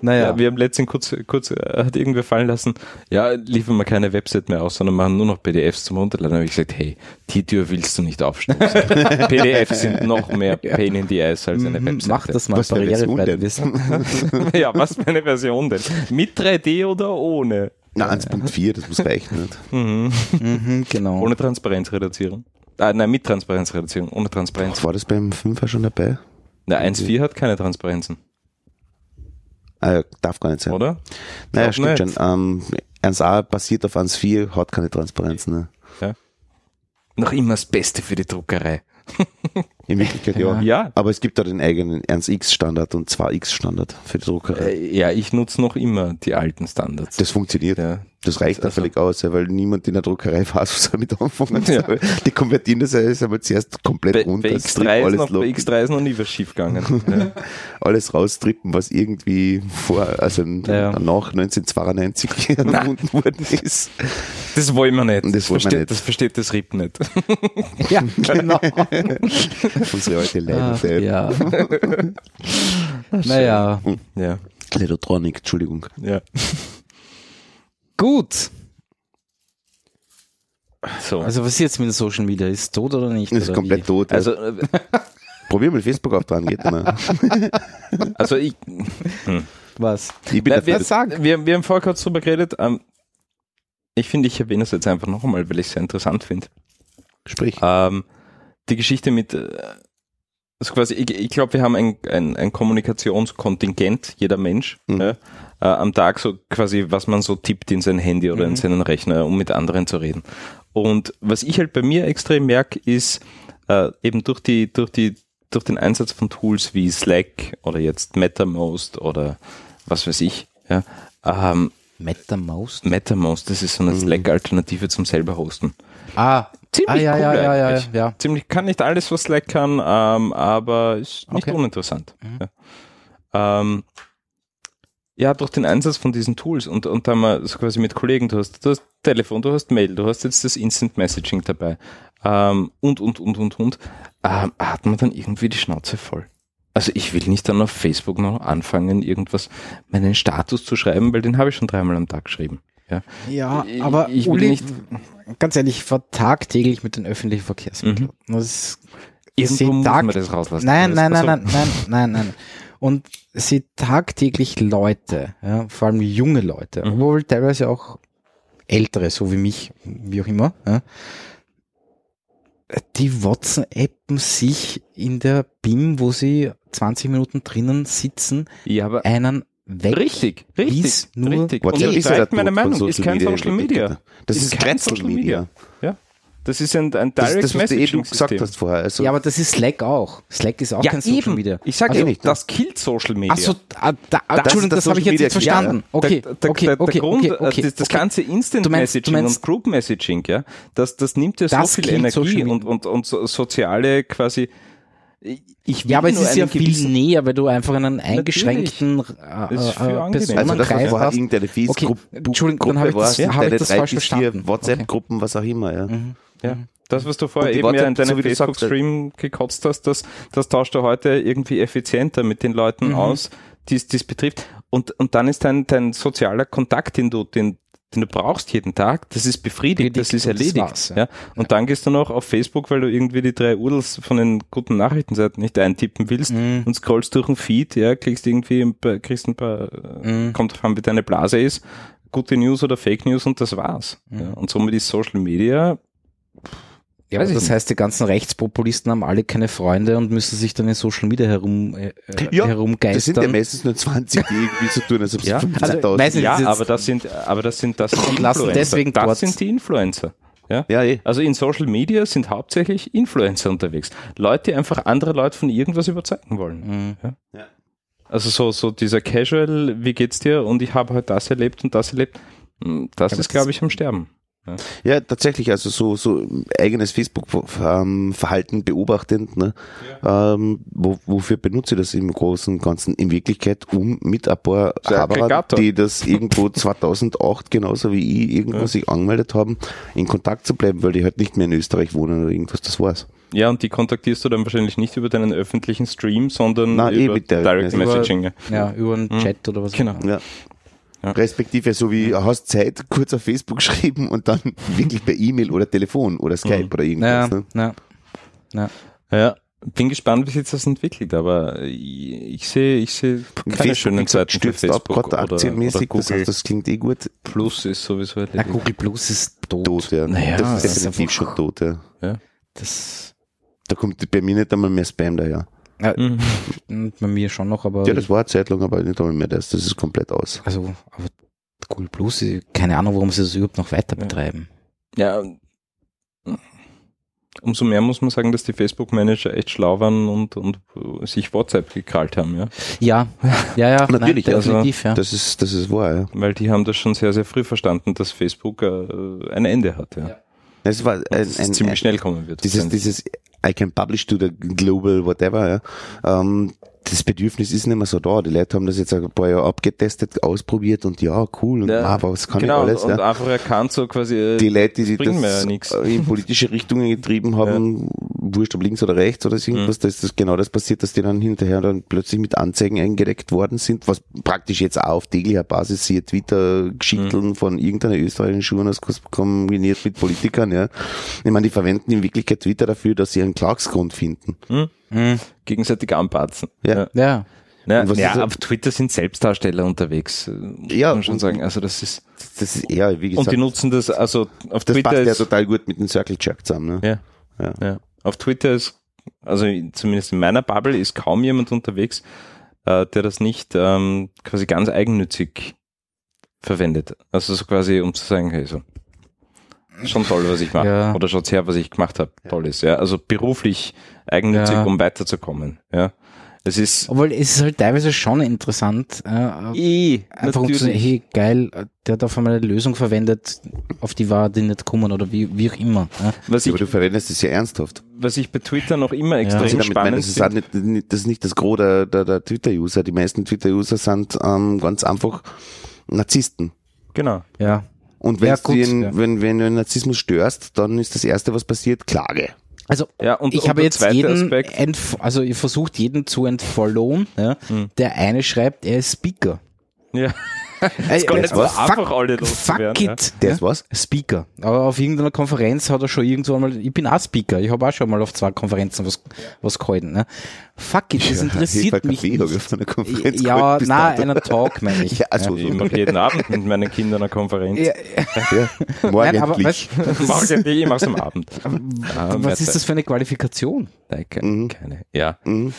Naja, Ja, wir haben letztens kurz, kurz äh, hat irgendwer fallen lassen, ja, liefern wir keine Website mehr aus, sondern machen nur noch PDFs zum Runterladen. Da habe ich gesagt, hey, die Tür willst du nicht aufstoßen. PDFs sind noch mehr Pain in the Ass als eine Mhm, Website. mach das mal Was für eine Version barrierefrei. denn? wissen. ja, was für eine Version denn? Mit 3D oder ohne? Na, 1.4, das muss reichen. Nicht? Mhm, genau. Ohne Transparenzreduzierung. Ah, nein, mit Transparenzreduzierung, ohne Transparenz. Was war das beim 5er schon dabei? Na, 1.4 hat keine Transparenzen, Ja, darf gar nicht sein. oder? Naja, stimmt nicht. schon. Ähm, 1a basiert auf 1.4, hat keine Transparenz. Ne? Noch immer das Beste für die Druckerei. In Wirklichkeit ja. Ja. Aber es gibt da den eigenen 1x-Standard und 2x-Standard für die Druckerei. Äh, ja, ich nutze noch immer die alten Standards. Das funktioniert. ja. Das reicht Also- auch völlig aus, ja, weil niemand in der Druckerei weiß, was er damit anfangen Ja. soll. Die konvertieren das alles einmal zuerst komplett Bei, runter, bei, strippen X3 ist alles, noch, bei locken, X3 ist noch nie was schief gegangen. ja. alles raustrippen, was irgendwie vor, also Ja. nach 1992 erfunden worden ist. Das wollen wir nicht. Das wir versteht, nicht. Das versteht das RIP nicht. Ja, genau. Unsere alte Leidenschaft. ja. naja, Ja. Ledotronic, Entschuldigung. Ja. gut. So. Also was ist jetzt mit Social Media? Ist es tot oder nicht? Ist oder komplett wie? tot. also, Also, äh, Probier mal Facebook auf dran, geht immer. also ich, Was? Ich bin Na, wir, sagen, wir, wir haben vorher kurz drüber geredet. Ähm, ich finde, ich erwähne es jetzt einfach noch einmal, weil ich es sehr interessant finde. sprich. Ähm, die Geschichte mit, äh, also quasi, ich, ich glaube, wir haben ein, ein, ein Kommunikationskontingent, jeder Mensch, Mhm. ja, äh, am Tag so quasi, was man so tippt in sein Handy oder in Mhm. seinen Rechner, um mit anderen zu reden. Und was ich halt bei mir extrem merke, ist äh, eben durch die, durch die, durch den Einsatz von Tools wie Slack oder jetzt MetaMost oder was weiß ich, ja, ähm, MetaMouse? MetaMost, das ist so eine Mhm. Slack-Alternative zum selber hosten. Ah, Ziemlich ah, ja, cool ja, ja, ja, eigentlich. ja. Ziemlich, kann nicht alles, was Slack kann, ähm, aber ist nicht Okay. uninteressant. Mhm. Ja. Ähm, ja, durch den Einsatz von diesen Tools und, und da haben wir so quasi mit Kollegen, du hast, du hast Telefon, du hast Mail, du hast jetzt das Instant Messaging dabei ähm, und, und, und, und, und, ähm, hat man dann irgendwie die Schnauze voll. Also ich will nicht dann auf Facebook noch anfangen, irgendwas, meinen Status zu schreiben, weil den habe ich schon dreimal am Tag geschrieben. Ja, Ja, Ich- aber ich Uli, nicht- ganz ehrlich, ich fahre tagtäglich mit den öffentlichen Verkehrsmitteln. Das ist, irgendwo muss tag- man das rauslassen. nein, nein, nein, nein, nein, nein, nein. Und sehe tagtäglich Leute, ja, vor allem junge Leute, Mhm. obwohl teilweise auch ältere, so wie mich, wie auch immer, ja, die WhatsAppen sich in der BIM, wo sie 20 Minuten drinnen sitzen, Ja, einen weg. Richtig, Wie's richtig, nur richtig. WhatsApp ist ja meine Meinung, ist kein Social Media. Das Ist ist, kein Social Media. Ja, das ist ein, ein Das, Direct das was du eh gesagt hast vorher. Also, Ja, aber das ist Slack auch. Slack ist auch Ja, kein Social eben. Media. Ich sage Also- ja nicht, das killt Social Media. Achso, ah, da, ah, Das Entschuldigung, ist das, habe ich Social jetzt nicht Media, verstanden. ja. Okay, der, der, okay, der, okay, der Grund, okay, äh, okay, das, das okay. ganze Instant Messaging meinst- und Group Messaging, ja, das, das nimmt ja so Das viel Energie und, und, und so, soziale quasi. Ich will Ja, aber es ist ja viel näher, weil du einfach einen einscheingenkreisten äh, Das ist viel äh, also Personenkreis war hast. irgendeine Facebook Okay, Entschuldigung, dann habe ich das- habe ich deine das drei falsch verstanden. WhatsApp-Gruppen, was auch immer. Ja. Mhm. Ja, das, was du vorher eben ja in so deinem du sagst, Facebook-Stream gekotzt hast, das, das tauscht du heute irgendwie effizienter mit den Leuten Mhm. aus, die es betrifft. Und, und dann ist dein, dein sozialer Kontakt, den du, den, den du brauchst jeden Tag, das ist befriedigt, das ist das erledigt. war's, ja. ja. Und dann gehst du noch auf Facebook, weil du irgendwie die drei Udels von den guten Nachrichtenseiten nicht eintippen willst Mhm. und scrollst durch den Feed, ja, klickst irgendwie, ein paar, kriegst ein paar, äh, Mhm. kommt drauf an, wie deine Blase ist, gute News oder Fake News und das war's. Mhm. Ja. Und somit ist Social Media Ja, das nicht. heißt, die ganzen Rechtspopulisten haben alle keine Freunde und müssen sich dann in Social Media herum, äh, Ja, herumgeistern. Das sind ja meistens nur 20, die irgendwie so tun, als ob sie Ja, 15.000 also, Ja, aber das sind, aber das sind, das sind Und lassen Influencer. deswegen das dort- sind die Influencer. Ja? Ja, eh. Also in Social Media sind hauptsächlich Influencer unterwegs. Leute, die einfach andere Leute von irgendwas überzeugen wollen. Mhm. Ja? Ja. Also so, so dieser Casual, wie geht's dir? Und ich habe heute das erlebt und das erlebt. Mm, Das aber ist, glaube ich, am Sterben. Ja, tatsächlich, also so, so eigenes Facebook-Verhalten beobachtend, ne? Ähm, wo, wofür benutze ich das im Großen und Ganzen? In Wirklichkeit, um mit ein paar So ein Haberer, die das irgendwo 2008 genauso wie ich irgendwo Ja. sich angemeldet haben, in Kontakt zu bleiben, weil die halt nicht mehr in Österreich wohnen oder irgendwas, das war's. Ja, und die kontaktierst du dann wahrscheinlich nicht über deinen öffentlichen Stream, sondern Na, eh über mit Direct Direct Messaging. Messaging. Ja, über einen Mhm. Chat oder was. Genau. Ja. Ja. Respektive so wie, hast Zeit, kurz auf Facebook geschrieben und dann wirklich per E-Mail oder Telefon oder Skype Mhm. oder Ja, irgendwas. Ne? ja. ja. Ja, bin gespannt, wie sich das entwickelt, aber ich, ich sehe, ich sehe keine Facebook, schönen Zeiten für stürzt ab, Facebook gerade oder, oder aktienmäßig, das, heißt, das klingt eh gut. Plus ist sowieso Na, erledigt. Google Plus ist tot. Tot, ja. Naja, das ist definitiv schon tot, ja. Das, Da kommt bei mir nicht einmal mehr Spam daher. Mhm. mm, bei mir schon noch, aber Ja, das war eine Zeit lang, aber nicht einmal mehr das. Das ist komplett aus. also, aber Google Plus, keine Ahnung, warum sie das überhaupt noch weiter Ja. betreiben. Ja, umso mehr muss man sagen, dass die Facebook-Manager echt schlau waren und, und sich WhatsApp gekrallt haben, ja. Ja, ja, ja, Natürlich, nein, also- definitiv, ja. Das ist, das ist wahr, ja. Weil die haben das schon sehr, sehr früh verstanden, dass Facebook äh, ein Ende hat, ja. Ja. Das war ein, dass es ein, ziemlich ein, schnell kommen wird. dieses, dieses I can publish to the global whatever, ja. Ähm, das Bedürfnis ist nicht mehr so da. Die Leute haben das jetzt ein paar Jahre abgetestet, ausprobiert und ja, cool und Ja. ah, aber was kann genau, ich alles, und, und ja. einfach erkannt so quasi, äh, Die Leute, die mir ja das nix. in politische Richtungen getrieben haben, wurscht ob links oder rechts oder so irgendwas, da ist das genau das passiert, dass die dann hinterher dann plötzlich mit Anzeigen eingedeckt worden sind, was praktisch jetzt auch auf täglicher Basis hier Twitter-Geschichten von irgendeiner österreichischen Journalist kombiniert mit Politikern, ja. Ich meine, die verwenden in Wirklichkeit Twitter dafür, dass sie einen Klagsgrund finden. Mhm. Gegenseitig anpatzen. Ja. Ja. Ja, Und was ja ist- auf Twitter sind Selbstdarsteller unterwegs, äh, muss Ja, man schon und- sagen. Also das ist, Das ist eher, wie und gesagt, die nutzen das, also auf das Twitter passt ja total gut mit dem Circle Jerk zusammen, ne? ja, Ja. ja, auf Twitter ist, also zumindest in meiner Bubble ist kaum jemand unterwegs, äh, der das nicht ähm, quasi ganz eigennützig verwendet. Also so quasi, um zu sagen, hey, so, schon toll, was ich mache. Ja. Oder schaut her, was ich gemacht habe. Toll ist, ja. Also beruflich eigennützig, Ja. um weiterzukommen. Ja. Es ist Obwohl es ist halt teilweise schon interessant, äh, eh, einfach um zu sagen, hey, geil, äh, der hat auf einmal eine Lösung verwendet, auf die war die nicht kommen oder wie, wie auch immer. Ja. was Aber ich, du verwendest es ja ernsthaft. was ich bei Twitter noch immer extrem meine, spannend das ist, auch finde. nicht, das ist nicht das Gros der, der, der Twitter-User. Die meisten Twitter-User sind ähm, ganz einfach Narzissten. Genau. ja. Und wenn, Ja, du gut, den, ja. wenn, wenn du den Narzissmus störst, dann ist das Erste, was passiert, Klage. Also Ja, und, ich und habe jetzt jeden, also ihr versucht jeden zu entfollowen, ja, Hm. der eine schreibt, er ist Speaker. ja, Gar äh, nicht so einfach, alle loszuwerden, Fuck ja. it. Der ja. ist was? Speaker. Aber auf irgendeiner Konferenz hat er schon irgendwo einmal, ich bin auch Speaker, ich habe auch schon mal auf zwei Konferenzen was, was gehalten. Ne? Fuck it, das interessiert Eva mich ich nicht. auf einer Konferenz Ja, na, dato. einen Talk meine ich. Ja, also, Ich mache jeden Abend mit meinen Kindern eine Konferenz. Ja, ja, Nein, aber morgendlich. Mach ich, ich mach's am Abend. was ist das für eine Qualifikation? Nein, keine, Mhm. keine. Ja. Mhm.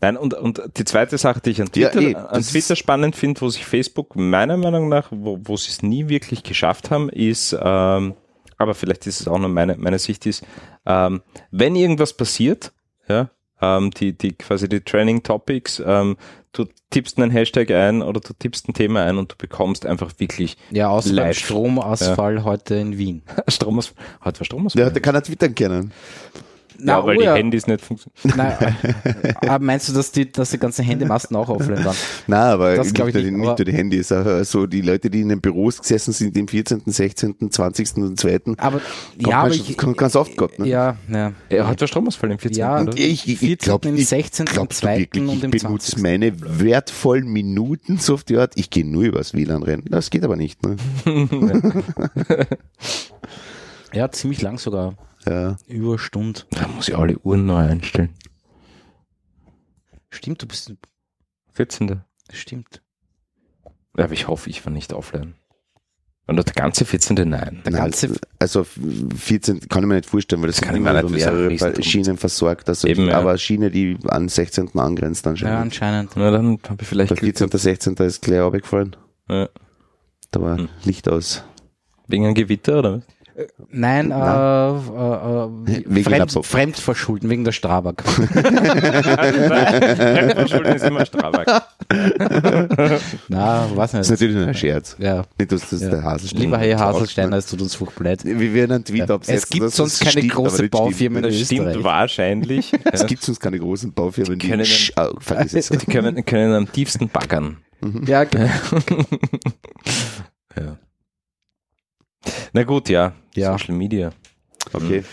Nein, und, und die zweite Sache, die ich an Ja, Twitter, eh, an Twitter spannend finde, wo sich Facebook meiner Meinung nach, wo, wo sie es nie wirklich geschafft haben, ist, ähm, aber vielleicht ist es auch nur meine, meine Sicht ist, ähm, wenn irgendwas passiert, ja, ähm, die, die quasi die Training Topics, ähm, du tippst einen Hashtag ein oder du tippst ein Thema ein und du bekommst einfach wirklich Ja, außer beim Live. Stromausfall heute in Wien. Stromaus, heute war Stromausfall. Ja, der kann er twittern können. Ja, weil oh die ja. Handys nicht funktionieren. Nein, äh, aber meinst du, dass die, dass die ganzen Handymasten auch offline waren? Nein, aber Das nicht, glaub ich nur, nicht, die, nicht aber- nur die Handys, auch so die Leute, die in den Büros gesessen sind, im 14., 16., 20. und 2. Aber Kommt ja, aber schon- ich, kommt ganz oft gehabt, ne? ja, ja. Ja, heute war Stromausfall im 14. Ja, oder? Und ich, ich, 14., ich glaube, im ich 16., im glaubst du 2. wirklich, und ich im benutze 20.. meine wertvollen Minuten so auf die Art, ich gehe nur übers WLAN rennen. Das geht aber nicht, ne? Ja, ziemlich lang sogar. Ja. Über eine Stunde. Da muss ich alle Uhren neu einstellen. Stimmt, du bist, 14. stimmt. Ja, aber ich hoffe, ich war nicht offline. Und der ganze 14. Nein. Der Nein, ganze, also 14 kann ich mir nicht vorstellen, weil das, kann sind ich mir immer nicht mehrere Schienen versorgt. Also Eben, ja. aber eine Schiene, die an 16. angrenzt ja, anscheinend. anscheinend. Na, dann habe ich vielleicht Der Glück 14. 16. ist gleich runtergefallen. Ja. Da war Hm. Licht aus. Wegen einem Gewitter, oder? Was? Nein, äh, äh, äh, Wegen Fremd. Fremdverschulden, wegen der Strabag. Fremdverschulden ist immer Strabag. Na, was Das ist nicht. natürlich nur ein Scherz. Ja, Nicht, dass das ja. der Haselstein Lieber Herr. Haselsteiner, es tut uns furchtbar leid. Wir werden einen Tweet Ja. absetzen. Es gibt dass sonst keine stimmt, große nicht Baufirmen in Das stimmt Österreich. wahrscheinlich. Es gibt sonst keine großen Baufirmen, die Können- Sch- ah, vergiss es. Die können, können am tiefsten baggern. Ja, genau. Ja. Na gut, ja. Ja. Social Media. Okay.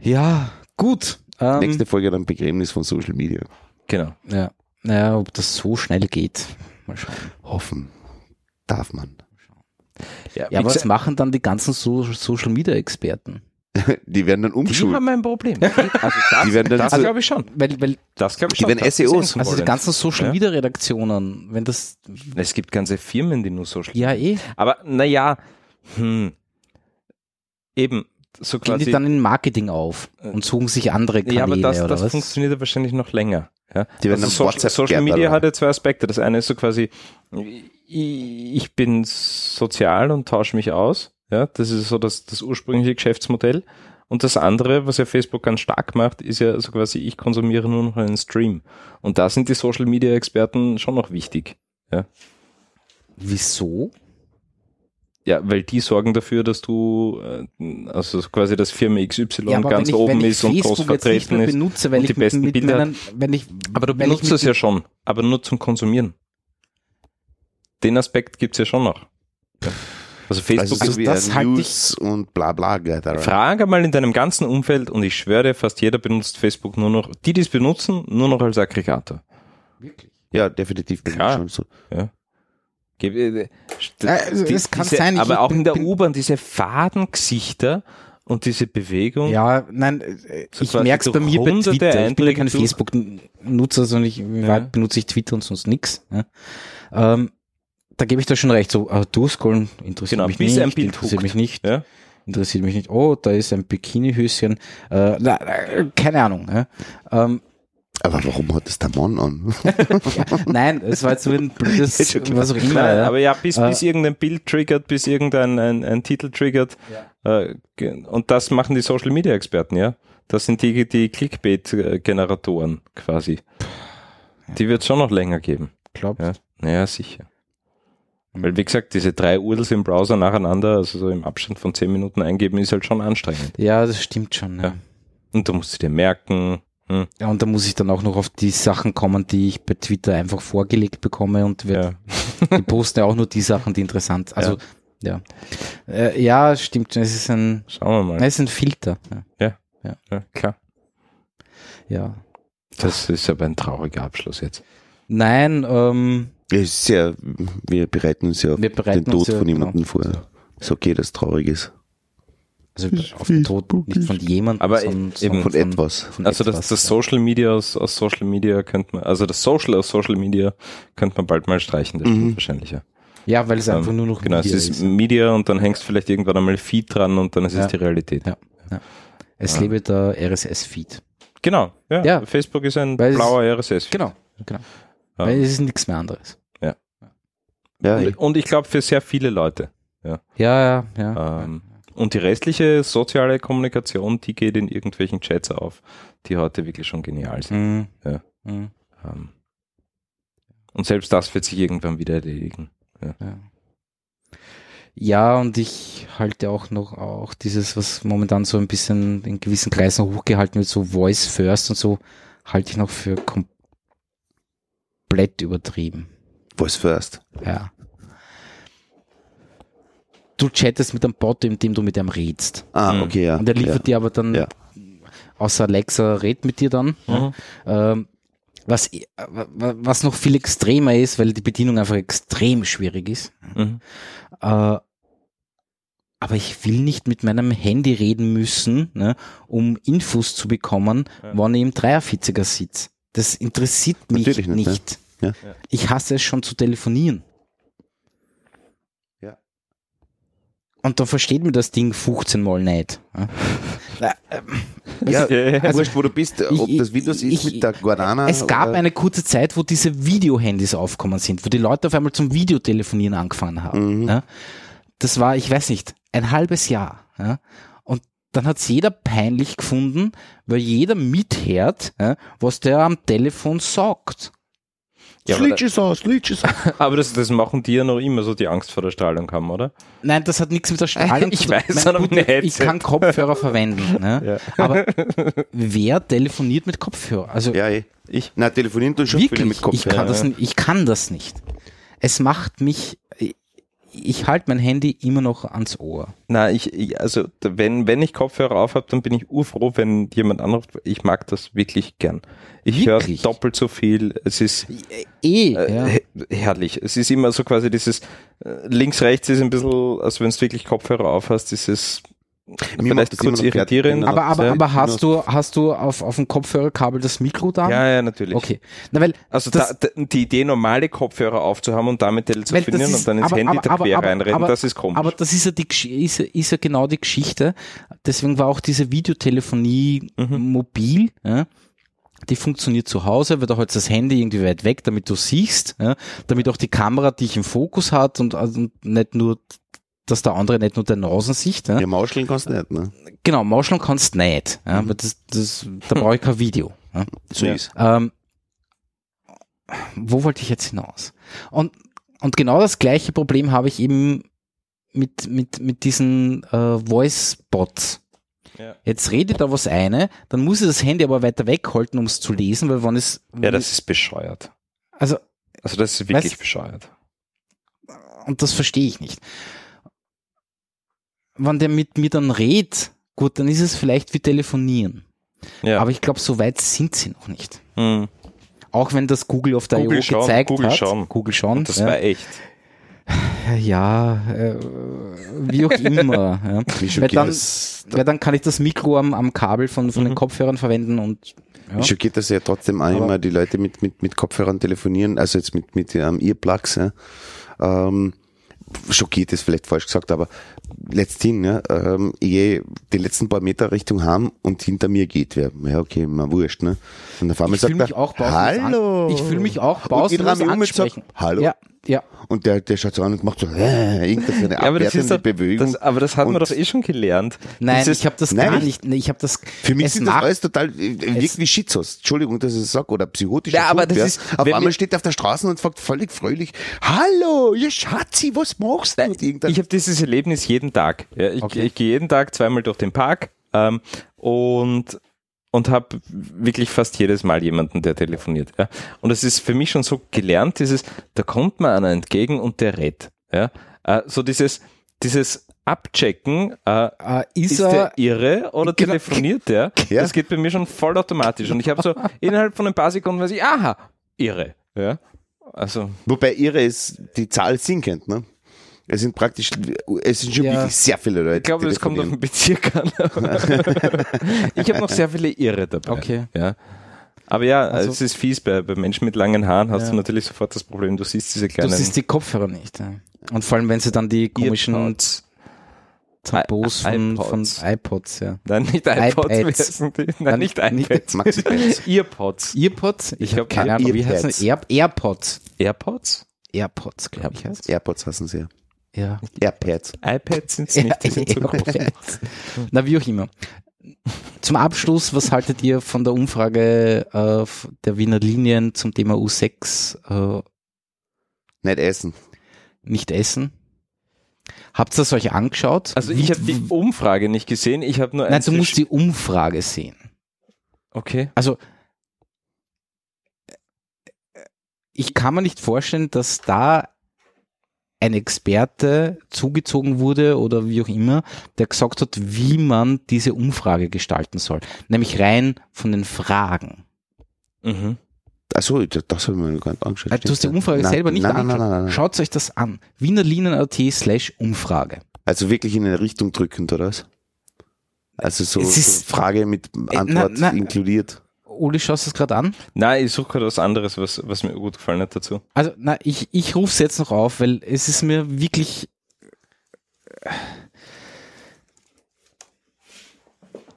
ja gut. Ähm, Nächste Folge dann Begräbnis von Social Media. Genau. ja. Naja, ob das so schnell geht. Mal schauen. Hoffen. Darf man. Ja, Ja, was machen dann die ganzen so Social Media Experten? Die werden dann die umgeschult. haben ein Problem. Also das, Die werden dann- das also- glaube ich schon. Weil, weil, Das glaube ich Die schon. werden Das ist SEOs. also die ganzen Social. Media Redaktionen, wenn das, Es gibt ganze Firmen, die nur Social ja eh, Aber naja, hm, eben, so gehen quasi. die dann in Marketing auf und suchen sich andere Kanäle ja, aber das, oder das was? funktioniert ja wahrscheinlich noch länger. Ja? Die werden also Social, Social Media hat ja zwei Aspekte. Das eine ist so quasi, ich bin sozial und tausche mich aus. Ja, das ist so das, das ursprüngliche Geschäftsmodell. Und das andere, was ja Facebook ganz stark macht, ist ja so quasi, ich konsumiere nur noch einen Stream. Und da sind die Social Media Experten schon noch wichtig. Wieso? Ja, weil die sorgen dafür, dass du, äh, also so quasi das Firma XY Ja, ganz ich, oben ist und groß Facebook jetzt nicht vertreten ist. benutze, weil und die ich mit, besten mit Bilder- meinen, wenn ich, Aber du benutzt es ja schon, aber nur zum Konsumieren. Den Aspekt gibt's ja schon noch. Ja. Also Facebook Also so Also wie das ein halte News und bla bla. Gatherer. Frage mal in deinem ganzen Umfeld und ich schwöre, fast jeder benutzt Facebook nur noch, die, die es benutzen, nur noch als Aggregator. Ja, definitiv. Klar. Schon so. St- also die- es kann diese, sein, ich aber auch bin- in der U-Bahn diese Fadengesichter und diese Bewegung. Ja, nein, äh, So ich merke es bei mir bei Twitter. Ich bin ja kein Facebook-Nutzer, sondern ich Wahrheit benutze ich Twitter und sonst nix. Ja. Ähm, da gebe ich da schon recht. So, äh, durchscrollen interessiert Genau, mich nicht. interessiert huckt. mich nicht. Ja? Interessiert mich nicht. Oh, da ist ein Bikinihöschen. Äh, na, äh, keine Ahnung. Ja. Ähm, Aber warum hat das der Mann an? nein, es war jetzt so ein blödes, was auch immer. Nein, ja. aber ja, bis, Äh, bis irgendein Bild triggert, bis irgendein ein, ein Titel triggert. Äh, ge- und das machen die Social Media Experten, ja. Das sind die, die Clickbait-Generatoren quasi. Die wird es schon noch länger geben. Glaub, Ja, naja, sicher. Weil, wie gesagt, diese drei URLs im Browser nacheinander, also so im Abstand von zehn Minuten eingeben, ist halt schon anstrengend. ja, das stimmt schon. Ja. Ja. Und du musst dir merken, hm, Ja, und da muss ich dann auch noch auf die Sachen kommen, die ich bei Twitter einfach vorgelegt bekomme und werd, ja. die posten ja auch nur die Sachen, die interessant Also, ja. Äh, ja, stimmt. Es ist ein, Schauen wir mal. es ist ein Filter. Ja. Ja, klar. ja. Das ist aber ein trauriger Abschluss jetzt. Nein, ähm, Es ist sehr, wir bereiten uns ja auf Wir bereiten den uns Tod ja, von genau. jemandem vor. Ist okay, das traurig ist. Also auf den Tod nicht von jemandem, Aber sondern, eben sondern Von etwas. Von Also das, etwas, das ja. Social Media aus, aus Social Media könnte man, also das Social aus Social Media könnte man bald mal streichen, das Mhm. stimmt wahrscheinlich, ja. Ja, weil es einfach Ähm, nur noch Genau, Media es ist Media und dann hängst vielleicht irgendwann einmal Feed dran und dann ist Ja. es die Realität. Ja. Es Ah. lebe der RSS-Feed. Genau, ja. Ja. Facebook ist ein Weil blauer RSS. Genau, genau. Ja. Weil es ist nichts mehr anderes. Ja, eh. Und, und ich glaube für sehr viele Leute. Ja, ja, ja. Ähm, und die restliche soziale Kommunikation, die geht in irgendwelchen Chats auf, die heute wirklich schon genial sind. Mhm. Ja. Mhm. Ähm, und selbst das wird sich irgendwann wieder erledigen. Ja. Ja, und ich halte auch noch auch dieses, was momentan so ein bisschen in gewissen Kreisen hochgehalten wird, so Voice First und so, halte ich noch für komplett übertrieben. Voice first. Ja. Du chattest mit einem Bot, indem du mit ihm redst. Ah, Mhm. okay, ja. Und er liefert ja. dir aber dann, Ja. außer Alexa, red mit dir dann. Mhm. Ähm, was, wa- was noch viel extremer ist, weil die Bedienung einfach extrem schwierig ist. Mhm. Äh, aber ich will nicht mit meinem Handy reden müssen, ne, um Infos zu bekommen, Ja. wann ich im 43er sitze. Das interessiert mich Natürlich nicht. nicht, Ja. Ja. Ich hasse es schon zu telefonieren. Und dann versteht mir das Ding 15 Mal nicht. Ja. Na, ähm, Ja, Also, wurscht, wo du bist, ob ich- das Windows ist ich- mit der Guardana. Es gab oder- eine kurze Zeit, wo diese Videohandys aufgekommen sind, wo die Leute auf einmal zum Videotelefonieren angefangen haben. Mhm. Ja. Das war, ich weiß nicht, ein halbes Jahr. Ja. Und dann hat's jeder peinlich gefunden, weil jeder mithört, was der am Telefon sagt. Ja, aber, Slitches aus, Slitches aus. aber das, das machen die ja noch immer so, die Angst vor der Strahlung haben, oder? Nein, das hat nichts mit der Strahlung Ich zu tun. weiß, Mein sondern Gut, mit Ich kann Kopfhörer verwenden. Ne? Aber wer telefoniert mit Kopfhörer? Also Ja, eh. Ich. Na, telefonieren tun schon viele Wirklich, mit ich Kopfhörer. kann, das, ich kann das nicht. Es macht mich, ich, halte mein Handy immer noch ans Ohr. Na, ich, ich also wenn, wenn ich Kopfhörer auf habe, dann bin ich urfroh, wenn jemand anruft. Ich mag das wirklich gern. Ich höre doppelt so viel. Es ist Eh, äh, ja. he- herrlich. Es ist immer so quasi dieses äh, links, rechts ist ein bisschen, also wenn du wirklich Kopfhörer auf hast, ist es Mir vielleicht macht das kurz irritierend. wenn aber aber, ja, aber hast du, hast du auf, auf dem Kopfhörerkabel das Mikro da? Ja, ja, natürlich. Okay. Na, weil, Also das, da, die Idee, normale Kopfhörer aufzuhaben und damit telefonieren ist- und dann ins aber- Handy aber- da quer aber- reinreden, aber- das ist komisch. aber das ist ja, die, ist, ja- ist ja genau die Geschichte. Deswegen war auch diese Videotelefonie Mhm. mobil. Ja. Die funktioniert zu Hause, weil da holst das Handy irgendwie weit weg, damit du siehst, ja, damit auch die Kamera dich im Fokus hat und, also nicht nur, dass der andere nicht nur der Nasen sieht. Ja. Ja, mauscheln kannst du nicht, ne? Genau, mauscheln kannst nicht, ja, Mhm. weil das, das, da brauche ich kein Video. Ja. So Ja. ist. Ähm, wo wollte ich jetzt hinaus? Und, und genau das gleiche Problem habe ich eben mit, mit, mit diesen äh, Voice-Bots. Ja. Jetzt redet da was eine, dann muss ich das Handy aber weiter weghalten, um es zu lesen, weil wann es, ja, das ist bescheuert. also, Also das ist wirklich Was? bescheuert. und das verstehe ich nicht. Wenn der mit mir dann redet, gut, dann ist es vielleicht wie telefonieren. Ja. Aber ich glaube, so weit sind sie noch nicht. Hm. Auch wenn das Google auf der Google IO schon, gezeigt Google hat. schon. Google schon. Das ja. war echt. Ja, äh, wie auch immer. Ja. Weil, schockiert dann, das, weil dann kann ich das Mikro am, am Kabel von, von Mhm. den Kopfhörern verwenden und ja. mich schockiert das ja trotzdem auch Aber- immer, die Leute mit, mit, mit Kopfhörern telefonieren, also jetzt mit, mit ähm, Earplugs, ja. ähm, schockiert ist vielleicht falsch gesagt, aber letzthin, ja, ähm, ich die letzten paar Meter Richtung haben und hinter mir geht wer. Ja, okay, mal wurscht, ne? Und auf einmal ich fühle sagt mich auch Hallo! An, ich fühle mich auch Und ich pausenlos um und sag, ansprechen. Hallo? Ja, ja. Und der, der schaut so an und macht so, äh, irgendeine Ja, aber das ist doch, Bewegung. das, aber das hat man doch eh schon gelernt. Nein, Dieses- ich habe das Nein, gar ich- nicht. Ich habe das. Für mich es sind das nach- alles total, wirkt wie Schizos. Entschuldigung, dass ich das sage, oder psychotisch. Ja, aber das ist- Auf wenn einmal steht er auf der Straße und fragt völlig fröhlich, Hallo, ihr Schatzi, was machst du? Irgendein- Ich habe dieses Erlebnis jeden Tag. Ja, ich, Okay. ich gehe jeden Tag zweimal durch den Park ähm, und und habe wirklich fast jedes Mal jemanden, der telefoniert. Ja. Und es ist für mich schon so gelernt, dieses, da kommt mir einer entgegen und der redet. Ja. Äh, so dieses, dieses Abchecken, äh, äh, ist, ist er, der irre oder Genau. telefoniert der? Ja. Das geht bei mir schon voll automatisch. Und ich habe so innerhalb von ein paar Sekunden weiß ich, aha, irre. Ja. Also, Wobei ihre ist die Zahl sinkend, ne? Es sind praktisch, es sind schon Ja. wirklich sehr viele Leute. ich glaube, das kommt auf den Bezirk an. ich habe noch sehr viele Irre dabei. Okay. Ja. Aber ja, Also- es ist fies, bei, bei Menschen mit langen Haaren hast Ja. du natürlich sofort das Problem, du siehst diese du kleinen siehst die Kopfhörer nicht. Ja. Und vor allem, wenn sie dann die komischen Earpods. Tabos von, von iPods. iPods, ja. Nein, nicht iPods. wie iPads. heißen die? Nein, Dann- nicht iPads. Maxi-Pads. Earpods. Earpods? Ich Ich habe hab keine Ahnung, wie heißen Air, Airpods. AirPods? Airpods, glaube ich heißt. Airpods hassen sie ja. Ja. Airpads. iPads sind es nicht, die sind so groß. Na, wie auch immer. Zum Abschluss, was haltet ihr von der Umfrage äh, der Wiener Linien zum Thema U6 äh, Nicht essen. nicht essen? Habt ihr es euch angeschaut? Also ich habe die Umfrage nicht gesehen, ich habe nur Nein, du musst die Umfrage sehen. Okay. Also ich kann mir nicht vorstellen, dass da ein Experte zugezogen wurde oder wie auch immer, der gesagt hat, wie man diese Umfrage gestalten soll. Nämlich rein von den Fragen. Mhm. Achso, das, habe ich mir gar nicht angeschaut. Äh, Du hast die Umfrage Nein, selber nicht nein, angeschaut. nein, nein, nein. Schaut euch das an. Wienerlinien.at slash Umfrage. Also wirklich in eine Richtung drückend, oder was? Also so, so ist- Frage mit Äh, Antwort na, na. inkludiert. Uli, schaust du es gerade an? Nein, ich suche gerade was anderes, was, was mir gut gefallen hat dazu. Also, na, ich, ich rufe es jetzt noch auf, weil es ist mir wirklich.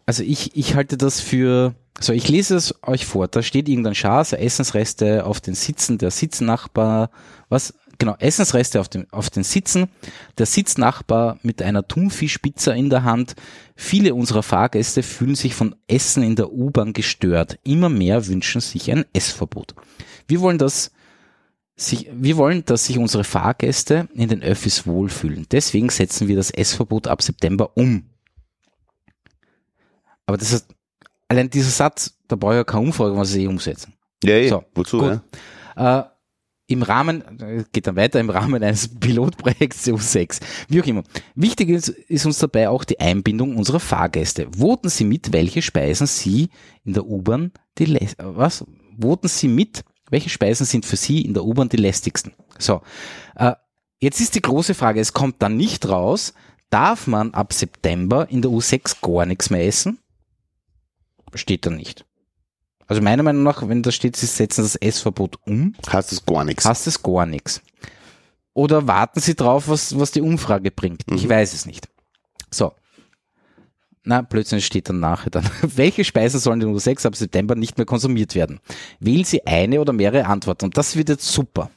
Also ich, ich halte das für. So, ich lese es euch vor. Da steht irgendein Schatz, Essensreste auf den Sitzen der Sitznachbar. Was? Genau, Essensreste auf, dem, auf den Sitzen. Der Sitznachbar mit einer Thunfischpizza in der Hand. Viele unserer Fahrgäste fühlen sich von Essen in der U-Bahn gestört. Immer mehr wünschen sich ein Essverbot. Wir wollen das sich, wir wollen, dass sich unsere Fahrgäste in den Öffis wohlfühlen. Deswegen setzen wir das Essverbot ab September um. Aber das ist, allein dieser Satz, da brauche ich ja keine Umfrage, was sie eh umsetzen. Ja, ja. So, wozu? gut. Ja? Äh, Im Rahmen, äh, geht dann weiter, im Rahmen eines Pilotprojekts EU6. Wie auch immer. Wichtig ist, ist uns dabei auch die Einbindung unserer Fahrgäste. Voten Sie mit, welche Speisen Sie in der U-Bahn die, was? Voten Sie mit, welche Speisen sind für Sie in der U-Bahn die lästigsten? So. Äh, jetzt ist die große Frage, es kommt dann nicht raus, darf man ab September in der U6 gar nichts mehr essen? Steht da nicht. Also meiner Meinung nach, wenn da steht, sie setzen das Essverbot um, Heißt das gar nichts. passt es gar nichts. Oder warten sie drauf, was, was die Umfrage bringt? Ich Mhm. weiß es nicht. So. Na, Blödsinn steht dann nachher dann. Welche Speisen sollen in U6 ab September nicht mehr konsumiert werden? Wählen Sie eine oder mehrere Antworten. Und das wird jetzt super.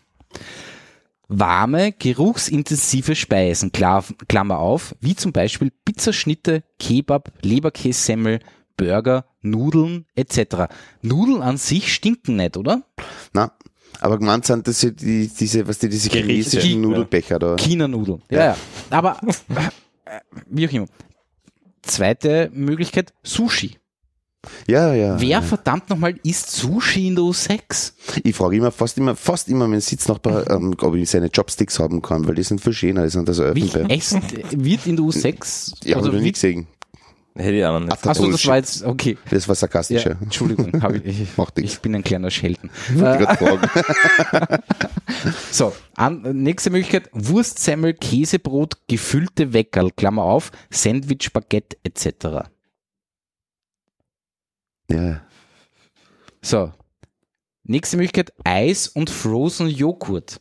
Warme, geruchsintensive Speisen, Kla- Klammer auf, wie zum Beispiel Pizzaschnitte, Kebab, Leberkässemmel, Burger, Nudeln etc. Nudeln an sich stinken nicht, oder? Na, aber gemeint sind das ja die, diese, was die, diese chinesischen ja. Nudelbecher da. China-Nudeln. Ja, ja. Aber äh, wie auch immer. Zweite Möglichkeit, Sushi. Ja, ja. Wer verdammt nochmal isst Sushi in der U6? Ich frage immer fast immer, fast immer meinen Sitznachbar, ähm, ob ich seine Chopsticks haben kann, weil die sind viel schöner, die sind das Wie Elfenbein. essen wird in der U6? Ja, also habe ich noch wie- nie gesehen. Hätte ich auch noch nicht. Ach, Achso, das war jetzt, okay. Das war sarkastisch, Ja. Entschuldigung, hab ich, ich, Macht ich bin ein kleiner Schelten. Fragen. So, an, nächste Möglichkeit, Wurstsemmel, Käsebrot, gefüllte Weckerl, Klammer auf, Sandwich, Baguette etc. Ja. So, nächste Möglichkeit, Eis und Frozen Joghurt.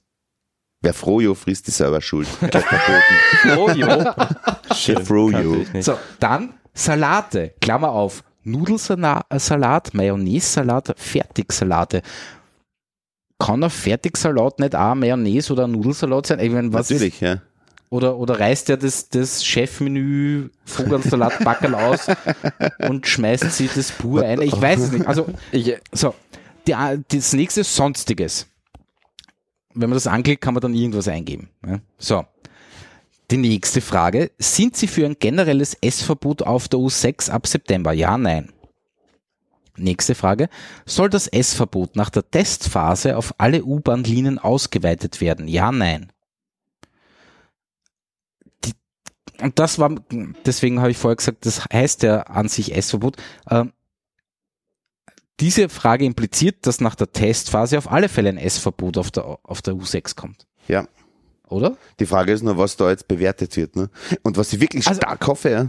Wer Frojo frisst, ist selber schuld. Gleich verboten. Jo. Schön. Froyo. kannte ich nicht. So, dann Salate, Klammer auf, Nudelsalat, Mayonnaise-Salat, Fertigsalate. Kann ein Fertigsalat nicht auch Mayonnaise oder ein Nudelsalat sein? Ich meine, was ist, Natürlich, ja. oder, oder reißt er das, das Chefmenü Vogelsalatbackerl aus und schmeißt sie das pur ein? Ich weiß es nicht. Also, ich, so, die, das nächste ist Sonstiges. Wenn man das anklickt, kann man dann irgendwas eingeben. Ja? So. Die nächste Frage. Sind Sie für ein generelles Essverbot auf der U6 ab September? Ja, nein. Nächste Frage. Soll das Essverbot nach der Testphase auf alle U-Bahn-Linien ausgeweitet werden? Ja, nein. Die, und das war, deswegen habe ich vorher gesagt, das heißt ja an sich Essverbot. Ähm, diese Frage impliziert, dass nach der Testphase auf alle Fälle ein Essverbot auf der, auf der U6 kommt. Ja. Oder? Die Frage ist nur, was da jetzt bewertet wird. Ne? Und was ich wirklich Also- stark hoffe, ja,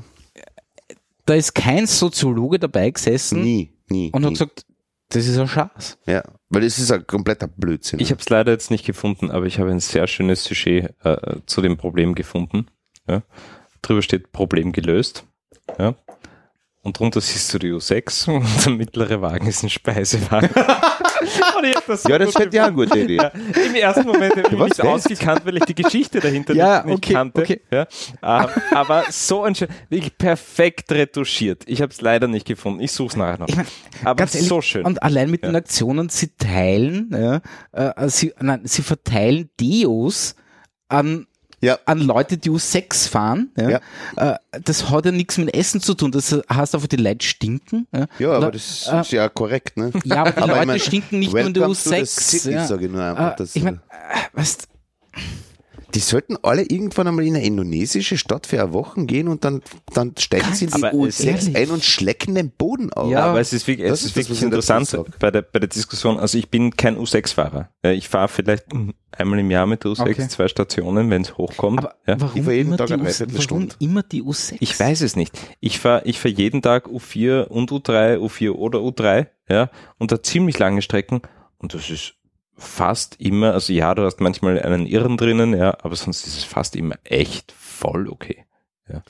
Da ist kein Soziologe dabei gesessen nie, nie. und hat nie. gesagt, das ist ein Schatz. ja, weil es ist ein kompletter Blödsinn. Ich habe es leider jetzt nicht gefunden, aber ich habe ein sehr schönes Sujet äh, zu dem Problem gefunden. Ja. Drüber steht Problem gelöst. Ja. Und drunter siehst du die U6 und der mittlere Wagen ist ein Speisewagen. Das ja, das fällt ja eine gute Idee. Ja, Im ersten Moment habe ich was nicht ausgekannt, weil ich die Geschichte dahinter Ja, nicht, okay, kannte. okay. Ja, ähm, aber so ein schön, wirklich perfekt retuschiert. Ich habe es leider nicht gefunden. Ich suche es nachher noch. Ich mein, aber Ganz ehrlich, so schön. Und allein mit den Aktionen, sie teilen, äh, sie, nein, sie verteilen Deos an, Ja. an Leute, die U6 fahren. Ja. Äh, das hat ja nichts mit Essen zu tun. Das heißt einfach, die Leute stinken. Ja, Ja, aber das äh, ist ja korrekt, ne? Ja, aber die Aber ich Leute mein, stinken nicht nur in der welcome to the U6. city, ja. ich nur einfach, Äh, ich meine, äh, weißt Die sollten alle irgendwann einmal in eine indonesische Stadt für eine Woche gehen und dann, dann steigen sie in die Aber es- U6 ehrlich. ein und schlecken den Boden auf. Ja. aber es ist wirklich, das es ist ist wirklich interessant bei der, bei der Diskussion. Also ich bin kein U6-Fahrer. Ja, Ich fahre vielleicht einmal im Jahr mit der U6 Okay. zwei Stationen, wenn es hochkommt. aber ja. warum, Ich immer Tag die eine U- Dreiviertelstunde. warum immer die U6? Ich weiß es nicht. Ich fahre ich fahr jeden Tag U4 und U3, U4 oder U3, ja, und da ziemlich lange Strecken und das ist fast immer, also ja, du hast manchmal einen Irren drinnen, ja, aber sonst ist es fast immer echt voll okay.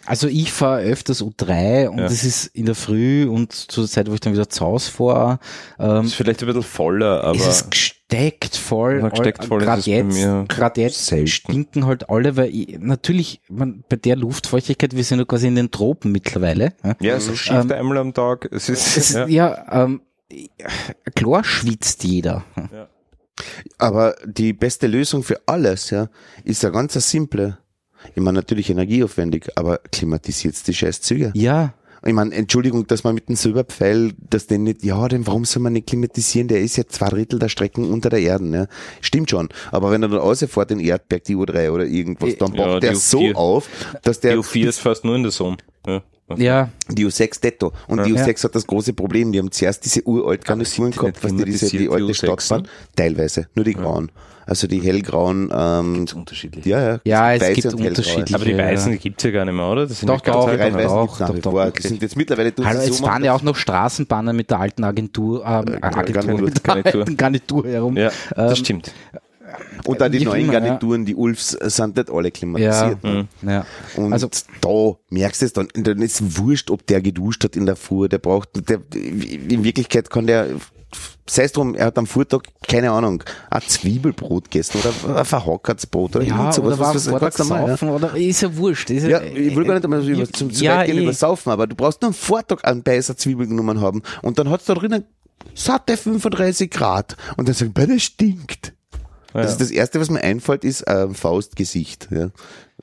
Also ich fahre öfters U3 und Ja. das ist in der Früh und zur Zeit, wo ich dann wieder zu Hause fahre, ähm, Ist vielleicht ein bisschen voller, aber ist es gesteckt voll. Ja, gesteckt voll ist Gerade es jetzt, gerade jetzt selten. stinken halt alle, weil ich, natürlich, man, bei der Luftfeuchtigkeit, wir sind ja quasi in den Tropen mittlerweile. Ja, ja, es schiebt Ähm, einmal am Tag. Es ist, es, ja. ja ähm, klar schwitzt jeder. Aber die beste Lösung für alles, ja, ist ja ganz simple. Ich meine, natürlich energieaufwendig, aber klimatisiert die scheiß Züge. Ja, Ich meine, Entschuldigung, dass man mit dem Silberpfeil, dass den nicht, ja, den, warum soll man nicht klimatisieren? Der ist ja zwei Drittel der Strecken unter der Erde, ne? Stimmt schon. Aber wenn er dann rausfährt, den Erdberg, die U3 oder irgendwas, dann Ja, baut die der U4. so auf, dass Die der, U4 ist fast nur in der Sonne. Ja. Ja, die U6 detto. Und die Ja. U6 hat das große Problem. Die haben zuerst diese uralt Garnituren gehabt, was die diese, die alte die Stadtbahn. U6? Teilweise. Nur die grauen. Also die hellgrauen, ähm, Gibt's unterschiedlich. ja, ja. Ja, es weiße gibt unterschiedliche- Aber die Ja. Weißen die gibt's ja gar nicht mehr, oder? Das sind Doch, ja ganz doch, doch, doch, doch, doch, Die sind jetzt mittlerweile Hallo, es so fahren ja auch noch Straßenbahnen mit der alten Agentur, ähm, Agentur, Garnitur. mit der alten Garnitur herum. Ja, das Ähm, stimmt. Und dann die neuen immer, ja. Garnituren, die Ulfs, äh, sind nicht alle Ja, klimatisiert. ne? ja. Und Also- da merkst du es dann, dann ist es wurscht, ob der geduscht hat in der Fuhr, der braucht, der, in Wirklichkeit kann der, sei es drum, er hat am Vortag, keine Ahnung, ein Zwiebelbrot gegessen oder ein verhackertes Brot oder Ja, sowas, oder was, was normal, ja. gesaufen, oder ist ja wurscht. Ist Ja, ich will gar nicht einmal über, Ja, zum, zum ja, weit gehen eh. über Saufen, aber du brauchst nur am Vortag einen Beißer Zwiebel genommen haben und dann hat's da drinnen satte 35 Grad und dann sagen, bei der stinkt. Ja. Also das erste, was mir einfällt, ist ähm, Faustgesicht. Ja.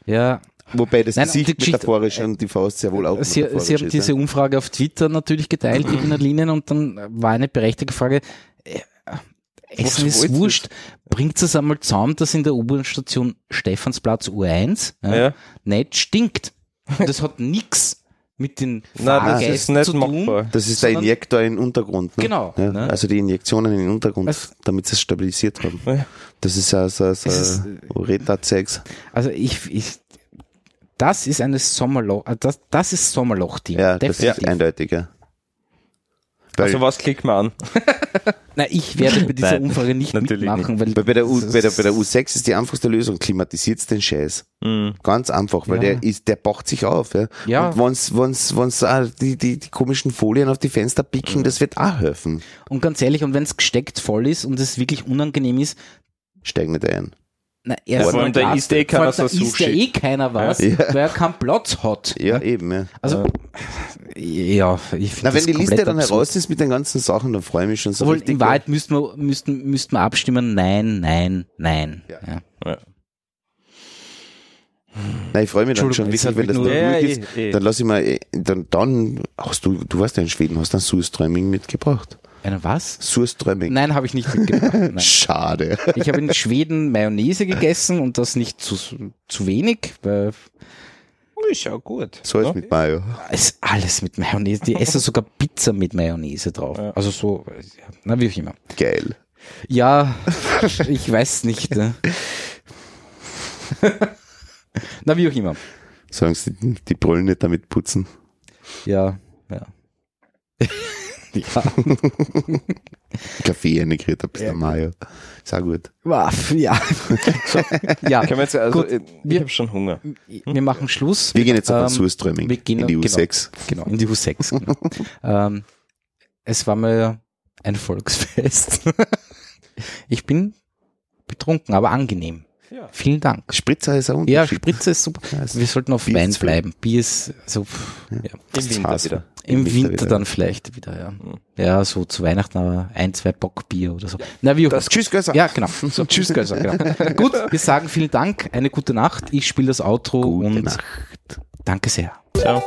Ja, Wobei das Nein, Gesicht metaphorisch und die Faust sehr wohl auch Sie, metaphorisch Sie haben ist, diese ja. Umfrage auf Twitter natürlich geteilt, Wiener Linien, und dann war eine berechtigte Frage, äh, Essen Was ist wurscht. Bringt es einmal zusammen, dass in der U-Bahn-Station Stephansplatz U1 ja, Ja. nicht stinkt. Und das hat nichts mit den Nein, das ist nicht zu tun. machbar. Das ist der Injektor in den Untergrund. Ne? Genau, Ja, ne? Also die Injektionen in den Untergrund, Also- damit sie es stabilisiert haben. Ja. Das ist ja so, so ist, Retard-Zeugs. Also ich, ich das ist eine Sommerloch, äh, das, das ist Sommerloch-Ding. Ja, das definitiv. ist eindeutig, ja. Weil, Also was klickt man an? Nein, ich werde bei dieser Nein, Umfrage nicht natürlich mitmachen, weil weil bei, der U, bei, der, ist- bei der U6 ist die einfachste Lösung, klimatisiert den Scheiß. Mhm. Ganz einfach, weil Ja. der ist, der baut sich auf. Ja. Ja. Und wenn's, wenn's, wenn's auch die, die, die komischen Folien auf die Fenster picken, das wird auch helfen. Und ganz ehrlich, und wenn es gesteckt voll ist und es wirklich unangenehm ist, Steig nicht ein. Na, erst vor allem, mal da das. isst eh keiner so Da isst ja eh keiner was, Ja. weil er keinen Platz hat. Ja, eben, ja. Also, ja, ich finde Na, wenn die Liste dann absurd. heraus ist mit den ganzen Sachen, dann freue ich mich schon so Obwohl, richtig. in Wahrheit müssten wir, müssten, müssten wir abstimmen, nein, nein, nein. Ja. Ja. Ja. Nein, ich freue mich dann schon richtig, wenn das nur- durch ist. Ja, eh, eh. Dann lass ich mal, eh, dann, dann hast du, du warst ja in Schweden, hast dann Surströmming mitgebracht. Eine was? Surströmming. Nein, habe ich nicht mitgebracht. Nein. Schade. Ich habe in Schweden Mayonnaise gegessen und das nicht zu, zu wenig, weil Ist ja gut. Salz Ja? mit Mayo. es ist alles mit Mayonnaise. Die essen sogar Pizza mit Mayonnaise drauf. Ja. Also so, ja, na wie auch immer. Geil. Ja, ich weiß nicht. ne? na wie auch immer. Sagen sie, die Brüllen nicht damit putzen. Ja, ja. Ja. Kaffee integriert ein bisschen Mayo. Ist auch gut. Waff, ja. So, ja, Können wir jetzt, also, Gut, ich wir- habe schon Hunger. wir machen Schluss. Wir gehen jetzt auf Ähm, den Surströmming. wir gehen in die auf- U6. Genau, in die U6. Genau. ähm, es war mir ein Volksfest. ich bin betrunken, aber angenehm. Ja. Vielen Dank. Spritzer ist auch Ja, Unterschied. Spritze ist super. Ja, es- Wir sollten auf Bier Wein ist bleiben. Bier ist so, pff, ja. Im Winter wieder. Im Winter, wieder. dann vielleicht wieder, ja. Mhm. Ja, so zu Weihnachten aber ein, zwei Bockbier oder so. Na, wie auch Das Tschüss, Gösser. Ja, genau. So, tschüss, Gösser, genau. Gut, wir sagen vielen Dank, eine gute Nacht. Ich spiele das Outro Gute und Nacht. danke sehr. Ciao.